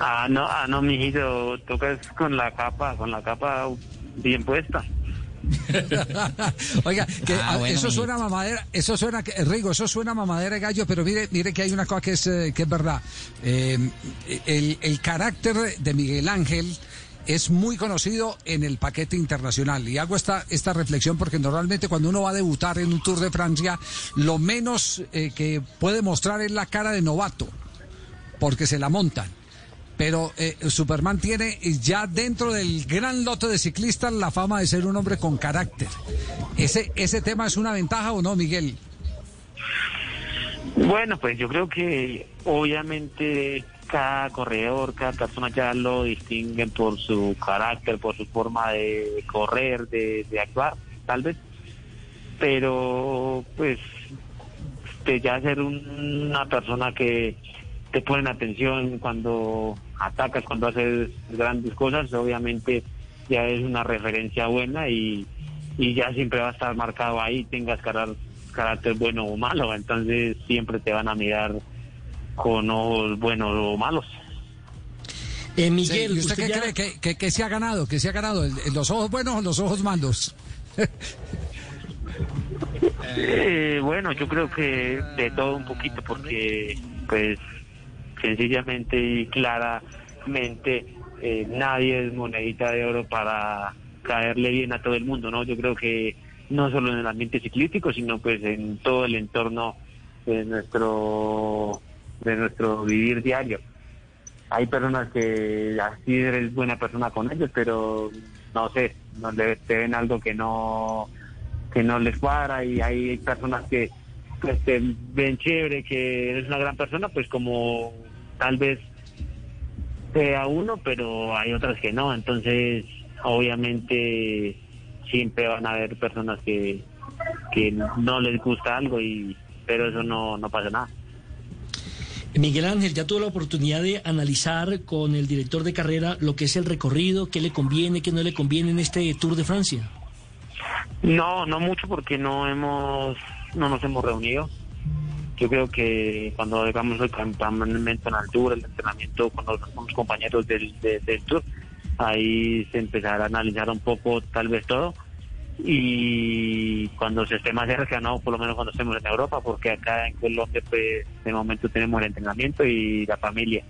ah, no, ah, no, mijito, tocas con la capa, con la capa bien puesta. Oiga, que ah, bueno, eso suena mamadera, eso suena, Rigo, eso suena mamadera gallo, pero mire, mire que hay una cosa que es, eh, que es verdad. Eh, el, el carácter de Miguel Ángel es muy conocido en el paquete internacional. Y hago esta, esta reflexión porque normalmente cuando uno va a debutar en un Tour de Francia, lo menos eh, que puede mostrar es la cara de novato, porque se la montan pero eh, Superman tiene ya dentro del gran lote de ciclistas la fama de ser un hombre con carácter. ¿Ese, ese tema es una ventaja o no, Miguel? Bueno, pues yo creo que obviamente cada corredor, cada persona ya lo distinguen por su carácter, por su forma de correr, de, de actuar, tal vez. Pero pues de ya ser un, una persona que te ponen atención cuando atacas, cuando haces grandes cosas, obviamente ya es una referencia buena y, y ya siempre va a estar marcado ahí, tengas carácter, carácter bueno o malo, entonces siempre te van a mirar con ojos buenos o malos. Eh, Miguel, sí, ¿usted, ¿usted qué ya... cree que, que, que, se ha ganado? ¿Que se ha ganado? ¿Los ojos buenos o los ojos malos? eh, bueno, yo creo que de todo un poquito porque pues sencillamente y claramente eh, nadie es monedita de oro para caerle bien a todo el mundo, ¿no? Yo creo que no solo en el ambiente ciclístico, sino pues en todo el entorno de nuestro de nuestro vivir diario. Hay personas que así eres buena persona con ellos, pero no sé, no le, te ven algo que no que no les cuadra y hay personas que pues ven chévere, que eres una gran persona, pues como tal vez sea uno, pero hay otras que no. Entonces, obviamente, siempre van a haber personas que, que no les gusta algo y pero eso no, no pasa nada. Miguel Ángel, ya tuvo la oportunidad de analizar con el director de carrera lo que es el recorrido, qué le conviene, qué no le conviene en este Tour de Francia. No, no mucho porque no hemos, no nos hemos reunido. Yo creo que cuando hagamos el campamento en altura, el entrenamiento con los, con compañeros del, de- tour, ahí se empezará a analizar un poco tal vez todo y cuando se esté más cerca, no, por lo menos cuando estemos en Europa, porque acá en Colombia pues de momento tenemos el entrenamiento y la familia.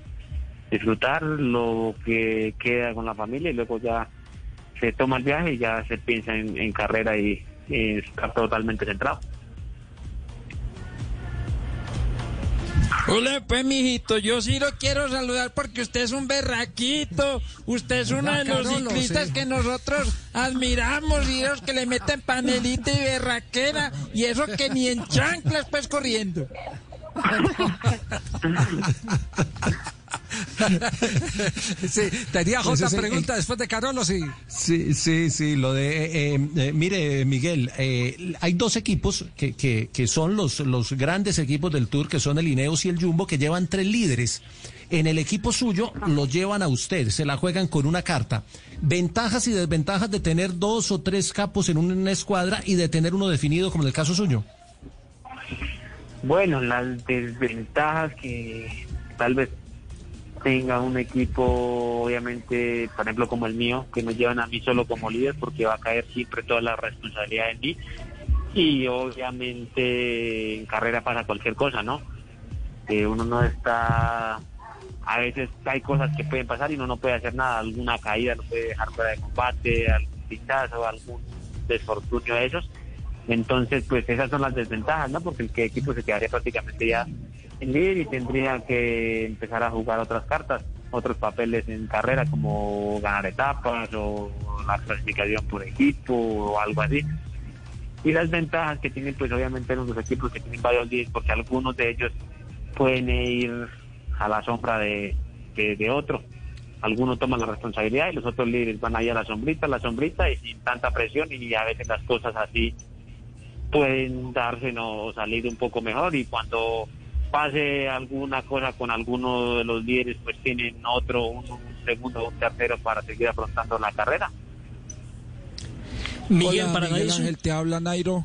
Disfrutar lo que queda con la familia y luego ya se toma el viaje y ya se piensa en, en carrera y, y estar totalmente centrado. Hola, pues, mijito, yo sí lo quiero saludar porque usted es un berraquito. Usted es uno de los ciclistas que nosotros admiramos y los que le meten panelita y berraquera. Y eso que ni en chanclas, pues, corriendo. sí, tenía Jota Ese es el- pregunta después de Carolo, sí. Sí, sí, sí, lo de, eh, eh, eh, mire, Miguel, eh, hay dos equipos que, que, que son los, los grandes equipos del Tour, que son el Ineos y el Jumbo, que llevan tres líderes. En el equipo suyo lo llevan a usted, se la juegan con una carta. Ventajas y desventajas de tener dos o tres capos en una escuadra y de tener uno definido, como en el caso suyo. Bueno, las desventajas que tal vez tenga un equipo, obviamente, por ejemplo, como el mío, que me llevan a mí solo como líder porque va a caer siempre toda la responsabilidad en mí. Y obviamente en carrera pasa cualquier cosa, ¿no? Que uno no está... A veces hay cosas que pueden pasar y uno no puede hacer nada. Alguna caída no puede dejar fuera de combate, algún pinchazo, algún desfortunio de esos. Entonces, pues esas son las desventajas, ¿no? Porque el que equipo se quedaría prácticamente ya líder y tendría que empezar a jugar otras cartas, otros papeles en carrera, como ganar etapas o la clasificación por equipo o algo así. Y las ventajas que tienen, pues obviamente los equipos que tienen varios líderes, porque algunos de ellos pueden ir a la sombra de, de, de otro. Algunos toman la responsabilidad y los otros líderes van ahí a la sombrita, a la sombrita y sin tanta presión y a veces las cosas así pueden darse o salir un poco mejor y cuando pase alguna cosa con alguno de los líderes pues tienen otro un, un segundo o un tercero para seguir afrontando la carrera Miguel, Hola, para Miguel Ángel, te habla Nairo.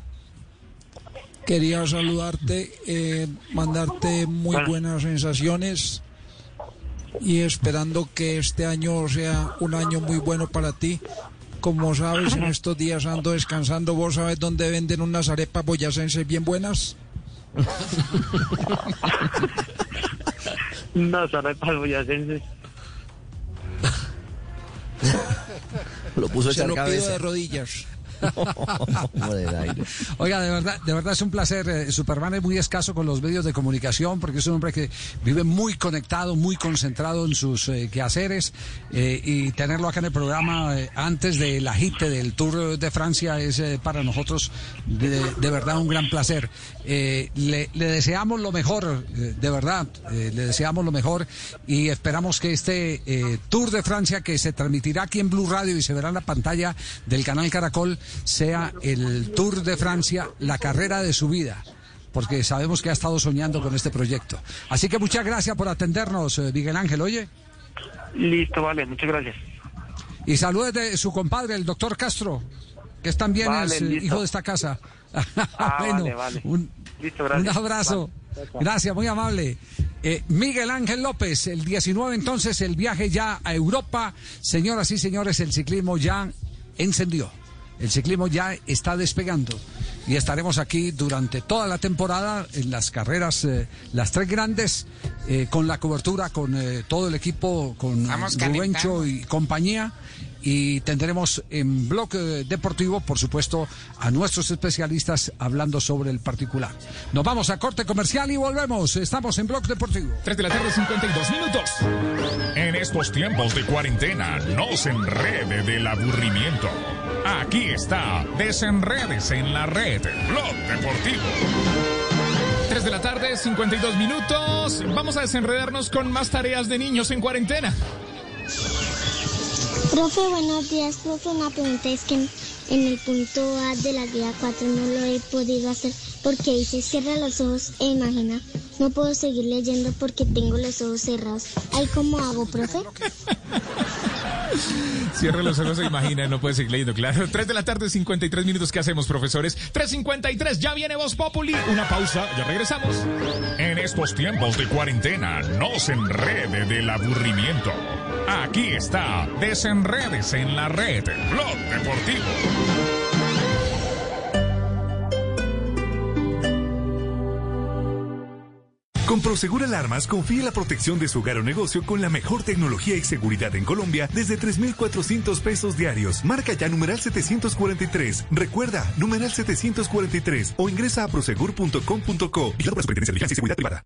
Quería saludarte, eh, mandarte muy Bueno. buenas sensaciones y esperando que este año sea un año muy bueno para ti. Como sabes, en estos días ando descansando. ¿Vos sabes dónde venden unas arepas boyacenses bien buenas? No arepas boyacenses Lo puso Se echar lo pido cabeza. de rodillas. Oiga, de verdad, de verdad es un placer. eh, Superman es muy escaso con los medios de comunicación porque es un hombre que vive muy conectado, muy concentrado en sus eh, quehaceres eh, y tenerlo acá en el programa eh, antes del agite del Tour de Francia es para nosotros de, verdad un gran placer. Le, deseamos lo mejor, de verdad, le deseamos lo mejor y esperamos que este Tour de Francia que se transmitirá aquí en Blue Radio y se verá en la pantalla del canal Caracol sea el Tour de Francia, la carrera de su vida. Porque sabemos que ha estado soñando con este proyecto. Así que muchas gracias por atendernos, eh, Miguel Ángel, oye. listo vale muchas gracias Y saludos de su compadre, el doctor Castro, que es también Vale, es, eh, hijo de esta casa. Ah, Bueno, vale, vale. Un, listo un abrazo. Gracias, muy amable. Eh, Miguel Ángel López, el 19 entonces, el viaje ya a Europa. Señoras y señores, el ciclismo ya encendió. El ciclismo ya está despegando y estaremos aquí durante toda la temporada en las carreras, eh, las tres grandes, eh, con la cobertura, con eh, todo el equipo, con Rubencho y compañía. Y tendremos en Bloque Deportivo, por supuesto, a nuestros especialistas hablando sobre el particular. Nos vamos a corte comercial y volvemos. Estamos en Bloque Deportivo. 3 de la tarde, 52 minutos. En estos tiempos de cuarentena, no se enrede del aburrimiento. Aquí está, desenredes en la red, Blog Deportivo. 3 de la tarde, 52 minutos. Vamos a desenredarnos con más tareas de niños en cuarentena. Profe, buenos días. Profe, una pregunta es que en el punto A de la guía 4 no lo he podido hacer porque dice cierra los ojos e imagina. No puedo seguir leyendo porque tengo los ojos cerrados. ¿Ahí cómo hago, profe? Cierre los ojos e imagina, no puede seguir leyendo, claro. 3 de la tarde, 53 minutos. ¿Qué hacemos, profesores? 3.53, ya viene Voz Populi. Una pausa, ya regresamos. En estos tiempos de cuarentena, no se enrede del aburrimiento. Aquí está, desenredes en la red, Blog Deportivo. Con Prosegur Alarmas confíe la protección de su hogar o negocio con la mejor tecnología y seguridad en Colombia desde 3,400 pesos diarios. Marca ya numeral 743. Recuerda, numeral 743 o ingresa a prosegur.com.co y la Superintendencia de Vigilancia y Seguridad Privada.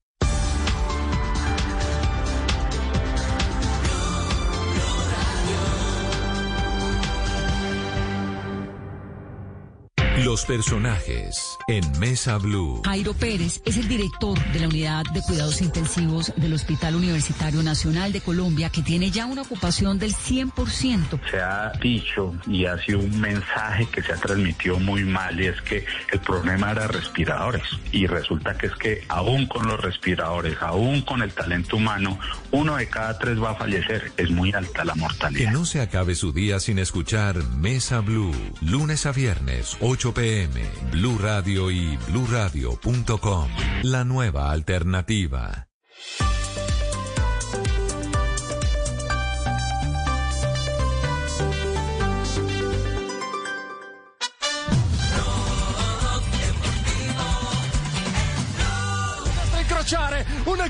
Los personajes en Mesa Blue. Jairo Pérez es el director de la Unidad de Cuidados Intensivos del Hospital Universitario Nacional de Colombia, que tiene ya una ocupación del 100%. Se ha dicho y ha sido un mensaje que se ha transmitido muy mal y es que el problema era respiradores. Y resulta que es que aún con los respiradores, aún con el talento humano, uno de cada tres va a fallecer. Es muy alta la mortalidad. Que no se acabe su día sin escuchar Mesa Blue. Lunes a viernes, 8 pm. Blue Radio y bluradio.com. La nueva alternativa.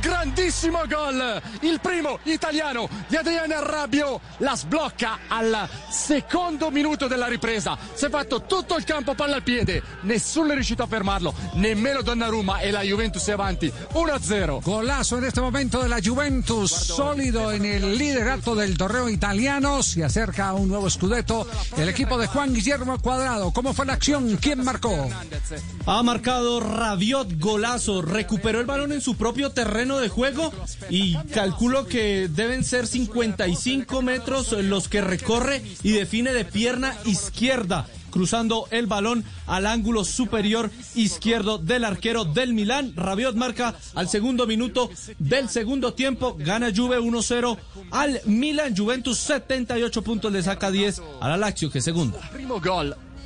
Grandissimo gol, il primo italiano di Adriano Rabbio, la sblocca al secondo minuto della ripresa, si è fatto tutto il campo palla al piede, nessuno è riuscito a fermarlo, nemmeno Donnarumma e la Juventus è avanti 1-0. Golazo en este momento de la Juventus, sólido en el liderato del torneo italiano. Se acerca a un nuevo scudetto el equipo de Juan Guillermo Cuadrado. ¿Cómo fue la acción? ¿Quién marcó? Ha marcado Rabiot golazo, recuperó el balón en su propio terreno de juego y calculo que deben ser 55 metros los que recorre y define de pierna izquierda cruzando el balón al ángulo superior izquierdo del arquero del Milán. Rabiot marca al segundo minuto del segundo tiempo. Gana Juve 1-0 al Milan. Juventus 78 puntos le saca 10 a la Lazio que segunda.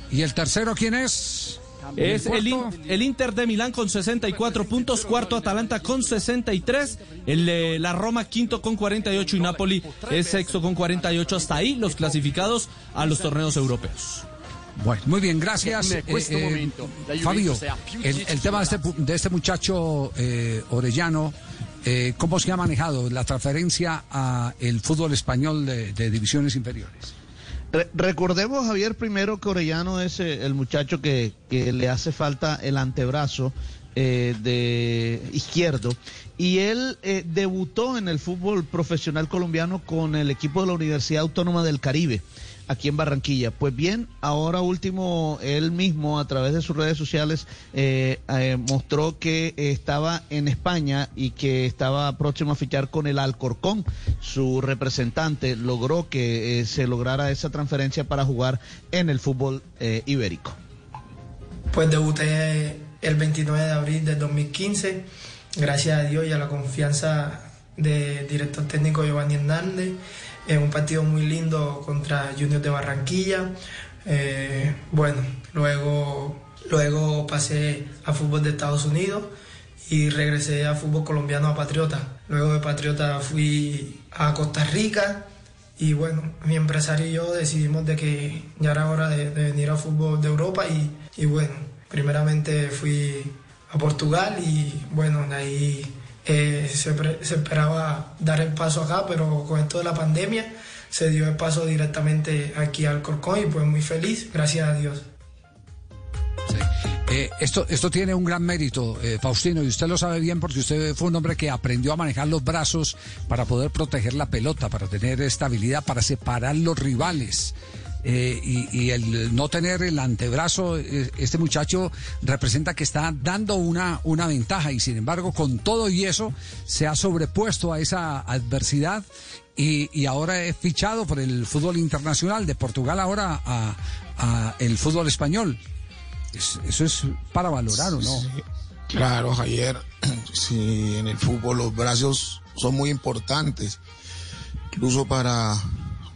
¿Y el tercero quién es? Es ¿El el, cuarto? In- el Inter de Milán con 64 puntos, cuarto Atalanta con 63, el, eh, la Roma quinto con 48 y Napoli es sexto con 48. Hasta ahí los clasificados a los torneos europeos. Bueno, muy bien, gracias. La Juventus Fabio, el, el tema de este, de este muchacho eh, Orellano, eh, ¿cómo se ha manejado la transferencia a el fútbol español de, de divisiones inferiores? Re- recordemos, Javier, primero que Orellano es eh, el muchacho que, que le hace falta el antebrazo eh, de izquierdo. Y él eh, debutó en el fútbol profesional colombiano con el equipo de la Universidad Autónoma del Caribe, aquí en Barranquilla. Pues bien, ahora último, él mismo a través de sus redes sociales eh, eh, mostró que estaba en España y que estaba próximo a fichar con el Alcorcón. Su representante logró que eh, se lograra esa transferencia para jugar en el fútbol ibérico. Pues debuté el 29 de abril del 2015, gracias a Dios y a la confianza del director técnico Giovanni Hernández, en un partido muy lindo contra Junior de Barranquilla. Eh, bueno, luego, luego pasé a fútbol de Estados Unidos y regresé a fútbol colombiano a Patriota. Luego de Patriota fui a Costa Rica y bueno, mi empresario y yo decidimos de que ya era hora de, venir al fútbol de Europa y, bueno, primeramente fui a Portugal y bueno, ahí eh, se, esperaba dar el paso acá, pero con esto de la pandemia se dio el paso directamente aquí al Corcón y pues muy feliz, gracias a Dios. Eh, esto, esto tiene un gran mérito, eh, Faustino, y usted lo sabe bien porque usted fue un hombre que aprendió a manejar los brazos para poder proteger la pelota, para tener estabilidad, para separar los rivales. Eh, y, el no tener el antebrazo, eh, este muchacho representa que está dando una, una ventaja y sin embargo con todo y eso se ha sobrepuesto a esa adversidad y, y ahora es fichado por el fútbol internacional de Portugal ahora a, el fútbol español. Es- eso es para valorar o no. Claro, Javier, sí, en el fútbol los brazos son muy importantes, incluso para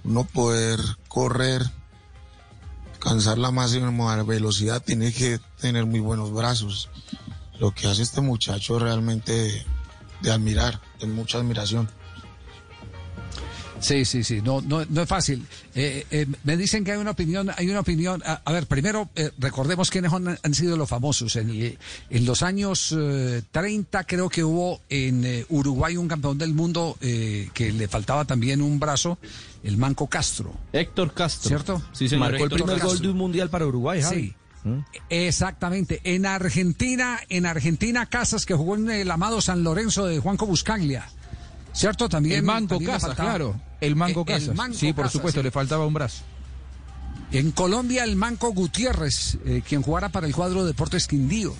no poder correr, alcanzar la máxima velocidad, tiene que tener muy buenos brazos. Lo que hace este muchacho realmente de, de admirar, de mucha admiración. Sí, sí, sí, no, no, no es fácil. Eh, eh, me dicen que hay una opinión, hay una opinión. A, a ver, primero eh, recordemos quiénes han, han sido los famosos. En, el- en los años eh, 30 creo que hubo en eh, Uruguay un campeón del mundo eh, que le faltaba también un brazo, el Manco Castro. Héctor Castro. ¿Cierto? Sí, señor. Marcó el primer Castro. gol de un mundial para Uruguay, Javi. Sí. Exactamente. En Argentina, en Argentina, Casas, que jugó en el amado San Lorenzo de Juanco Buscaglia. ¿Cierto? También. el Manco también Casas, claro. El Manco el Casas. Manco sí, por Casas, supuesto, sí. le faltaba un brazo. En Colombia, el Manco Gutiérrez, eh, quien jugara para el cuadro Deportes Quindío.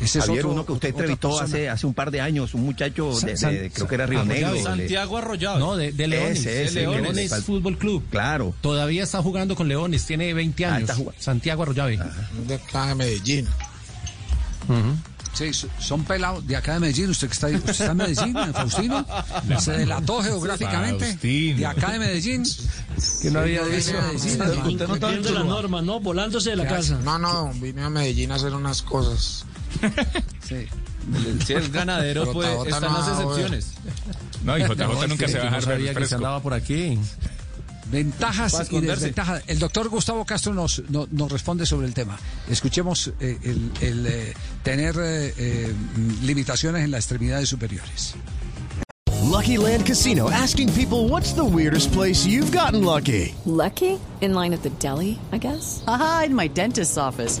Ese es Javier, otro- uno que usted entrevistó hace, hace un par de años, un muchacho de, de- San- de- creo que era Río Negro. Santiago Arroyave. No, de, de Leones. Ese, ese, de Leones, Fútbol Club. Claro. Todavía está jugando con Leones, tiene 20 Ah, años. Santiago Arroyave. De Medellín. Sí, so- son pelados de acá de Medellín. ¿Usted que está, usted está en Medellín, eh, Faustino? Se delató geográficamente. Faustino. De acá de Medellín. Que no había dicho. Medellín. Usted no está en Incumpliendo la Tuluá. norma, ¿no? Volándose de la casa. No, no, vine a Medellín a hacer unas cosas. Sí. Si es ganadero, pues están las excepciones. No, y JJ nunca se va a no dejar que se andaba por aquí. Ventajas y desventajas. El doctor Gustavo Castro nos, no- nos responde sobre el tema. Escuchemos eh, el, el, eh, tener eh, eh, limitaciones en las extremidades superiores. Lucky Land Casino asking people what's the weirdest place you've gotten lucky? Lucky? In line at the deli, I guess? Aha, in my dentist's office.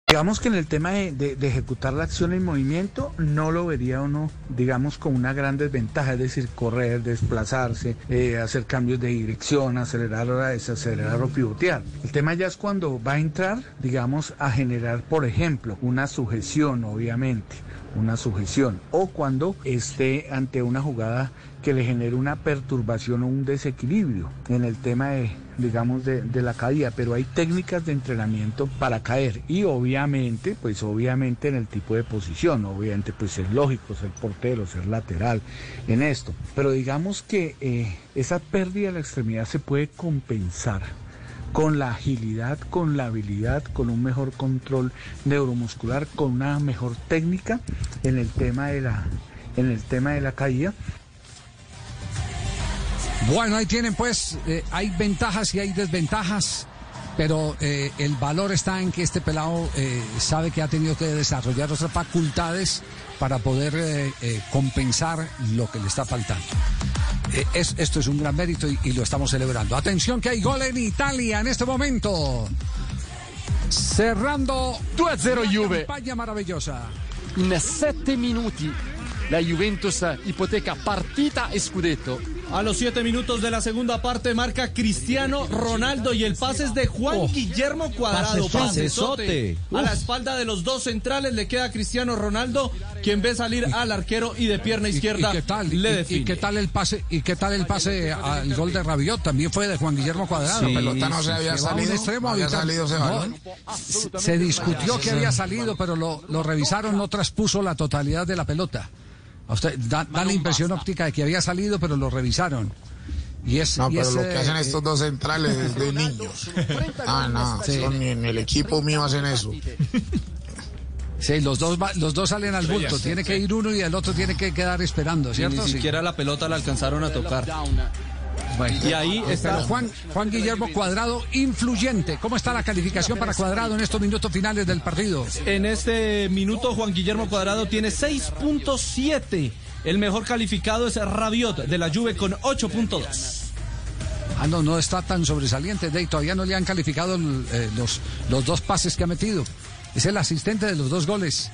Digamos que en el tema de, ejecutar la acción en movimiento no lo vería uno, digamos, con una gran desventaja, es decir, correr, desplazarse, eh, hacer cambios de dirección, acelerar o desacelerar o pivotear. El tema ya es cuando va a entrar, digamos, a generar, por ejemplo, una sujeción, obviamente, una sujeción, o cuando esté ante una jugada que le genere una perturbación o un desequilibrio en el tema de, digamos, de, la caída, pero hay técnicas de entrenamiento para caer y obviamente, pues obviamente en el tipo de posición, obviamente pues es lógico ser portero, ser lateral en esto, pero digamos que eh, esa pérdida de la extremidad se puede compensar con la agilidad, con la habilidad, con un mejor control neuromuscular, con una mejor técnica en el tema de la, en el tema de la caída. Bueno, ahí tienen pues, eh, hay ventajas y hay desventajas, pero eh, el valor está en que este pelado eh, sabe que ha tenido que desarrollar otras facultades para poder compensar lo que le está faltando. Es- esto es un gran mérito y, y lo estamos celebrando. Atención que hay gol en Italia en este momento. Cerrando 2-0 Juve. campaña maravillosa. In sette minuti la Juventus ipoteca partita e scudetto. A los siete minutos de la segunda parte marca Cristiano Ronaldo y el pase es de Juan Guillermo Cuadrado. Pasesote. A la espalda de los dos centrales le queda Cristiano Ronaldo, quien ve salir al arquero y de pierna izquierda ¿Y qué tal? le ¿Y- define. ¿Y, qué tal el pase? ¿Y qué tal el pase al gol de Rabiot? También fue de Juan Guillermo Cuadrado. Sí, La pelota no se había salido, extremo había salido ese No, balón. se- se discutió que había salido, pero lo, lo revisaron, no traspuso la totalidad de la pelota. A usted da, da la impresión óptica de que había salido, pero lo revisaron. Y es, No, y pero es, lo que hacen eh, estos dos centrales es de niños. Ah, no, Sí. son- en el equipo mío hacen eso. Sí, los dos, va- los dos salen al bulto. Tiene que ir uno y el otro tiene que quedar esperando, Y ¿cierto? ni Sí. siquiera la pelota la alcanzaron a tocar. Bueno. Y ahí está- Pero Juan, Juan Guillermo Cuadrado, influyente. ¿Cómo está la calificación para Cuadrado en estos minutos finales del partido? En este minuto Juan Guillermo Cuadrado tiene 6.7. El mejor calificado es Rabiot de la Juve con 8.2. Ah, no, no está tan sobresaliente, Dey. Todavía no le han calificado el, eh, los, los dos pases que ha metido. Es el asistente de los dos goles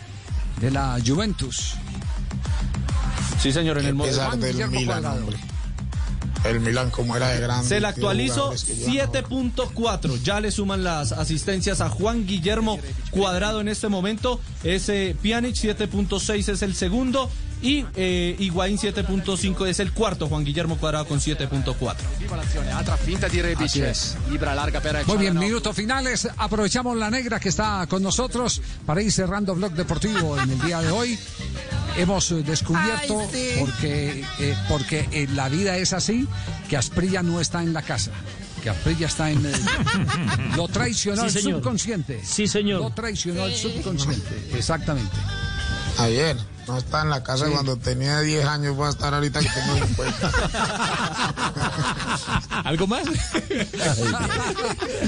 de la Juventus. Sí, señor, en el modo. pesar del Milan, hombre. El Milan como era de grande. Se le actualizó jugadores que llevan- 7.4. Ya le suman las asistencias a Juan Guillermo Cuadrado en este momento. Ese Pjanic 7.6 es el segundo. Y eh, Higuaín 7.5 es el cuarto. Juan Guillermo Cuadrado con 7.4. Altra finta di Rebic. Así es. Ibra larga per Muy bien, minutos finales. Aprovechamos la negra que está con nosotros para ir cerrando Blog Deportivo en el día de hoy. Hemos eh, descubierto, Ay, sí. porque, eh, porque en la vida es así, que Asprilla no está en la casa. Que Asprilla está en... eh, lo traicionó Sí, el señor. subconsciente. Sí, señor. Lo traicionó el subconsciente. Exactamente. Ayer, no está en la casa Sí. cuando tenía 10 años, voy a estar ahorita que tengo 50. ¿Algo más?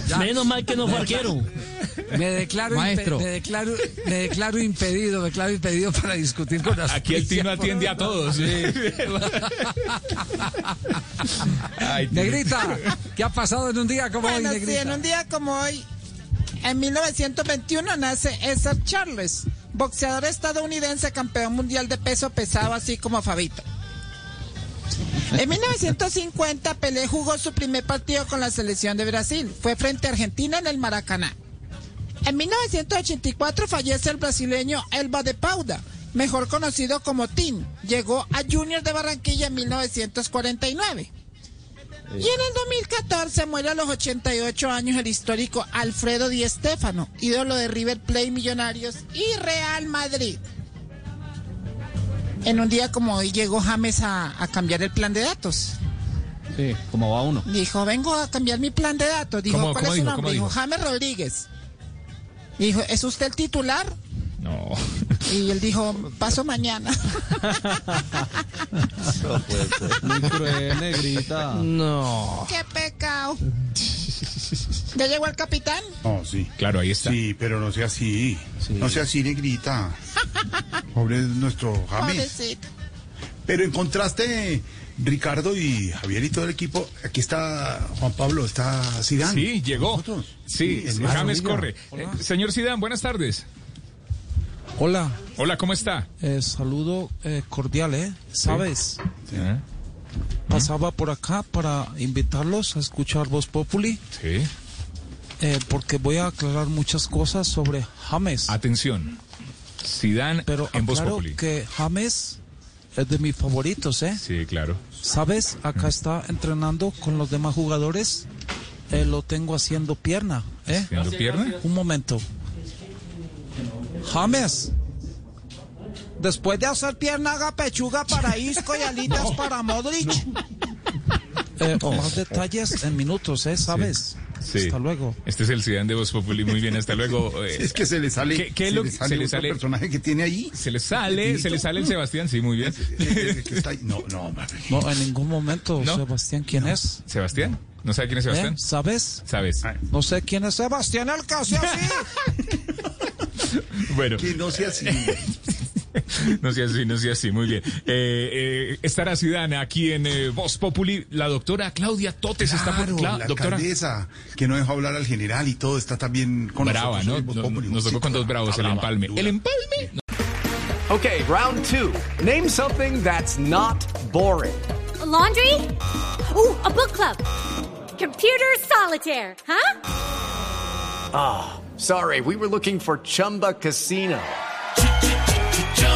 Menos mal que no fue arquero. Me declaro, Maestro. me declaro, me declaro impedido, me declaro impedido para discutir con Asprilla. Aquí el Tino atiende a todos. Ay. Negrita, ¿qué ha pasado en un día como hoy, Bueno, sí, Negrita? en un día como hoy, en 1921 nace César Charles, boxeador estadounidense campeón mundial de peso pesado, así como Fabito. En 1950 Pelé jugó su primer partido con la selección de Brasil. Fue frente a Argentina en el Maracaná. En 1984 fallece el brasileño Elba de Pauda, mejor conocido como Tim. Llegó a Junior de Barranquilla en 1949. Y en el 2014 muere a los 88 años el histórico Alfredo Di Stéfano, ídolo de River Plate Millonarios y Real Madrid. En un día como hoy llegó James a, a cambiar el plan de datos. Sí, como va uno. Dijo, vengo a cambiar mi plan de datos. Dijo, ¿Cómo- ¿cuál cómo es su dijo? nombre? ¿Cómo Dijo, dijo? James Rodríguez. Dijo, ¿es usted el titular? No. Y él dijo, paso mañana. Muy cruel, negrita. No. ¡Qué pecado! ¿Ya llegó el capitán? No, sí. Claro, ahí está. Sí, pero no sea así. No sea así, negrita. Pobre nuestro James. Pobrecito. Pero en contraste, Ricardo y Javier y todo el equipo, aquí está Juan Pablo, está Zidane. Sí, llegó. Nosotros. Sí, es James corre. Eh, señor Sidán, buenas tardes. Hola, Hola, ¿cómo está? eh, saludo eh, cordial, ¿eh? ¿Sabes? Pasaba por acá para invitarlos a escuchar Voz Populi. Sí. eh, porque voy a aclarar muchas cosas sobre James. Atención. Sidán Pero en Voz aclaro Populi. que James es de mis favoritos, ¿eh? Sí, claro. ¿Sabes? Acá está entrenando con los demás jugadores. Eh, lo tengo haciendo pierna, ¿eh? ¿Haciendo pierna? Un momento. James. Después de hacer pierna, haga pechuga para Isco y alitas para Modric. Eh, Más detalles en minutos, ¿eh? ¿Sabes? Sí. Hasta luego. Este es el Sidán de Voz Populi. Muy bien, hasta luego. eh. Es que se le sale, ¿Qué, qué se lo le sale se le otro sale? personaje que tiene ahí. Se le sale, se le sale el Sebastián, sí, muy bien. No, no. No, en ningún momento, ¿No? Sebastián, ¿quién es? ¿Sebastián? ¿No sabe quién es ¿Eh? Sebastián? ¿Sabes? Sabes. No sé quién es Sebastián el casi así. Bueno. Que no sea así. No sea así, no sea así, muy bien. Eh, eh, estará Sidán aquí en eh, Voz Populi. La doctora Claudia Totes está por... Cla- la doctora. alcaldesa, que no dejó hablar al general y todo, está también con Brava, nosotros ¿no? Voz Populi. Nos tocó con dos bravos, el empalme. dura. El empalme. Okay, round two. Name something that's not boring. A laundry? Ooh, a book club. Computer solitaire, huh? Ah, sorry, we were looking for Chumba Casino.